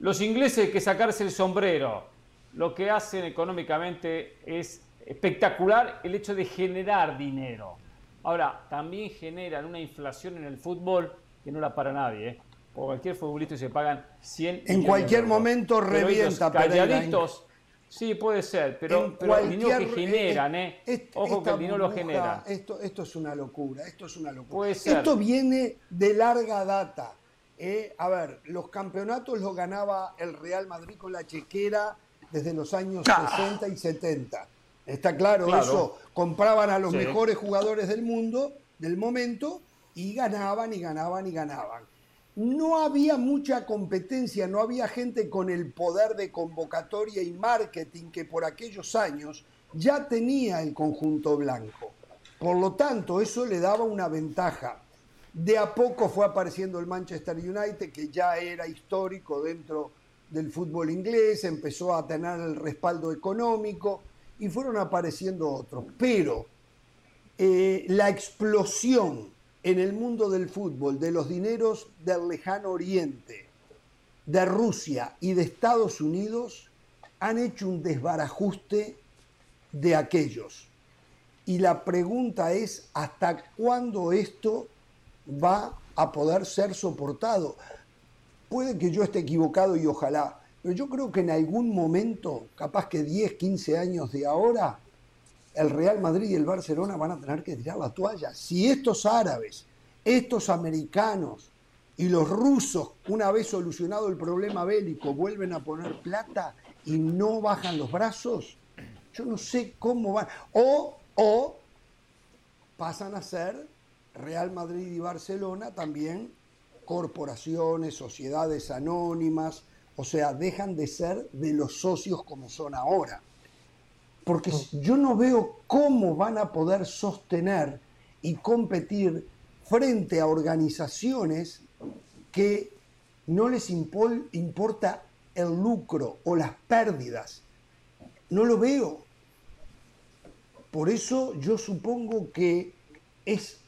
Los ingleses que sacarse el sombrero. Lo que hacen económicamente es espectacular el hecho de generar dinero. Ahora, también generan una inflación en el fútbol que no la para nadie. ¿eh? Por cualquier futbolista se pagan 100 En cualquier momento revienta, calladitos, Sí, puede ser, pero, el dinero que generan, ¿eh? Ojo que el dinero lo genera. Esto, esto es una locura, esto es una locura. Esto viene de larga data. ¿eh? A ver, los campeonatos los ganaba el Real Madrid con la chequera desde los años 60 y 70. Está claro, eso. Compraban a los mejores jugadores del mundo, del momento, y ganaban y ganaban y ganaban no había mucha competencia, no había gente con el poder de convocatoria y marketing que por aquellos años ya tenía el conjunto blanco. Por lo tanto, eso le daba una ventaja. De a poco fue apareciendo el Manchester United, que ya era histórico dentro del fútbol inglés, empezó a tener el respaldo económico y fueron apareciendo otros. Pero eh, la explosión en el mundo del fútbol de los dineros del lejano oriente, de Rusia y de Estados Unidos han hecho un desbarajuste de aquellos. Y la pregunta es, ¿hasta cuándo esto va a poder ser soportado? Puede que yo esté equivocado y ojalá, pero yo creo que en algún momento, capaz que 10, 15 años de ahora, el Real Madrid y el Barcelona van a tener que tirar la toalla. Si estos árabes, estos americanos y los rusos, una vez solucionado el problema bélico, vuelven a poner plata y no bajan los brazos, yo no sé cómo van. O, o pasan a ser Real Madrid y Barcelona también corporaciones, sociedades anónimas, o sea, dejan de ser de los socios como son ahora porque mm. yo no veo cómo van a poder sostener y competir frente a organizaciones que no les importa el lucro o las pérdidas. No lo veo. Por eso yo supongo que es,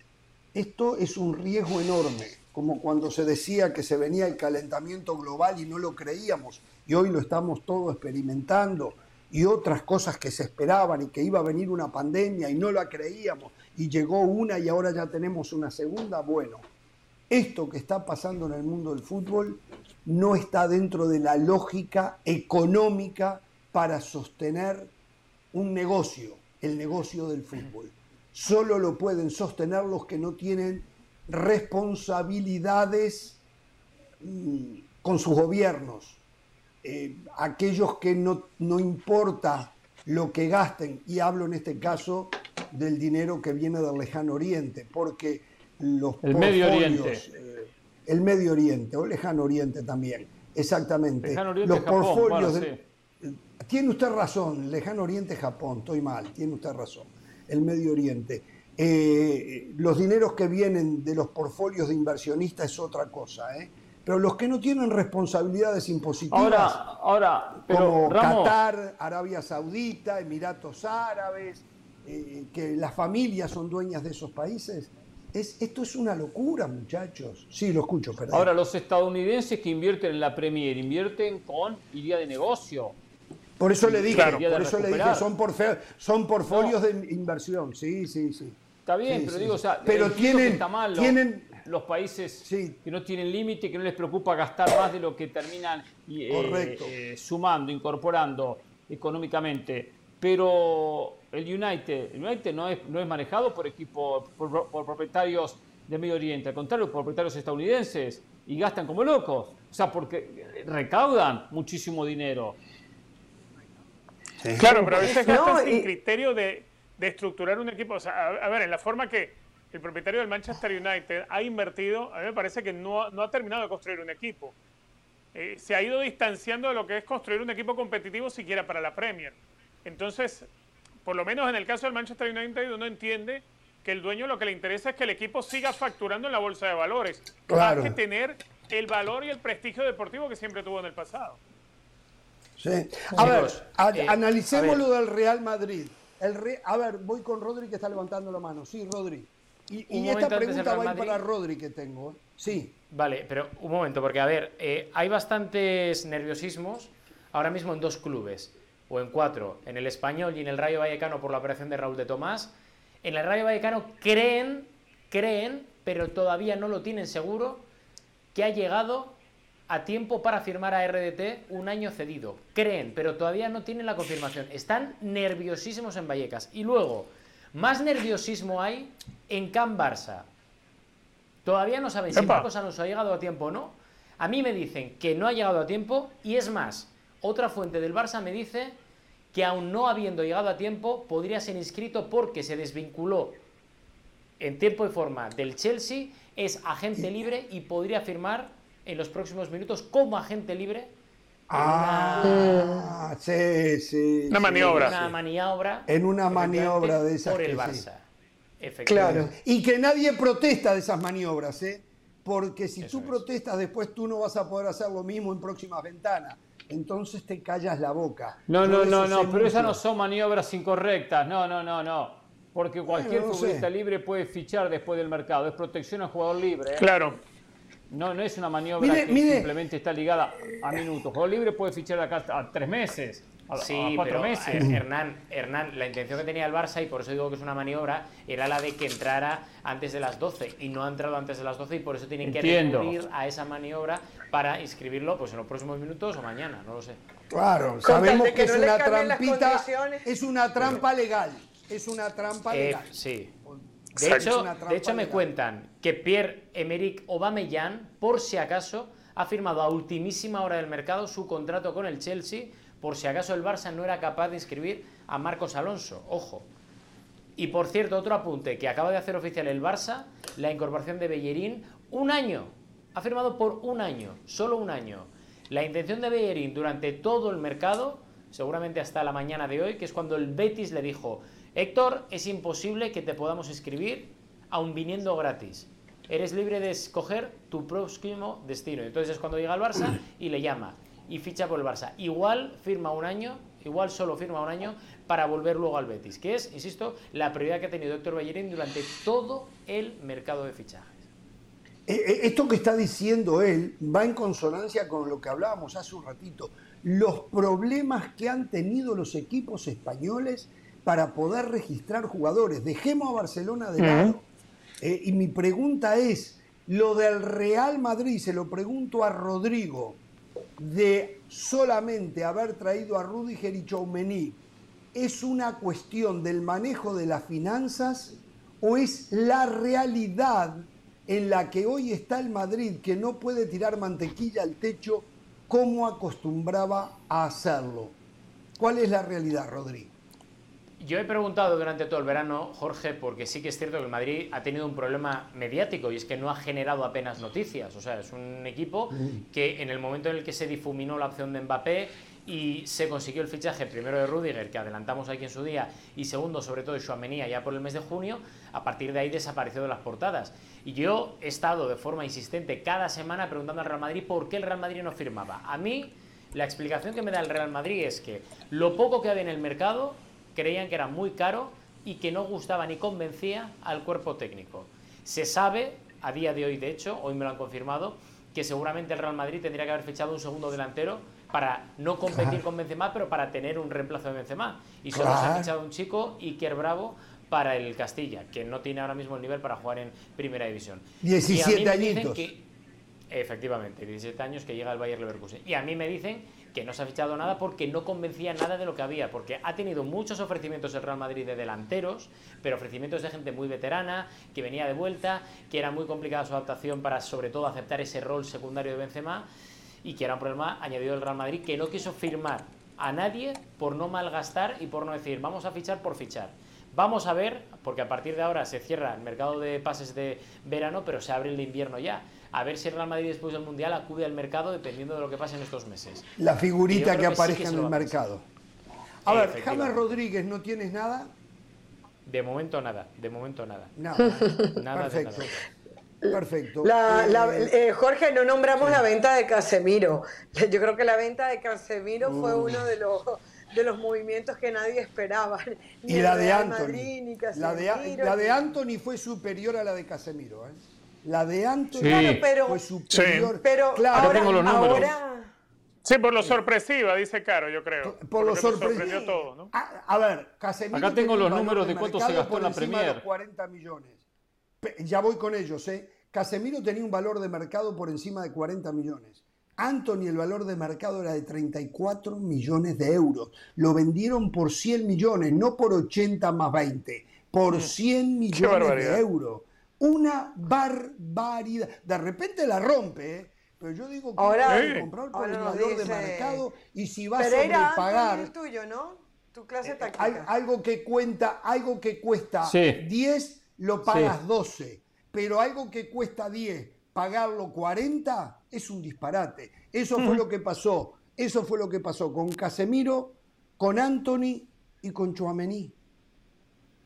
esto es un riesgo enorme, como cuando se decía que se venía el calentamiento global y no lo creíamos, y hoy lo estamos todos experimentando y otras cosas que se esperaban y que iba a venir una pandemia y no la creíamos y llegó una y ahora ya tenemos una segunda, bueno, esto que está pasando en el mundo del fútbol no está dentro de la lógica económica para sostener un negocio, el negocio del fútbol. Solo lo pueden sostener los que no tienen responsabilidades mm, con sus gobiernos, eh, aquellos que no, no importa lo que gasten, y hablo en este caso del dinero que viene del lejano oriente, porque los el Medio Oriente. Eh, el Medio Oriente, o lejano oriente también, exactamente. los portfolios Tiene usted razón, lejano oriente Japón, estoy mal, tiene usted razón, el Medio Oriente. Eh, los dineros que vienen de los portfolios de inversionistas es otra cosa, ¿eh? Pero los que no tienen responsabilidades impositivas, ahora, ahora, como Qatar, Arabia Saudita, Emiratos Árabes, eh, que las familias son dueñas de esos países, es, esto es una locura, muchachos. Sí, lo escucho, perdón. Ahora, los estadounidenses que invierten en la Premier invierten con idea de negocio. Por eso le dije, por eso le dije, son, son portfolios de inversión, sí, sí, sí. Está bien, pero digo, o sea, pero tienen, tienen, los países que no tienen límite, que no les preocupa gastar más de lo que terminan eh, eh, sumando, incorporando económicamente. Pero el United, el United no es, no es manejado por equipos, por, propietarios de Medio Oriente, al contrario, por propietarios estadounidenses y gastan como locos. O sea, porque recaudan muchísimo dinero. Claro, pero a veces gastan sin criterio de, de, estructurar un equipo. O sea, a ver, en la forma que, el propietario del Manchester United ha invertido, a mí me parece que no, ha terminado de construir un equipo. Eh, se ha ido distanciando de lo que es construir un equipo competitivo siquiera para la Premier. Entonces, por lo menos en el caso del Manchester United, uno entiende que el dueño lo que le interesa es que el equipo siga facturando en la bolsa de valores, claro. más que tener el valor y el prestigio deportivo que siempre tuvo en el pasado. Sí. A ver, eh, analicemos lo del Real Madrid. El a ver, voy con Rodri que está levantando la mano. Sí, Rodri. Y, esta pregunta va para Rodri que tengo. ¿eh? Sí. Vale, pero un momento, porque a ver, eh, hay bastantes nerviosismos ahora mismo en dos clubes, o en cuatro, en el Español y en el Rayo Vallecano por la operación de Raúl de Tomás. En el Rayo Vallecano creen, creen, pero todavía no lo tienen seguro, que ha llegado a tiempo para firmar a RDT un año cedido. Creen, pero todavía no tienen la confirmación. Están nerviosísimos en Vallecas. Y luego, más nerviosismo hay en Can Barça. Todavía no saben si Marcos Alonso ha llegado a tiempo o no. A mí me dicen que no ha llegado a tiempo y es más, otra fuente del Barça me dice que aún no habiendo llegado a tiempo podría ser inscrito porque se desvinculó en tiempo y forma del Chelsea, es agente libre y podría firmar en los próximos minutos como agente libre. Ah, sí, sí. Una maniobra. En una maniobra. En una maniobra de esas. Por el Barça. Claro. Y que nadie protesta de esas maniobras, ¿eh? Porque si tú protestas, después tú no vas a poder hacer lo mismo en próximas ventanas. Entonces te callas la boca. No, no, no, no, pero esas no son maniobras incorrectas. No, no, no, no. Porque cualquier futbolista libre puede fichar después del mercado. Es protección al jugador libre. ¿eh? Claro. No, no es una maniobra que simplemente está ligada a minutos. Juego libre puede fichar acá a tres meses. A, sí, cuatro meses. Hernán, Hernán, la intención que tenía el Barça, y por eso digo que es una maniobra, era la de que entrara antes de las 12. Y no ha entrado antes de las 12 y por eso tienen que recurrir a esa maniobra para inscribirlo pues, en los próximos minutos o mañana, no lo sé. Claro, sabemos que, es una trampita, es una trampa legal. Es una trampa eh, legal. sí. De hecho, de hecho me cuentan que Pierre-Emerick Aubameyang, por si acaso, ha firmado a ultimísima hora del mercado su contrato con el Chelsea, por si acaso el Barça no era capaz de inscribir a Marcos Alonso. Ojo. Y por cierto, otro apunte que acaba de hacer oficial el Barça, la incorporación de Bellerín, un año. Ha firmado por un año, solo un año. La intención de Bellerín durante todo el mercado, seguramente hasta la mañana de hoy, que es cuando el Betis le dijo, Héctor, es imposible que te podamos escribir aun viniendo gratis. Eres libre de escoger tu próximo destino. Entonces es cuando llega al Barça y le llama y ficha por el Barça. Igual firma un año, igual solo firma un año para volver luego al Betis, que es, insisto, la prioridad que ha tenido Héctor Bellerín durante todo el mercado de fichajes. Eh, eh, esto que está diciendo él va en consonancia con lo que hablábamos hace un ratito. Los problemas que han tenido los equipos españoles para poder registrar jugadores. Dejemos a Barcelona de lado. Eh, y mi pregunta es, lo del Real Madrid, se lo pregunto a Rodrigo, de solamente haber traído a Rudiger y Choumení, ¿es una cuestión del manejo de las finanzas o es la realidad en la que hoy está el Madrid que no puede tirar mantequilla al techo como acostumbraba a hacerlo? ¿Cuál es la realidad, Rodrigo? Yo he preguntado durante todo el verano, Jorge, porque sí que es cierto que el Madrid ha tenido un problema mediático y es que no ha generado apenas noticias. O sea, es un equipo que en el momento en el que se difuminó la opción de Mbappé y se consiguió el fichaje primero de Rudiger, que adelantamos aquí en su día, y segundo, sobre todo, de Chouameni ya por el mes de junio, a partir de ahí desapareció de las portadas. Y yo he estado de forma insistente cada semana preguntando al Real Madrid por qué el Real Madrid no firmaba. A mí, la explicación que me da el Real Madrid es que lo poco que había en el mercado creían que era muy caro y que no gustaba ni convencía al cuerpo técnico. Se sabe, a día de hoy de hecho, hoy me lo han confirmado, que seguramente el Real Madrid tendría que haber fichado un segundo delantero para no competir con Benzema, pero para tener un reemplazo de Benzema. Y solo se ha fichado un chico, Iker Bravo, para el Castilla, que no tiene ahora mismo el nivel para jugar en Primera División. 17 añitos. efectivamente, 17 años que llega el Bayer Leverkusen. Y a mí me dicen que no se ha fichado nada porque no convencía nada de lo que había, porque ha tenido muchos ofrecimientos el Real Madrid de delanteros, pero ofrecimientos de gente muy veterana, que venía de vuelta, que era muy complicada su adaptación para sobre todo aceptar ese rol secundario de Benzema y que era un problema añadido del Real Madrid que no quiso firmar a nadie por no malgastar y por no decir vamos a fichar por fichar. Vamos a ver, porque a partir de ahora se cierra el mercado de pases de verano, pero se abre el de invierno ya a ver si el Real Madrid después del Mundial acude al mercado dependiendo de lo que pase en estos meses. La figurita que, aparezca en el mercado. A ver, James Rodríguez, ¿no tienes nada? De momento nada, de momento nada. Nada, nada Perfecto. Perfecto. Eh, eh, Jorge, no nombramos la venta de Casemiro. [laughs] Yo creo que la venta de Casemiro fue uno de los de los movimientos que nadie esperaba. [laughs] y la de Anthony. la, de, la de Anthony fue superior a la de Casemiro. ¿eh? La de Anthony pero, fue superior. Pero claro, ahora, Sí, por lo sorpresiva, dice Caro, yo creo. Por lo sorprendió todo, ¿no? A, ver, Casemiro. Acá tengo los números de, cuánto se gastó en la Premier. 40 millones. Ya voy con ellos, ¿eh? Casemiro tenía un valor de mercado por encima de 40 millones. Anthony, el valor de mercado era de 34 millones de euros. Lo vendieron por 100 millones, no por 80 más 20, por 100 mm. millones de euros. Una barbaridad. De repente la rompe, ¿eh? Pero yo digo que ahora, hay que comprar por el valor de mercado y si va a sobrepagar. Es tuyo, ¿no? Tu clase eh, táctica. algo que cuenta, algo que cuesta 10, lo pagas 12. Pero algo que cuesta 10, pagarlo 40, es un disparate. Eso fue lo que pasó. Eso fue lo que pasó con Casemiro, con Anthony y con Chouameni.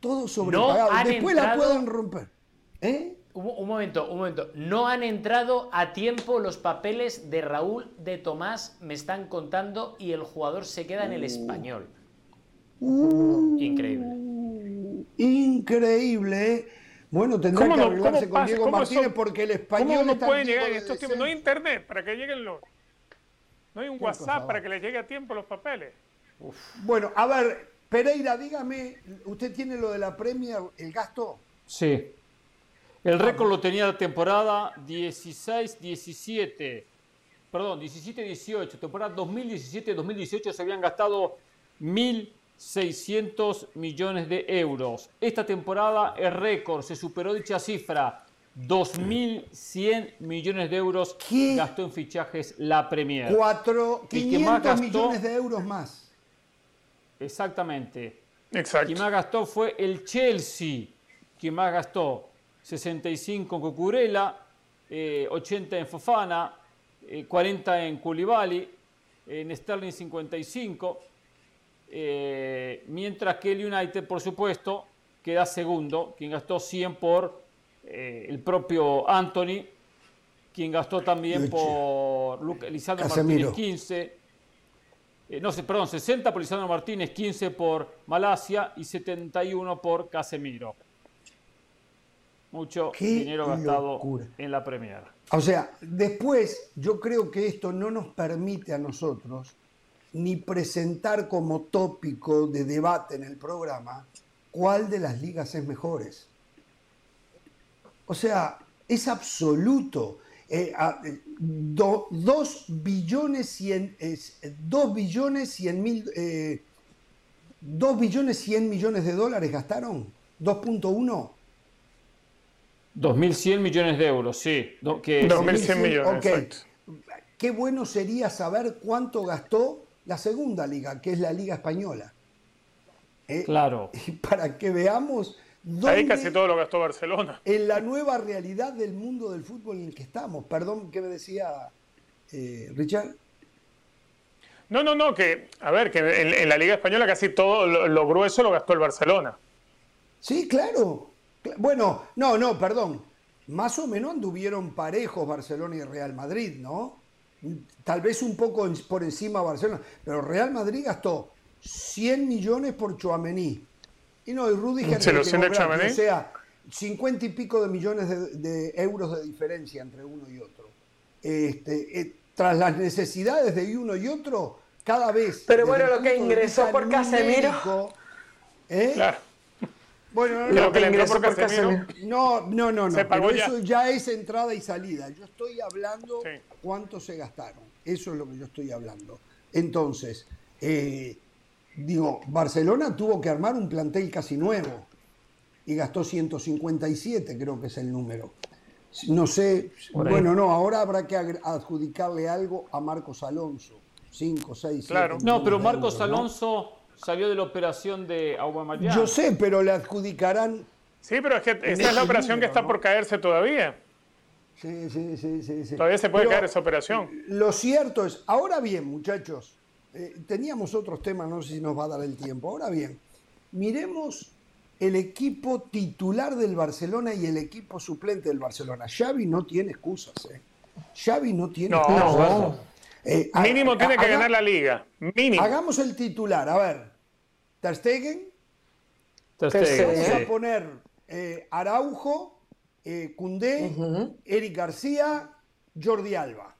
Todo sobrepagado. Después la pueden romper. ¿Eh? Un, momento, un momento. No han entrado a tiempo los papeles de Raúl de Tomás, me están contando, y el jugador se queda en el español. Uh. increíble. Increíble, ¿eh? Bueno, tendrá que arreglarse con Diego Martínez porque el español no puede llegar en estos tiempos? No hay internet para que lleguen los. No hay un WhatsApp para que le llegue a tiempo los papeles. Bueno, a ver, Pereira, dígame, ¿usted tiene lo de la premia, el gasto? Sí. El récord lo tenía la temporada 16-17, perdón, 17-18, temporada 2017-2018 se habían gastado 1.600 millones de euros. Esta temporada el récord, se superó dicha cifra, 2.100 millones de euros ¿Qué? gastó en fichajes la Premier. 4, 500 millones de euros más. Exactamente. Exacto. Quien más gastó fue el Chelsea, quien más gastó 65 en Cucurella, 80 en Fofana, 40 en Koulibaly, en Sterling 55, eh, mientras que el United, por supuesto, queda segundo, quien gastó 100 por eh, el propio Anthony, quien gastó también por Lisandro Martínez 15, eh, no sé, perdón, 60 por Lisandro Martínez, 15 por Malasia y 71 por Casemiro mucho dinero gastado en la Premier. O sea, después yo creo que esto no nos permite a nosotros ni presentar como tópico de debate en el programa cuál de las ligas es mejores. O sea, es absoluto. Eh, dos billones cien, dos billones cien mil, eh, dos billones cien millones de dólares gastaron, 2.1 2.100 millones de euros, sí. 2.100 millones, Qué bueno sería saber cuánto gastó la segunda liga, que es la Liga Española. ¿Eh? claro. [laughs] Para que veamos... Dónde, Ahí casi todo lo gastó Barcelona. En la nueva realidad del mundo del fútbol en el que estamos. Perdón, ¿qué me decía eh, Richard? No, no, no, que, a ver, que en, la Liga Española casi todo lo grueso lo gastó el Barcelona. Sí, claro. Bueno, no, no, perdón. Más o menos anduvieron parejos Barcelona y Real Madrid, ¿no? Tal vez un poco por encima Barcelona, pero Real Madrid gastó 100 millones por Chouameni. Y no, y Rudiger... ¿Se lo O sea, 50 y pico de millones de, euros de diferencia entre uno y otro. Este, eh, tras las necesidades de uno y otro, cada vez... Pero bueno, lo que ingresó por Casemiro... ¿eh? Claro. Bueno, no, no, no, no, pero eso ya es entrada y salida. Yo estoy hablando cuánto se gastaron. Eso es lo que yo estoy hablando. Entonces, eh, digo, Barcelona tuvo que armar un plantel casi nuevo y gastó 157, creo que es el número. No sé, bueno, no, ahora habrá que adjudicarle algo a Marcos Alonso. 5, 6, claro. No, pero Marcos Alonso salió de la operación de Aubameyang. Yo sé, pero le adjudicarán. Sí, pero es que esta es la operación que está por caerse todavía. Sí, sí, sí, sí, Todavía se puede caer esa operación. Lo cierto es, ahora bien, muchachos, eh, teníamos otros temas, no sé si nos va a dar el tiempo. Ahora bien, miremos el equipo titular del Barcelona y el equipo suplente del Barcelona. Xavi no tiene excusas, ¿eh? Xavi no tiene excusas. Eh, Mínimo tiene que ganar la liga. Mínimo. Hagamos el titular. A ver. Ter Stegen. Ter Stegen. Vamos a poner eh, Araujo, eh, Eric García, Jordi Alba.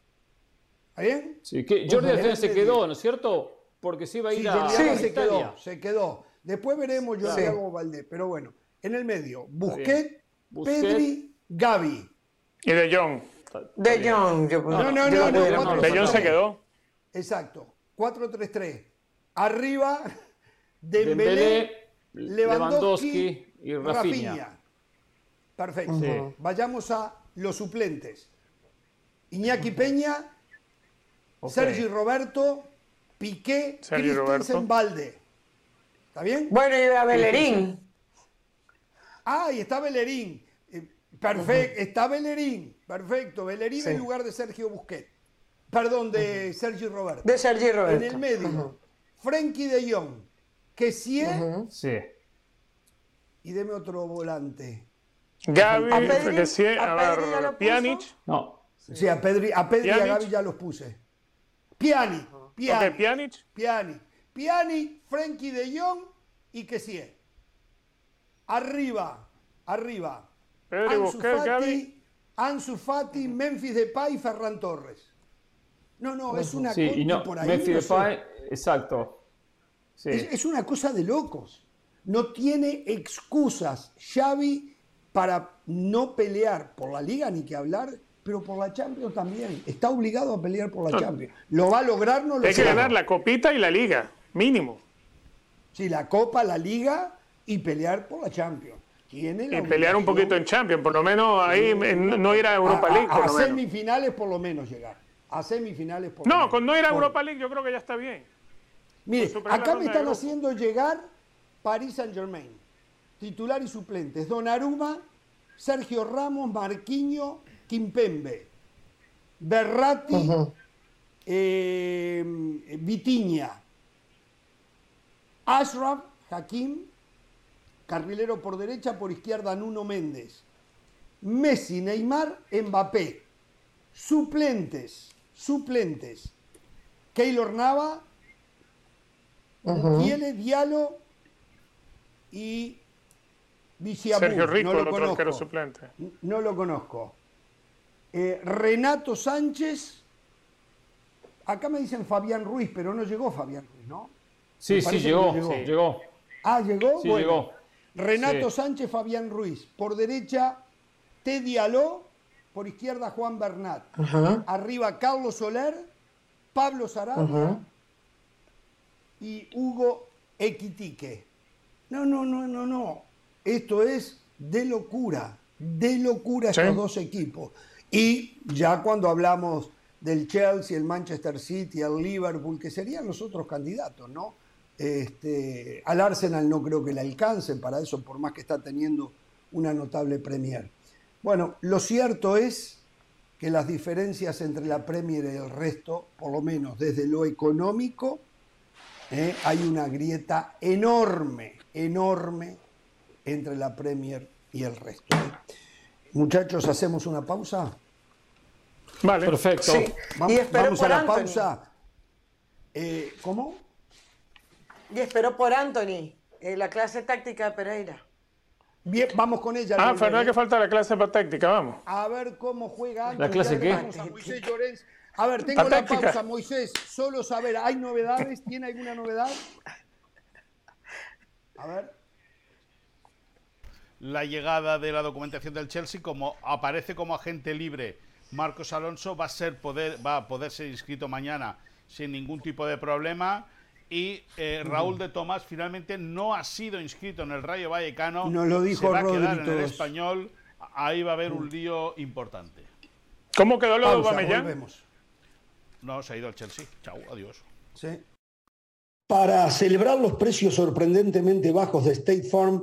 ¿Está bien? Sí, que Jordi Alfredo se quedó, ¿no es cierto? Porque se iba a ir sí, a. Sí, se quedó, se quedó. Después veremos Jordi Alba Valdés. Pero bueno, en el medio, Busquets, Pedri, Gaby. Y De Jong. De Jong. No, no, no. no, de Jong se quedó. Exacto. 4-3-3. Arriba, [laughs] Dembélé, Lewandowski, y Rafinha. Perfecto. Vayamos a los suplentes. Iñaki Peña, Sergi Roberto, Piqué, Christensen Valde. ¿Está bien? Bueno, y a Bellerín. Ah, y está Bellerín. Perfecto, está Bellerín. Perfecto, Bellerín en lugar de Sergio Busquets. Perdón, de Sergi Roberto. De Sergi Roberto. En el medio, Frenkie de Jong, que si es. Sí. Y deme otro volante. Gaby, que sí, a, ver, Pjanic. No. Sí, a Pedri, a Pedri y a Gaby ya los puse. Pjanic. Pjanic. Okay, Pjanic. Pjanic. Pjanic, Frenkie de Jong y que sí. Arriba, arriba. Pedri, Ansu Busquets, Fati, Gaby. Ansu Fati, Memphis Depay y Ferran Torres. No, no, es una Sí, cosa no, por ahí. Memphis no sé. Depay, exacto. Sí. Es, es una cosa de locos. No tiene excusas Xavi para no pelear por la Liga ni que hablar, pero por la Champions también. Está obligado a pelear por la Champions. ¿Lo va a lograr? No lo Hay que ganar la copita y la liga, mínimo. Sí, la Copa, la Liga y pelear por la Champions. Tiene la Y pelear un poquito en Champions, por lo menos ahí en- no ir a Europa a- League, a, por a lo menos. semifinales por lo menos llegar. A semifinales por lo No, menos. con no ir a Por- Europa League yo creo que ya está bien. Mire, acá me están haciendo llegar Paris Saint Germain. Titular y suplentes. Donnarumma, Sergio Ramos, Marquinho, Kimpembe. Berratti, eh, Vitiña. Ashraf, Hakim, carrilero por derecha, por izquierda Nuno Méndez. Messi, Neymar, Mbappé. Suplentes, suplentes. Keylor Nava, Tiene Diallo y Viciabú. Sergio Rico, no lo el otro arquero conozco. suplente. No lo conozco. Eh, Renato Sánchez. Acá me dicen Fabián Ruiz, pero no llegó Fabián Ruiz, ¿no? Sí, sí, llegó, no llegó. sí, llegó. Ah, llegó. Sí, Bueno. llegó. Renato Sí. Sánchez, Fabián Ruiz. Por derecha, Teddy Aló. Por izquierda, Juan Bernat. Arriba, Carlos Soler, Pablo Sarabia y Hugo Equitique. No, no, no, no, no. Esto es de locura, de locura Sí. estos dos equipos. Y ya cuando hablamos del Chelsea, el Manchester City, el Liverpool, que serían los otros candidatos, ¿no? Este, al Arsenal no creo que le alcancen para eso, por más que está teniendo una notable Premier. Bueno, lo cierto es que las diferencias entre la Premier y el resto, por lo menos desde lo económico, eh, hay una grieta enorme, enorme entre la Premier y el resto. ¿eh? Muchachos, ¿hacemos una pausa? Vale. Perfecto. Sí. Va- Y espero Vamos a por la Anthony. pausa. Eh, ¿Cómo? Y esperó por Anthony, eh, la clase táctica de Pereira. Bien, vamos con ella. Ah, ¿eh? que falta la clase para táctica, vamos. A ver cómo juega ¿La clase qué? a Moisés Llorens. A ver, tengo la táctica. pausa, Moisés. Solo saber, ¿hay novedades? ¿Tiene alguna novedad? A ver. la llegada de la documentación del Chelsea, como aparece como agente libre Marcos Alonso, va a ser poder, va a poder ser inscrito mañana sin ningún tipo de problema. Y eh, Raúl de Tomás finalmente no ha sido inscrito en el Rayo Vallecano. Nos lo dijo se va a quedar en el español. Ahí va a haber un lío importante. ¿Cómo quedó lo de Pausa, Aubameyang? volvemos. No, se ha ido al Chelsea. Chao, adiós. Sí. Para celebrar los precios sorprendentemente bajos de State Farm,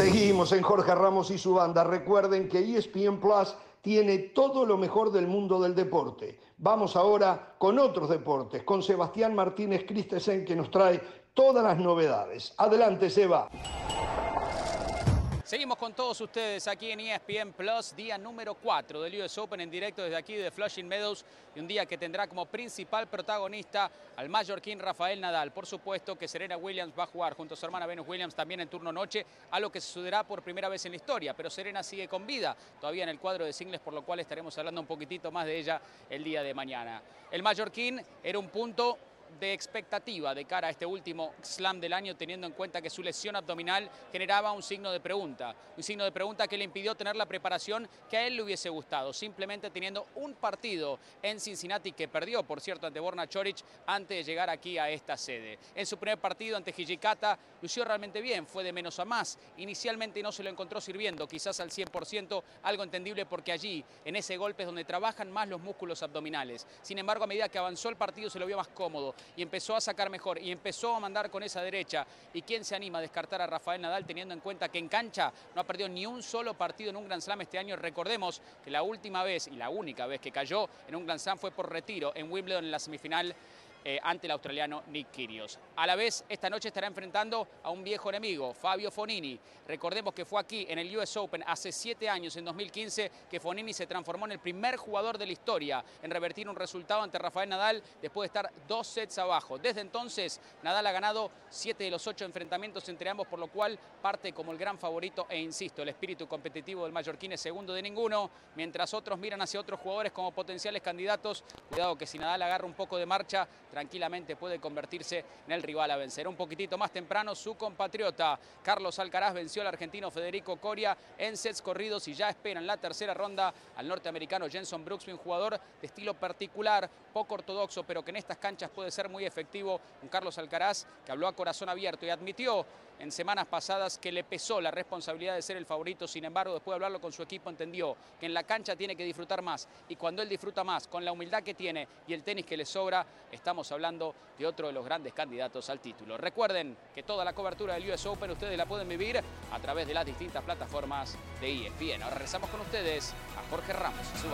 Seguimos en Jorge Ramos y su banda. Recuerden que ESPN Plus tiene todo lo mejor del mundo del deporte. Vamos ahora con otros deportes, con Sebastián Martínez Christensen que nos trae todas las novedades. Adelante, Seba. Seguimos con todos ustedes aquí en ESPN Plus, día número 4 del US Open en directo desde aquí de Flushing Meadows y un día que tendrá como principal protagonista al mallorquín Rafael Nadal. Por supuesto que Serena Williams va a jugar junto a su hermana Venus Williams también en turno noche, algo que sucederá por primera vez en la historia, pero Serena sigue con vida todavía en el cuadro de singles, por lo cual estaremos hablando un poquitito más de ella el día de mañana. El mallorquín era un punto de expectativa de cara a este último slam del año, teniendo en cuenta que su lesión abdominal generaba un signo de pregunta. Un signo de pregunta que le impidió tener la preparación que a él le hubiese gustado, simplemente teniendo un partido en Cincinnati que perdió, por cierto, ante Borna Choric antes de llegar aquí a esta sede. En su primer partido ante Hijikata lució realmente bien, fue de menos a más. Inicialmente no se lo encontró sirviendo, quizás al 100%, algo entendible porque allí, en ese golpe es donde trabajan más los músculos abdominales. Sin embargo, a medida que avanzó el partido se lo vio más cómodo y empezó a sacar mejor y empezó a mandar con esa derecha. ¿Y quién se anima a descartar a Rafael Nadal teniendo en cuenta que en cancha no ha perdido ni un solo partido en un Grand Slam este año? Recordemos que la última vez y la única vez que cayó en un Grand Slam fue por retiro en Wimbledon en la semifinal eh, ante el australiano Nick Kyrgios. A la vez, esta noche estará enfrentando a un viejo enemigo, Fabio Fonini. Recordemos que fue aquí en el US Open hace siete años, en 2015, que Fonini se transformó en el primer jugador de la historia en revertir un resultado ante Rafael Nadal después de estar dos sets abajo. Desde entonces, Nadal ha ganado siete de los ocho enfrentamientos entre ambos, por lo cual parte como el gran favorito e insisto, el espíritu competitivo del mallorquín es segundo de ninguno, mientras otros miran hacia otros jugadores como potenciales candidatos. Cuidado que si Nadal agarra un poco de marcha, tranquilamente puede convertirse en el rival a vencer. Un poquitito más temprano su compatriota Carlos Alcaraz venció al argentino Federico Coria en sets corridos y ya espera en la tercera ronda al norteamericano Jenson Brooks, un jugador de estilo particular, poco ortodoxo, pero que en estas canchas puede ser muy efectivo. Un Carlos Alcaraz que habló a corazón abierto y admitió en semanas pasadas que le pesó la responsabilidad de ser el favorito, sin embargo, después de hablarlo con su equipo, entendió que en la cancha tiene que disfrutar más y cuando él disfruta más, con la humildad que tiene y el tenis que le sobra, estamos hablando de otro de los grandes candidatos al título. Recuerden que toda la cobertura del US Open ustedes la pueden vivir a través de las distintas plataformas de ESPN. Ahora regresamos con ustedes a Jorge Ramos su.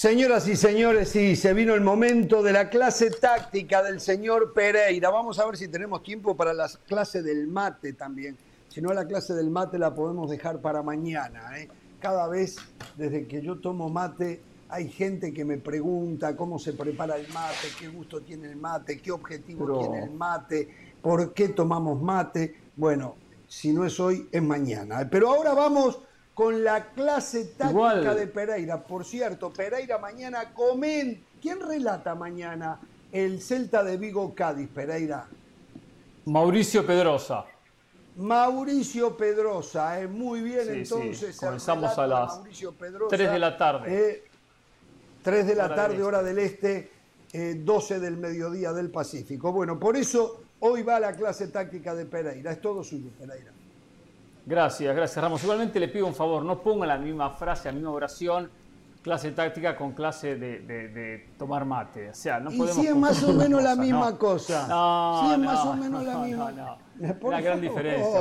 Señoras y señores, sí, se vino el momento de la clase táctica del señor Pereira. Vamos a ver si tenemos tiempo para la clase del mate también. Si no, la clase del mate la podemos dejar para mañana. ¿eh? Cada vez, desde que yo tomo mate, hay gente que me pregunta cómo se prepara el mate, qué gusto tiene el mate, qué objetivo tiene el mate, por qué tomamos mate. Bueno, si no es hoy, es mañana. Pero ahora vamos con la clase táctica de Pereira. Por cierto, Pereira mañana comen. ¿Quién relata mañana el Celta de Vigo Cádiz, Pereira? Mauricio Pedrosa. Mauricio Pedrosa, eh, muy bien, entonces. Comenzamos a las 3 de la tarde. 3 eh, de la tarde, hora del este, 12 eh, del mediodía del Pacífico. Bueno, por eso hoy va la clase táctica de Pereira. Es todo suyo, Pereira. Gracias, gracias Ramos. Igualmente le pido un favor, no ponga la misma frase, la misma oración, clase táctica con clase de, tomar mate. O sea, no y si es más o menos la misma cosa. No, si es más o menos la misma. No, Una gran diferencia.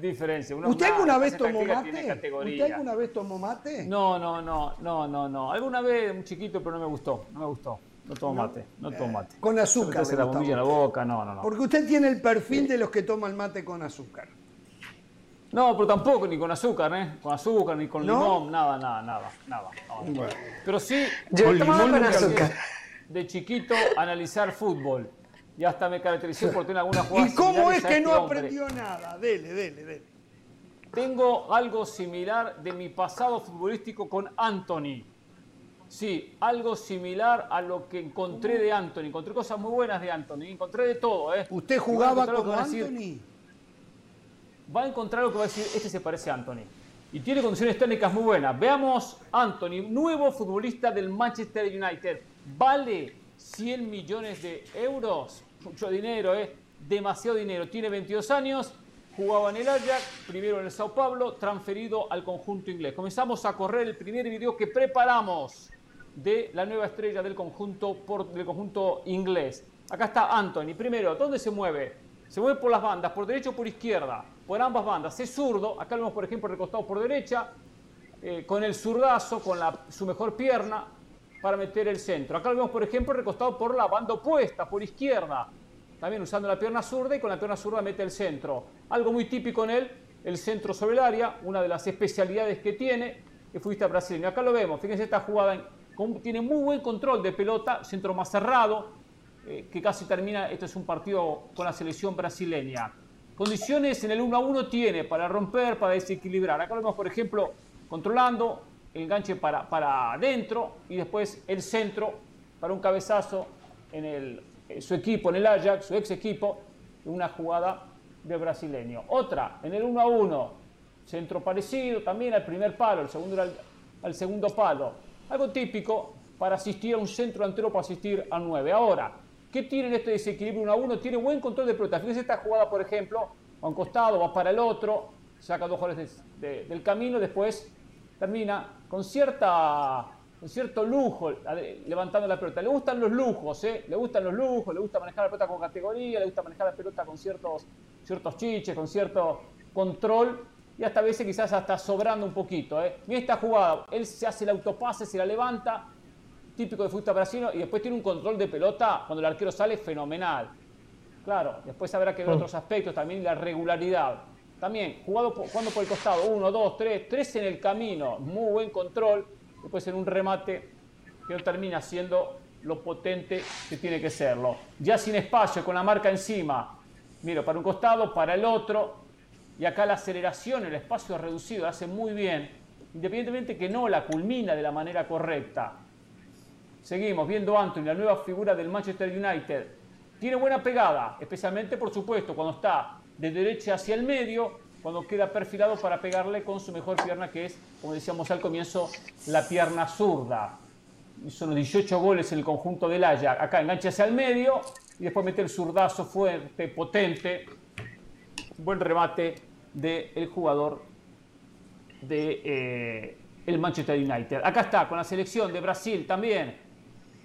diferencia. ¿Usted alguna vez tomó mate? ¿Usted alguna vez tomó mate? No, no, no, no, no, no. Alguna vez un chiquito, pero no me gustó, no me gustó. No tomo mate, no tomo mate. Con azúcar. Se la bombilla en la boca, no, no, no. Porque usted tiene el perfil de los que toman mate con azúcar. No, pero tampoco, ni con azúcar, ¿eh? Con azúcar, ni con limón, nada, nada, nada, nada. Pero sí, Yo con limón con azúcar. De chiquito, analizar fútbol. Y hasta me caracterizó por tener alguna jugada ¿Y cómo es que este no aprendió nada? Dele, dele, dele. Tengo algo similar de mi pasado futbolístico con Anthony. Sí, algo similar a lo que encontré de Anthony. Encontré cosas muy buenas de Anthony. Encontré de todo, ¿eh? ¿Usted jugaba con Anthony? Va a encontrar lo que va a decir, este se parece a Anthony. Y tiene condiciones técnicas muy buenas. Veamos Anthony, nuevo futbolista del Manchester United. Vale 100 millones de euros. Mucho dinero, ¿eh? Demasiado dinero. Tiene 22 años jugaba en el Ajax, primero en el Sao Paulo, transferido al conjunto inglés. Comenzamos a correr el primer video que preparamos de la nueva estrella del conjunto, por, del conjunto inglés. Acá está Anthony. Primero, ¿dónde se mueve? Se mueve por las bandas, por derecha o por izquierda, por ambas bandas. Es zurdo, acá lo vemos por ejemplo recostado por derecha, eh, con el zurdazo, con su mejor pierna, para meter el centro. Acá lo vemos por ejemplo recostado por la banda opuesta, por izquierda, también usando la pierna zurda y con la pierna zurda mete el centro. Algo muy típico en él, el centro sobre el área, una de las especialidades que tiene el futbolista brasileño. Acá lo vemos, fíjense esta jugada, tiene muy buen control de pelota, centro más cerrado, eh, que casi termina, esto es un partido con la selección brasileña. Condiciones en el 1 a 1 tiene para romper, para desequilibrar. Acá vemos, por ejemplo, controlando, el enganche para, para adentro y después el centro para un cabezazo en el, su equipo, en el Ajax, su ex equipo, una jugada de brasileño. Otra, en el 1 a 1, centro parecido, también al primer palo, el segundo al, al segundo palo. Algo típico para asistir a un centro delantero para asistir al 9. Ahora, ¿Qué tiene en este desequilibrio 1 a 1? Tiene buen control de pelota. Fíjense esta jugada, por ejemplo, a un costado, va para el otro, saca dos goles del camino, después termina con, cierta, con cierto lujo levantando la pelota. Le gustan los lujos, ¿eh? Le gustan los lujos, le gusta manejar la pelota con categoría, le gusta manejar la pelota con ciertos, ciertos chiches, con cierto control y hasta a veces quizás hasta sobrando un poquito. ¿eh? Mira esta jugada, él se hace el autopase, se la levanta, típico de fútbol brasileño, y después tiene un control de pelota cuando el arquero sale fenomenal. Claro, después habrá que ver otros aspectos, también la regularidad. También, jugado jugando por el costado, uno, dos, tres, tres en el camino, muy buen control, después en un remate que no termina siendo lo potente que tiene que serlo. Ya sin espacio, con la marca encima, miro, para un costado, para el otro, y acá la aceleración, el espacio reducido, hace muy bien, independientemente que no la culmina de la manera correcta. Seguimos viendo Anthony, la nueva figura del Manchester United. Tiene buena pegada, especialmente por supuesto cuando está de derecha hacia el medio, cuando queda perfilado para pegarle con su mejor pierna que es, como decíamos al comienzo, la pierna zurda. Hizo unos 18 goles en el conjunto del Ajax. Acá engancha hacia el medio y después mete el zurdazo fuerte, potente. Buen remate del jugador de eh, el Manchester United. Acá está con la selección de Brasil también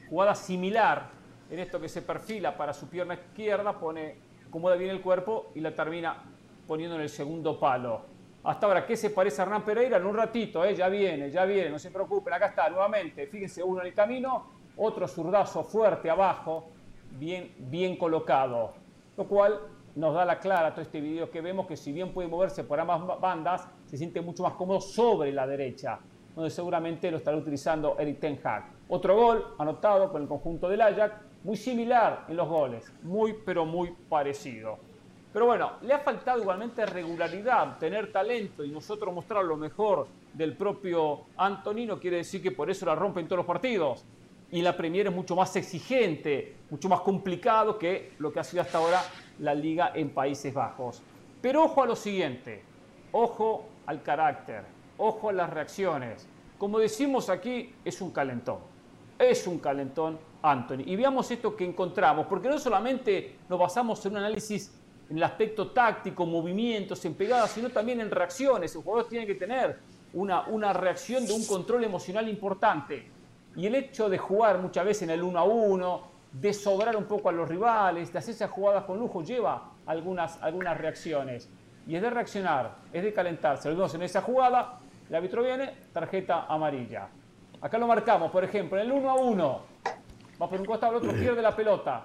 jugada similar en esto que se perfila para su pierna izquierda, pone, acomoda bien el cuerpo y la termina poniendo en el segundo palo. Hasta ahora, ¿qué se parece a Hernán Pereira? En un ratito, ¿eh? ya viene, ya viene, no se preocupen, acá está nuevamente, fíjense, uno en el camino, otro zurdazo fuerte abajo, bien, bien colocado, lo cual nos da la clara todo este video que vemos que si bien puede moverse por ambas bandas, se siente mucho más cómodo sobre la derecha, donde seguramente lo estará utilizando Eric Ten Hag. Otro gol anotado con el conjunto del Ajax, muy similar en los goles, muy pero muy parecido. Pero bueno, le ha faltado igualmente regularidad, tener talento y nosotros mostrar lo mejor del propio Antonino quiere decir que por eso la rompe en todos los partidos. Y la Premier es mucho más exigente, mucho más complicado que lo que ha sido hasta ahora la liga en Países Bajos. Pero ojo a lo siguiente, ojo al carácter, ojo a las reacciones. Como decimos aquí, es un calentón es un calentón Anthony. Y veamos esto que encontramos, porque no solamente nos basamos en un análisis en el aspecto táctico, movimientos, en pegadas, sino también en reacciones. Los jugadores tienen que tener una, una reacción de un control emocional importante. Y el hecho de jugar muchas veces en el 1 a 1, de sobrar un poco a los rivales, de hacer esas jugadas con lujo, lleva algunas, algunas reacciones. Y es de reaccionar, es de calentarse. Lo vemos en esa jugada, el árbitro viene, tarjeta amarilla. Acá lo marcamos, por ejemplo, en el 1 a 1. Va por un costado, el otro pierde la pelota.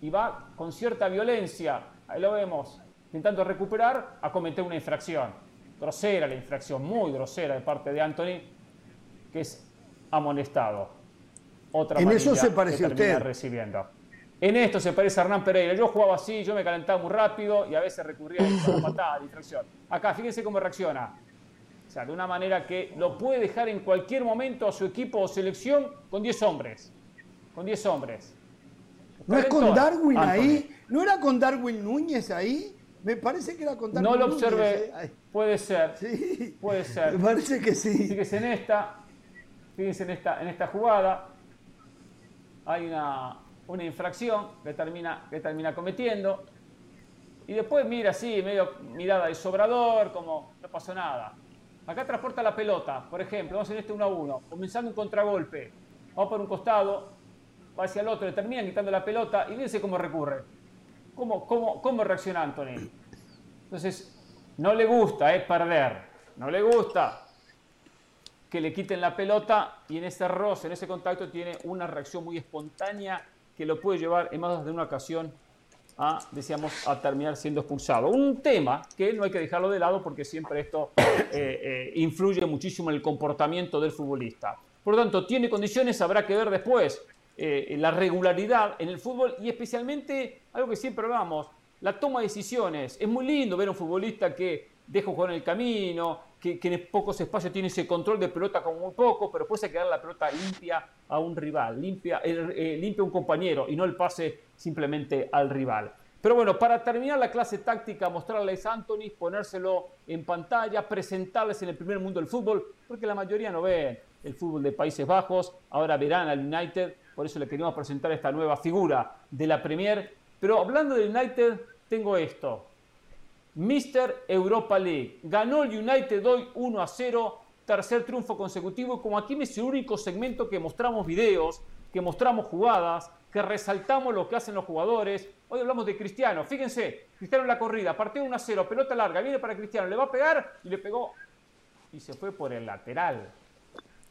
Y va con cierta violencia, ahí lo vemos, intentando recuperar, a cometer una infracción. Grosera la infracción, muy grosera de parte de Anthony, que es amonestado. Otra en eso se parece a usted. Recibiendo. En esto se parece a Hernán Pereira. Yo jugaba así, yo me calentaba muy rápido y a veces recurría a la patada, de infracción. Acá, fíjense cómo reacciona de una manera que lo puede dejar en cualquier momento a su equipo o selección con 10 hombres. Con 10 hombres. ¿No es con Darwin ahí? ¿No era con Darwin Núñez ahí? Me parece que era con Darwin No lo observé. ¿eh? Puede ser. Sí. Puede [laughs] ser. Me parece que sí. Fíjense en esta. Fíjense en esta, en esta jugada. Hay una, una infracción que termina, que termina cometiendo. Y después mira así, medio mirada de sobrador, como no pasó nada. Acá transporta la pelota, por ejemplo, vamos en este 1 a 1, comenzando un contragolpe. Vamos por un costado, va hacia el otro, le terminan quitando la pelota y fíjense cómo recurre. ¿Cómo, cómo, cómo reacciona Anthony? Entonces, no le gusta, es perder. No le gusta que le quiten la pelota y en ese roce, en ese contacto, tiene una reacción muy espontánea que lo puede llevar en más de una ocasión a, decíamos, a terminar siendo expulsado. Un tema que no hay que dejarlo de lado porque siempre esto [coughs] eh, eh, influye muchísimo en el comportamiento del futbolista. Por lo tanto, tiene condiciones, habrá que ver después eh, la regularidad en el fútbol y especialmente algo que siempre hablamos, la toma de decisiones. Es muy lindo ver a un futbolista que deja jugar en el camino, que, en pocos espacios tiene ese control de pelota como muy poco, pero puede quedar la pelota limpia a un rival, limpia, eh, limpia a un compañero y no el pase simplemente al rival. Pero bueno, para terminar la clase táctica, mostrarles a Anthony, ponérselo en pantalla, presentarles en el primer mundo del fútbol, porque la mayoría no ven el fútbol de Países Bajos, ahora verán al United, por eso le queríamos presentar esta nueva figura de la Premier. Pero hablando del United, tengo esto. Mr. Europa League. Ganó el United hoy 1 a 0, tercer triunfo consecutivo. Como aquí es el único segmento que mostramos videos, que mostramos jugadas, que resaltamos lo que hacen los jugadores. Hoy hablamos de Cristiano. Fíjense, Cristiano en la corrida, partido 1 a 0, pelota larga, viene para Cristiano, le va a pegar y le pegó y se fue por el lateral.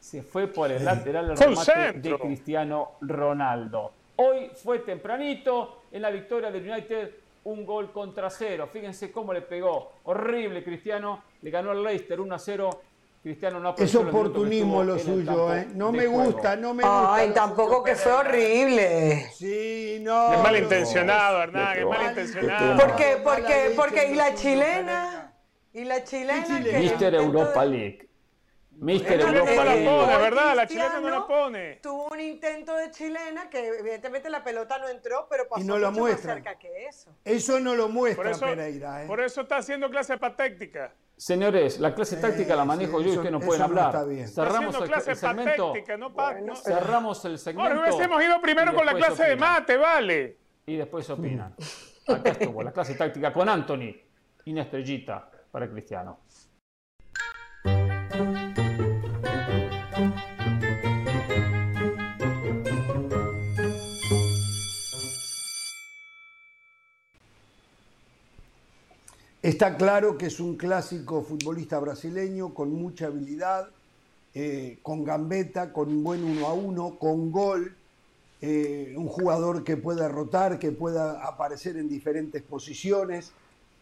Se fue por el lateral el remate de Cristiano Ronaldo. Hoy fue tempranito en la victoria del United un gol contra cero. Fíjense cómo le pegó. Horrible Cristiano. Le ganó al Leicester 1 a 0. Cristiano no Es oportunismo lo suyo, ¿eh? No me gusta, no me gusta. Ay, tampoco que fue horrible. Sí, no. Es malintencionado, Hernán, es malintencionado. ¿Por qué? Porque, porque, y la chilena, y la chilena. Mister Europa League. Mister Europa no la pone, ¿verdad? La chilena no la pone. Tuvo un intento de chilena que evidentemente la pelota no entró, pero pasó y no lo mucho más cerca que eso. Eso no lo muestra Pereira. ¿eh? Por eso está haciendo clase patética. Señores, la clase táctica la manejo yo y ustedes no pueden hablar. Cerramos el, el, segmento. no, cerramos el segmento. Ahora hubiésemos ido primero con la clase de mate, vale. Y después opinan. Acá estuvo la clase táctica con Anthony y una estrellita para Cristiano. Está claro que es un clásico futbolista brasileño con mucha habilidad, eh, con gambeta, con un buen uno a uno, con gol, eh, un jugador que pueda rotar, que pueda aparecer en diferentes posiciones,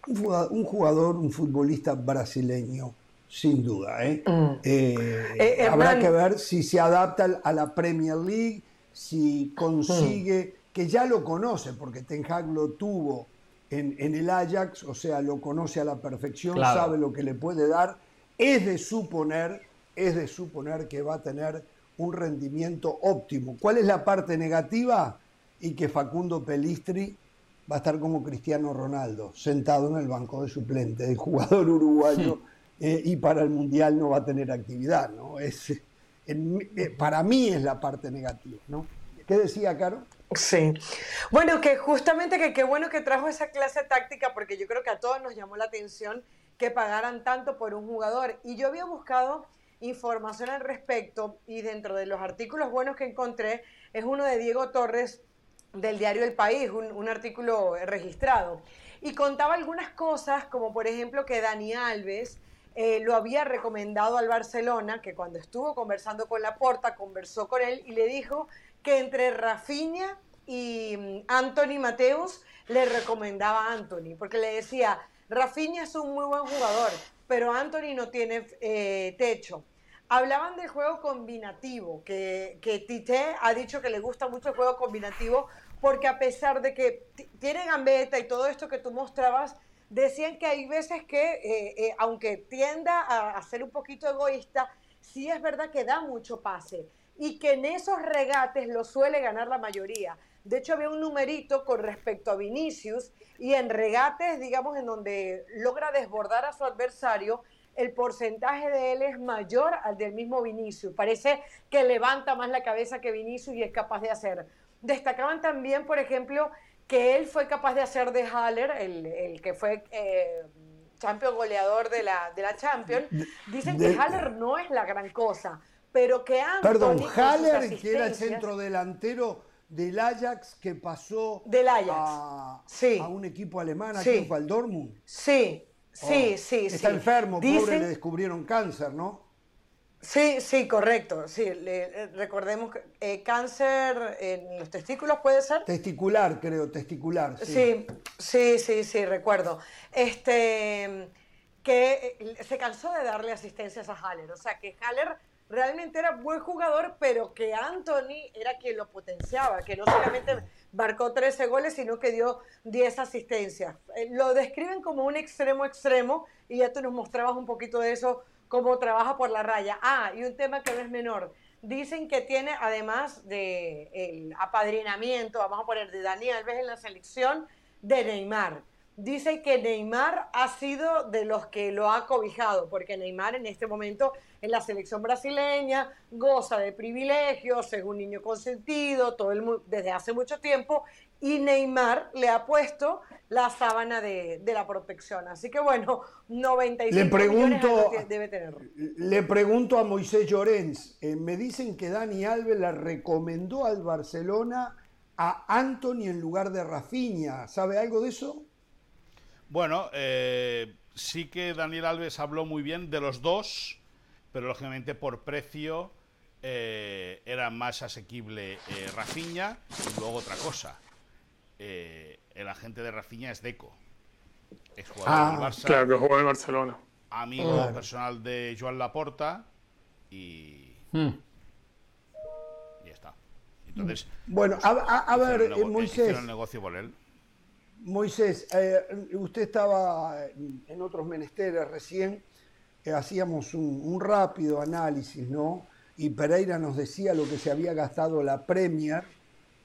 un jugador, un, futbolista brasileño, sin duda. ¿eh? Mm. habrá que ver si se adapta a la Premier League, si consigue, mm. que ya lo conoce, porque Ten Hag lo tuvo en, el Ajax, o sea, lo conoce a la perfección, sabe lo que le puede dar. Es de suponer, es de suponer que va a tener un rendimiento óptimo. ¿Cuál es la parte negativa? Y que Facundo Pelistri va a estar como Cristiano Ronaldo, sentado en el banco de suplente, el jugador uruguayo, eh, y para el Mundial no va a tener actividad. ¿no? Es, eh, para mí es la parte negativa. ¿no? ¿Qué decía, Caro? Sí. Bueno, que justamente que qué bueno que trajo esa clase táctica porque yo creo que a todos nos llamó la atención que pagaran tanto por un jugador. Y yo había buscado información al respecto y dentro de los artículos buenos que encontré es uno de Diego Torres del diario El País, un, artículo registrado. Y contaba algunas cosas como por ejemplo que Dani Alves eh, lo había recomendado al Barcelona, que cuando estuvo conversando con Laporta, conversó con él y le dijo que entre Rafinha y mm, Anthony Mateus le recomendaba a Anthony, porque le decía, Rafinha es un muy buen jugador, pero Anthony no tiene eh, techo. Hablaban del juego combinativo, que, que Tite ha dicho que le gusta mucho el juego combinativo, porque a pesar de que tiene gambeta y todo esto que tú mostrabas, decían que hay veces que, eh, eh, aunque tienda a, a ser un poquito egoísta, sí es verdad que da mucho pase y que en esos regates lo suele ganar la mayoría. De hecho, había un numerito con respecto a Vinicius y en regates, digamos, en donde logra desbordar a su adversario, el porcentaje de él es mayor al del mismo Vinicius. Parece que levanta más la cabeza que Vinicius y es capaz de hacer. Destacaban también, por ejemplo, que él fue capaz de hacer de Haller, el, que fue eh, champion goleador de la, de la Champions. Dicen que Haller no es la gran cosa, pero que Anthony... Perdón, Haller, que era el centro delantero del Ajax que pasó del Ajax. A, sí. a un equipo alemán, aquí fue al Dortmund. Sí, sí, oh. sí. Está enfermo, pobre, le descubrieron cáncer, ¿no? Sí, sí, correcto. Sí, le, recordemos que eh, cáncer en los testículos puede ser. Testicular, creo, testicular. Sí, sí, sí, sí, recuerdo. Este que eh, se cansó de darle asistencias a Haller, o sea que Haller realmente era buen jugador, pero que Anthony era quien lo potenciaba, que no solamente marcó 13 goles, sino que dio 10 asistencias. Eh, lo describen como un extremo extremo y ya tú nos mostrabas un poquito de eso cómo trabaja por la raya. Ah, y un tema que no es menor. Dicen que tiene, además del el apadrinamiento, vamos a poner de Daniel Alves en la selección, de Neymar. Dice que Neymar ha sido de los que lo ha cobijado, porque Neymar en este momento en la selección brasileña goza de privilegios, es un niño consentido todo el, desde hace mucho tiempo, y Neymar le ha puesto la sábana de, la protección. Así que bueno, 95 le pregunto, millones debe tener. Le pregunto a Moisés Llorens, eh, me dicen que Dani Alves le recomendó al Barcelona a Anthony en lugar de Rafinha. ¿Sabe algo de eso? Bueno, eh, sí que Daniel Alves habló muy bien de los dos, pero lógicamente por precio eh, era más asequible Rafinha y luego otra cosa eh, el agente de Rafinha es Deco. Es jugador ah, del Barça. Claro, que juega en Barcelona. Amigo personal de Joan Laporta y. Hmm. Y ya está. Entonces. Bueno, a, ver, Moisés. El negocio por él. Moisés, eh, usted estaba en otros menesteres recién, eh, hacíamos un, un, rápido análisis, ¿no? Y Pereira nos decía lo que se había gastado la Premier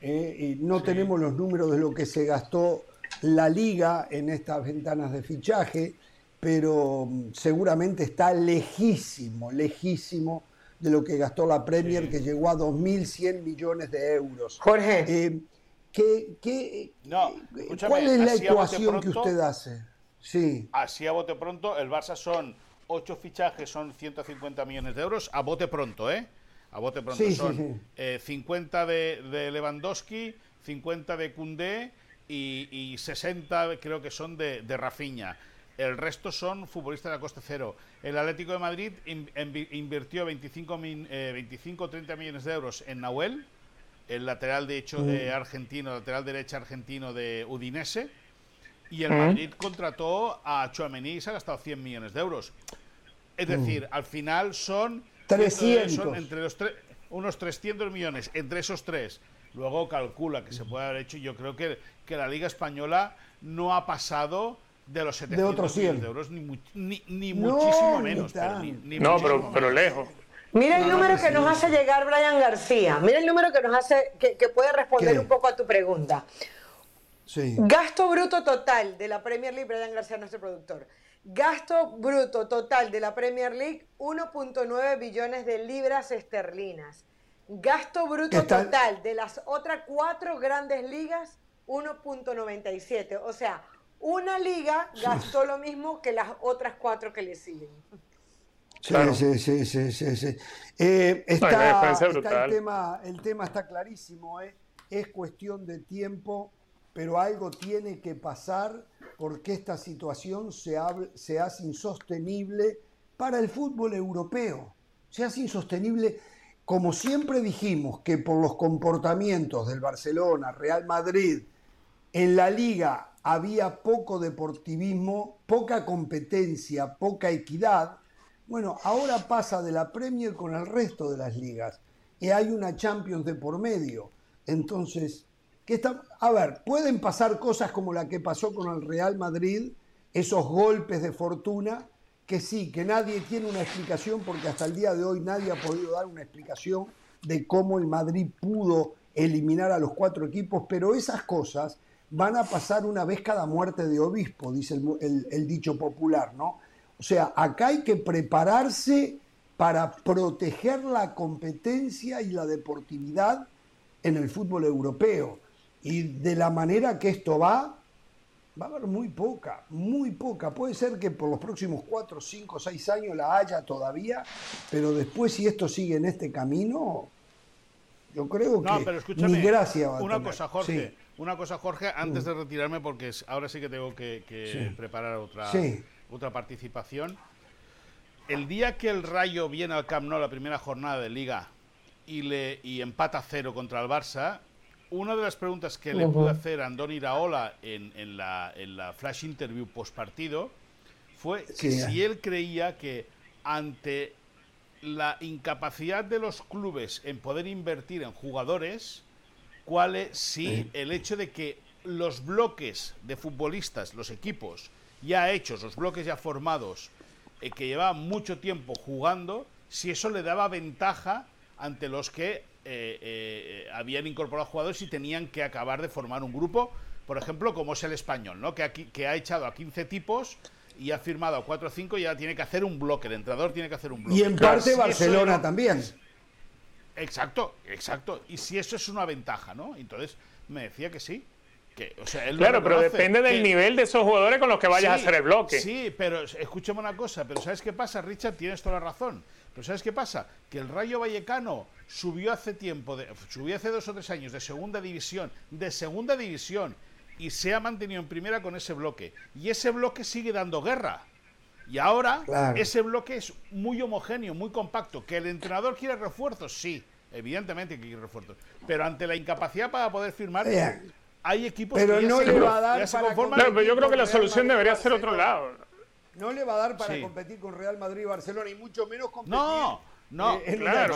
¿eh? y no tenemos los números de lo que se gastó la liga en estas ventanas de fichaje, pero mm, seguramente está lejísimo, lejísimo de lo que gastó la Premier, que llegó a 2.100 millones de euros. Jorge. Eh, ¿qué, ¿Cuál es la ecuación que usted hace? Sí. Así a bote pronto, el Barça son 8 fichajes, son 150 millones de euros, a bote pronto, ¿eh? a bote pronto son 50 eh, de, Lewandowski, 50 de Koundé y, 60 creo que son de, de Rafinha. El resto son futbolistas de coste cero. El Atlético de Madrid invirtió 25, 25 30 millones de euros en Nahuel, el lateral de hecho de mm. argentino, lateral derecha argentino de Udinese. Y el mm. Madrid contrató a Chouameni y se ha gastado 100 millones de euros. Es decir, mm. al final son 300. Son entre los unos 300 millones entre esos tres. Luego calcula que se puede haber hecho. Yo creo que, que la Liga Española no ha pasado de los 700 millones de euros, ni, ni, muchísimo menos. no, pero, pero lejos. Mira el número que nos hace llegar Brian García. Mira el número que nos hace, que, que puede responder un poco a tu pregunta. Sí. Gasto bruto total de la Premier League, Brian García, nuestro productor. Gasto bruto total de la Premier League, 1.9 billones de libras esterlinas. Gasto bruto total de las otras cuatro grandes ligas, 1.97. O sea, una liga gastó lo mismo que las otras cuatro que le siguen. Sí, sí, sí, sí, sí, eh, está, el, tema, el tema está clarísimo, ¿eh? es cuestión de tiempo, pero algo tiene que pasar porque esta situación se, se hace insostenible para el fútbol europeo. Se hace insostenible, como siempre dijimos, que por los comportamientos del Barcelona, Real Madrid, en la liga había poco deportivismo, poca competencia, poca equidad. Bueno, ahora pasa de la Premier con el resto de las ligas y hay una Champions de por medio. Entonces, a ver, pueden pasar cosas como la que pasó con el Real Madrid, esos golpes de fortuna, que sí, que nadie tiene una explicación, porque hasta el día de hoy nadie ha podido dar una explicación de cómo el Madrid pudo eliminar a los cuatro equipos, pero esas cosas van a pasar una vez cada muerte de obispo, dice el, el dicho popular, ¿no? O sea, acá hay que prepararse para proteger la competencia y la deportividad en el fútbol europeo. Y de la manera que esto va, va a haber muy poca, muy poca. Puede ser que por los próximos 4, 5, 6 años la haya todavía, pero después si esto sigue en este camino, yo creo que no, pero escúchame, ni gracia va a Una cosa, Jorge, una cosa, Jorge, antes de retirarme, porque ahora sí que tengo que, preparar otra, otra participación. El día que el Rayo viene al Camp Nou la primera jornada de Liga y, le, y empata cero contra el Barça, una de las preguntas que le pude hacer a Andoni Iraola en, en, la, en la flash interview post partido fue si él creía que ante la incapacidad de los clubes en poder invertir en jugadores, cuál es si el hecho de que los bloques de futbolistas, los equipos ya hechos, los bloques ya formados, eh, que llevaban mucho tiempo jugando, si eso le daba ventaja ante los que eh, eh, habían incorporado jugadores y tenían que acabar de formar un grupo, por ejemplo, como es el español, ¿no? que, aquí, que ha echado a 15 tipos y ha firmado a 4 o 5 y ahora tiene que hacer un bloque, el entrenador tiene que hacer un bloque. Y en parte Barcelona también. Exacto, exacto. Y si eso es una ventaja, ¿no? Entonces me decía que sí. Que, o sea, claro, pero depende del nivel de esos jugadores con los que vayas a hacer el bloque. Sí, pero escúchame una cosa, pero ¿sabes qué pasa, Richard? Tienes toda la razón. Pero ¿sabes qué pasa? Que el Rayo Vallecano subió hace tiempo, de, subió hace dos o tres años de segunda división, de segunda división, y se ha mantenido en primera con ese bloque. Y ese bloque sigue dando guerra. Y ahora ese bloque es muy homogéneo, muy compacto. ¿Que el entrenador quiere refuerzos? Sí, evidentemente que quiere refuerzos. Pero ante la incapacidad para poder firmar, hay equipos pero que no le va a dar para yo creo que la solución debería ser otro lado. No le va a dar para competir con Real Madrid y Barcelona, y mucho menos competir. No, no, eh, claro,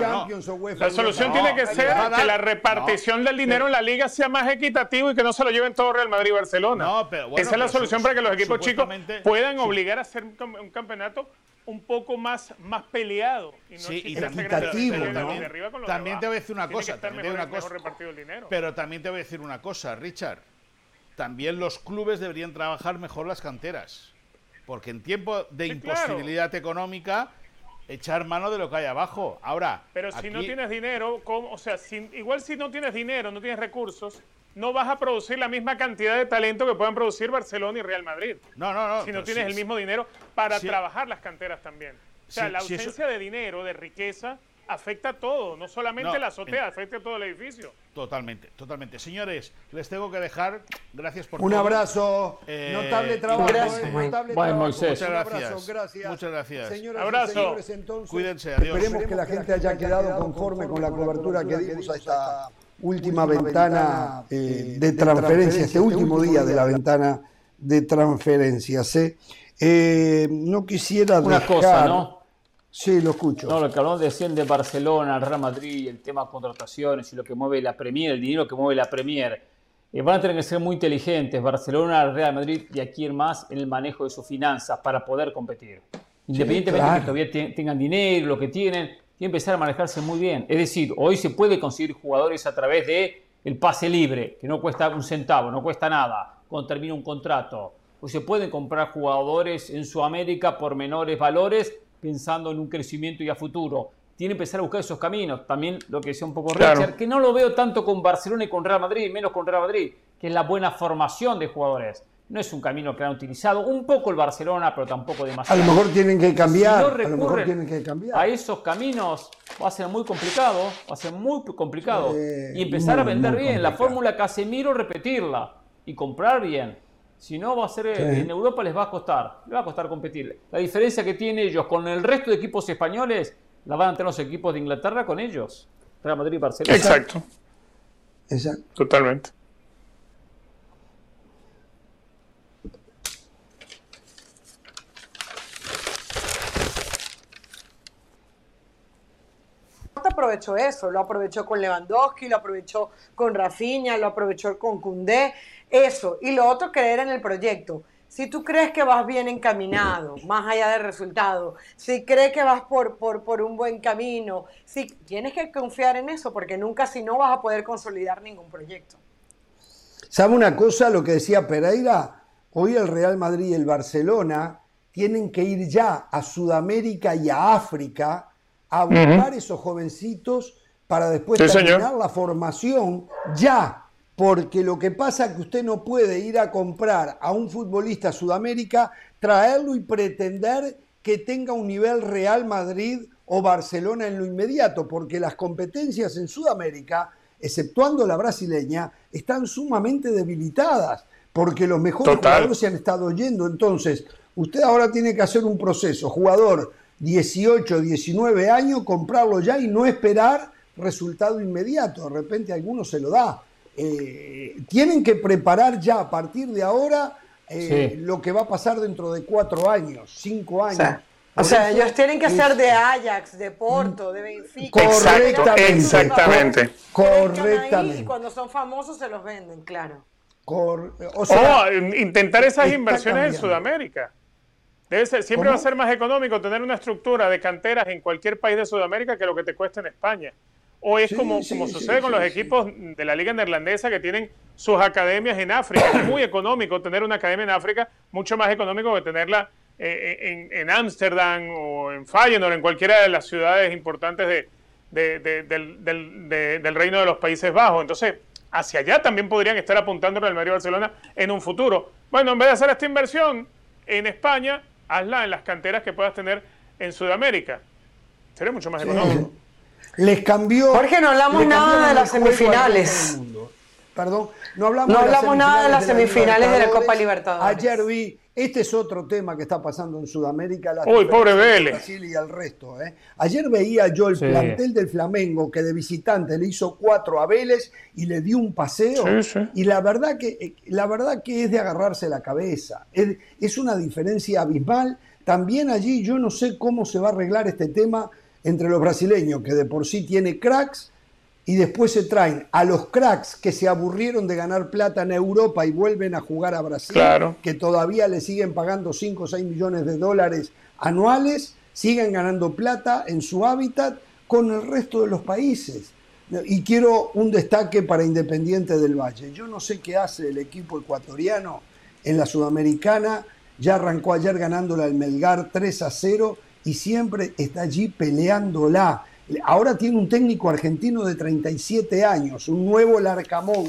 La solución tiene que ser que la repartición del dinero en la liga sea más equitativo y que no se lo lleven todo Real Madrid y Barcelona. Esa es la solución para que los equipos chicos puedan obligar a hacer un, campeonato un poco más, más peleado. Y no sí, y equitativo. También, te voy a decir una cosa. una cosa pero también te voy a decir una cosa, Richard. También los clubes deberían trabajar mejor las canteras. Porque en tiempo de imposibilidad económica echar mano de lo que hay abajo. Ahora. Pero si no tienes dinero, o sea, igual si no tienes dinero, no tienes recursos, no vas a producir la misma cantidad de talento que puedan producir Barcelona y Real Madrid. No, no, no. Si no tienes el mismo dinero para trabajar las canteras también. O sea, la ausencia de dinero, de riqueza, afecta todo, no solamente la azotea, afecta todo el edificio. Totalmente, totalmente. Señores, les tengo que dejar. Gracias por Un abrazo. Eh, notable trabajo. Gracias. Eh, notable trabajo. Muchas gracias. gracias. Muchas gracias. Señoras abrazo. entonces, Cuídense, adiós. Esperemos que la gente haya quedado conforme con la cobertura que dimos a esta última ventana eh, de transferencia, este último día de la ventana de transferencias. no quisiera Una cosa, ¿no? Sí, lo escucho. No, lo que hablamos decían de Barcelona, el Real Madrid, el tema de contrataciones y lo que mueve la Premier, el dinero que mueve la Premier. Eh, van a tener que ser muy inteligentes, Barcelona, el Real Madrid y aquí en más en el manejo de sus finanzas para poder competir. Independientemente de que todavía tengan dinero, lo que tienen, que empezar a manejarse muy bien. Es decir, hoy se puede conseguir jugadores a través de el pase libre, que no cuesta un centavo, no cuesta nada, cuando termina un contrato. O se pueden comprar jugadores en Sudamérica por menores valores pensando en un crecimiento y a futuro. Tiene que empezar a buscar esos caminos. También lo que decía un poco Richard, que no lo veo tanto con Barcelona y con Real Madrid, menos con Real Madrid, que es la buena formación de jugadores. No es un camino que han utilizado, un poco el Barcelona, pero tampoco demasiado. A lo mejor tienen que cambiar. a lo mejor tienen que cambiar. A esos caminos va a ser muy complicado, va a ser muy complicado. y empezar a vender bien. La fórmula Casemiro, repetirla y comprar bien. Si no, va a ser en Europa les va a costar, les va a costar competir. La diferencia que tienen ellos con el resto de equipos españoles la van a tener los equipos de Inglaterra con ellos. Real Madrid y Barcelona. Exacto. Exacto. Totalmente. Aprovechó eso, lo aprovechó con Lewandowski, lo aprovechó con Rafinha, lo aprovechó con Koundé. Eso. Y lo otro, creer en el proyecto. Si tú crees que vas bien encaminado, más allá del resultado, si crees que vas por, por, por un buen camino, si tienes que confiar en eso, porque nunca si no vas a poder consolidar ningún proyecto. ¿Sabe una cosa? Lo que decía Pereira, hoy el Real Madrid y el Barcelona tienen que ir ya a Sudamérica y a África a buscar esos jovencitos para después terminar la formación ya porque lo que pasa es que usted no puede ir a comprar a un futbolista Sudamérica, traerlo y pretender que tenga un nivel Real Madrid o Barcelona en lo inmediato, porque las competencias en Sudamérica, exceptuando la brasileña, están sumamente debilitadas, porque los mejores jugadores se han estado yendo. Entonces, usted ahora tiene que hacer un proceso, jugador 18, 19 años, comprarlo ya y no esperar resultado inmediato. De repente a alguno se lo da. Eh, tienen que preparar ya a partir de ahora eh, lo que va a pasar dentro de cuatro años, cinco años. O sea, ellos tienen que ser de Ajax, de Porto, de Benfica. Correctamente. Exactamente. Correctamente. Y cuando son famosos se los venden, claro. o, sea, intentar esas inversiones en Sudamérica. Debe ser, siempre va a ser más económico tener una estructura de canteras en cualquier país de Sudamérica que lo que te cuesta en España. O es como, como sucede con los equipos de la liga neerlandesa que tienen sus academias en África. Es muy económico tener una academia en África, mucho más económico que tenerla eh, en Ámsterdam o en Feyenoord, en cualquiera de las ciudades importantes de, del, reino de los Países Bajos. Entonces, hacia allá también podrían estar apuntando el Madrid y Barcelona en un futuro. Bueno, en vez de hacer esta inversión en España, hazla en las canteras que puedas tener en Sudamérica. Sería mucho más económico. Les cambió. Jorge, no hablamos nada de las semifinales. Perdón, no hablamos, no hablamos nada de las semifinales de la Copa Libertadores. Ayer vi este es otro tema que está pasando en Sudamérica. La Uy, pobre Vélez. Brasil y el resto. ¿eh? Ayer veía yo el plantel del Flamengo que de visitante le hizo cuatro a Vélez y le dio un paseo. Y la verdad, que, eh, la verdad que es de agarrarse la cabeza. Es, es una diferencia abismal. También allí yo no sé cómo se va a arreglar este tema entre los brasileños, que de por sí tiene cracks y después se traen a los cracks que se aburrieron de ganar plata en Europa y vuelven a jugar a Brasil, que todavía le siguen pagando 5 o 6 millones de dólares anuales, siguen ganando plata en su hábitat con el resto de los países. Y quiero un destaque para Independiente del Valle. Yo no sé qué hace el equipo ecuatoriano en la Sudamericana. Ya arrancó ayer ganándola el Melgar 3 a 0 y siempre está allí peleándola Ahora tiene un técnico argentino de 37 años, un nuevo Larcamón.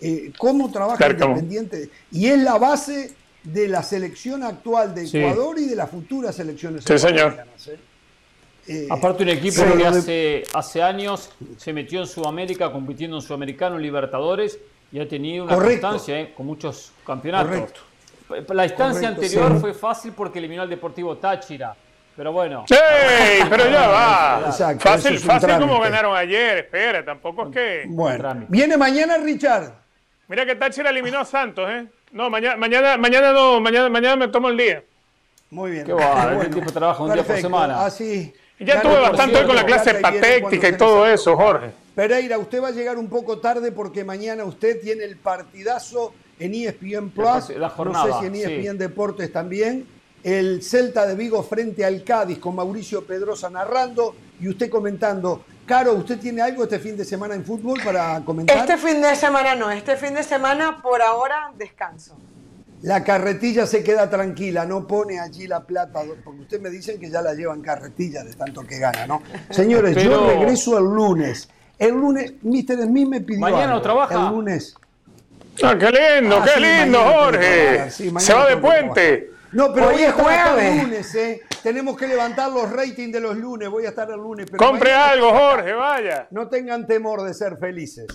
Eh, ¿Cómo trabaja Independiente? Y es la base de la selección actual de Ecuador y de las futuras selecciones. Sí, señor. ¿eh? Eh, Aparte un equipo que hace, hace años se metió en Sudamérica compitiendo en Sudamericano, en Libertadores y ha tenido una constancia con muchos campeonatos. La instancia anterior fue fácil porque eliminó al Deportivo Táchira pero bueno. Sí, pero ya va. fácil, fácil como ganaron ayer. Espera, tampoco es que. Bueno, viene mañana Richard. Mira que Táchira eliminó a Santos, ¿eh? No, mañana, mañana, mañana no, mañana, mañana me tomo el día. Muy bien. Qué va, este tipo trabaja un día por semana. Así. Y ya tuve bastante hoy con la clase patética y todo eso, Jorge. Pereira, usted va a llegar un poco tarde porque mañana usted tiene el partidazo en ESPN Plus. La jornada, no sé si en ESPN Deportes también el Celta de Vigo frente al Cádiz con Mauricio Pedrosa narrando y usted comentando. Caro, ¿usted tiene algo este fin de semana en fútbol para comentar? Este fin de semana no, este fin de semana por ahora descanso. La carretilla se queda tranquila, no pone allí la plata, porque usted me dicen que ya la llevan carretilla de tanto que gana, ¿no? [laughs] Señores, yo regreso el lunes. El lunes, Mr. Smith me pidió. Mañana no trabaja. El lunes. Ah, qué lindo, ah, qué lindo, Jorge. se va de puente. No, pero hoy es jueves. lunes, ¿eh? Tenemos que levantar los ratings de los lunes. Voy a estar el lunes. Compre algo, Jorge, vaya. No tengan temor de ser felices.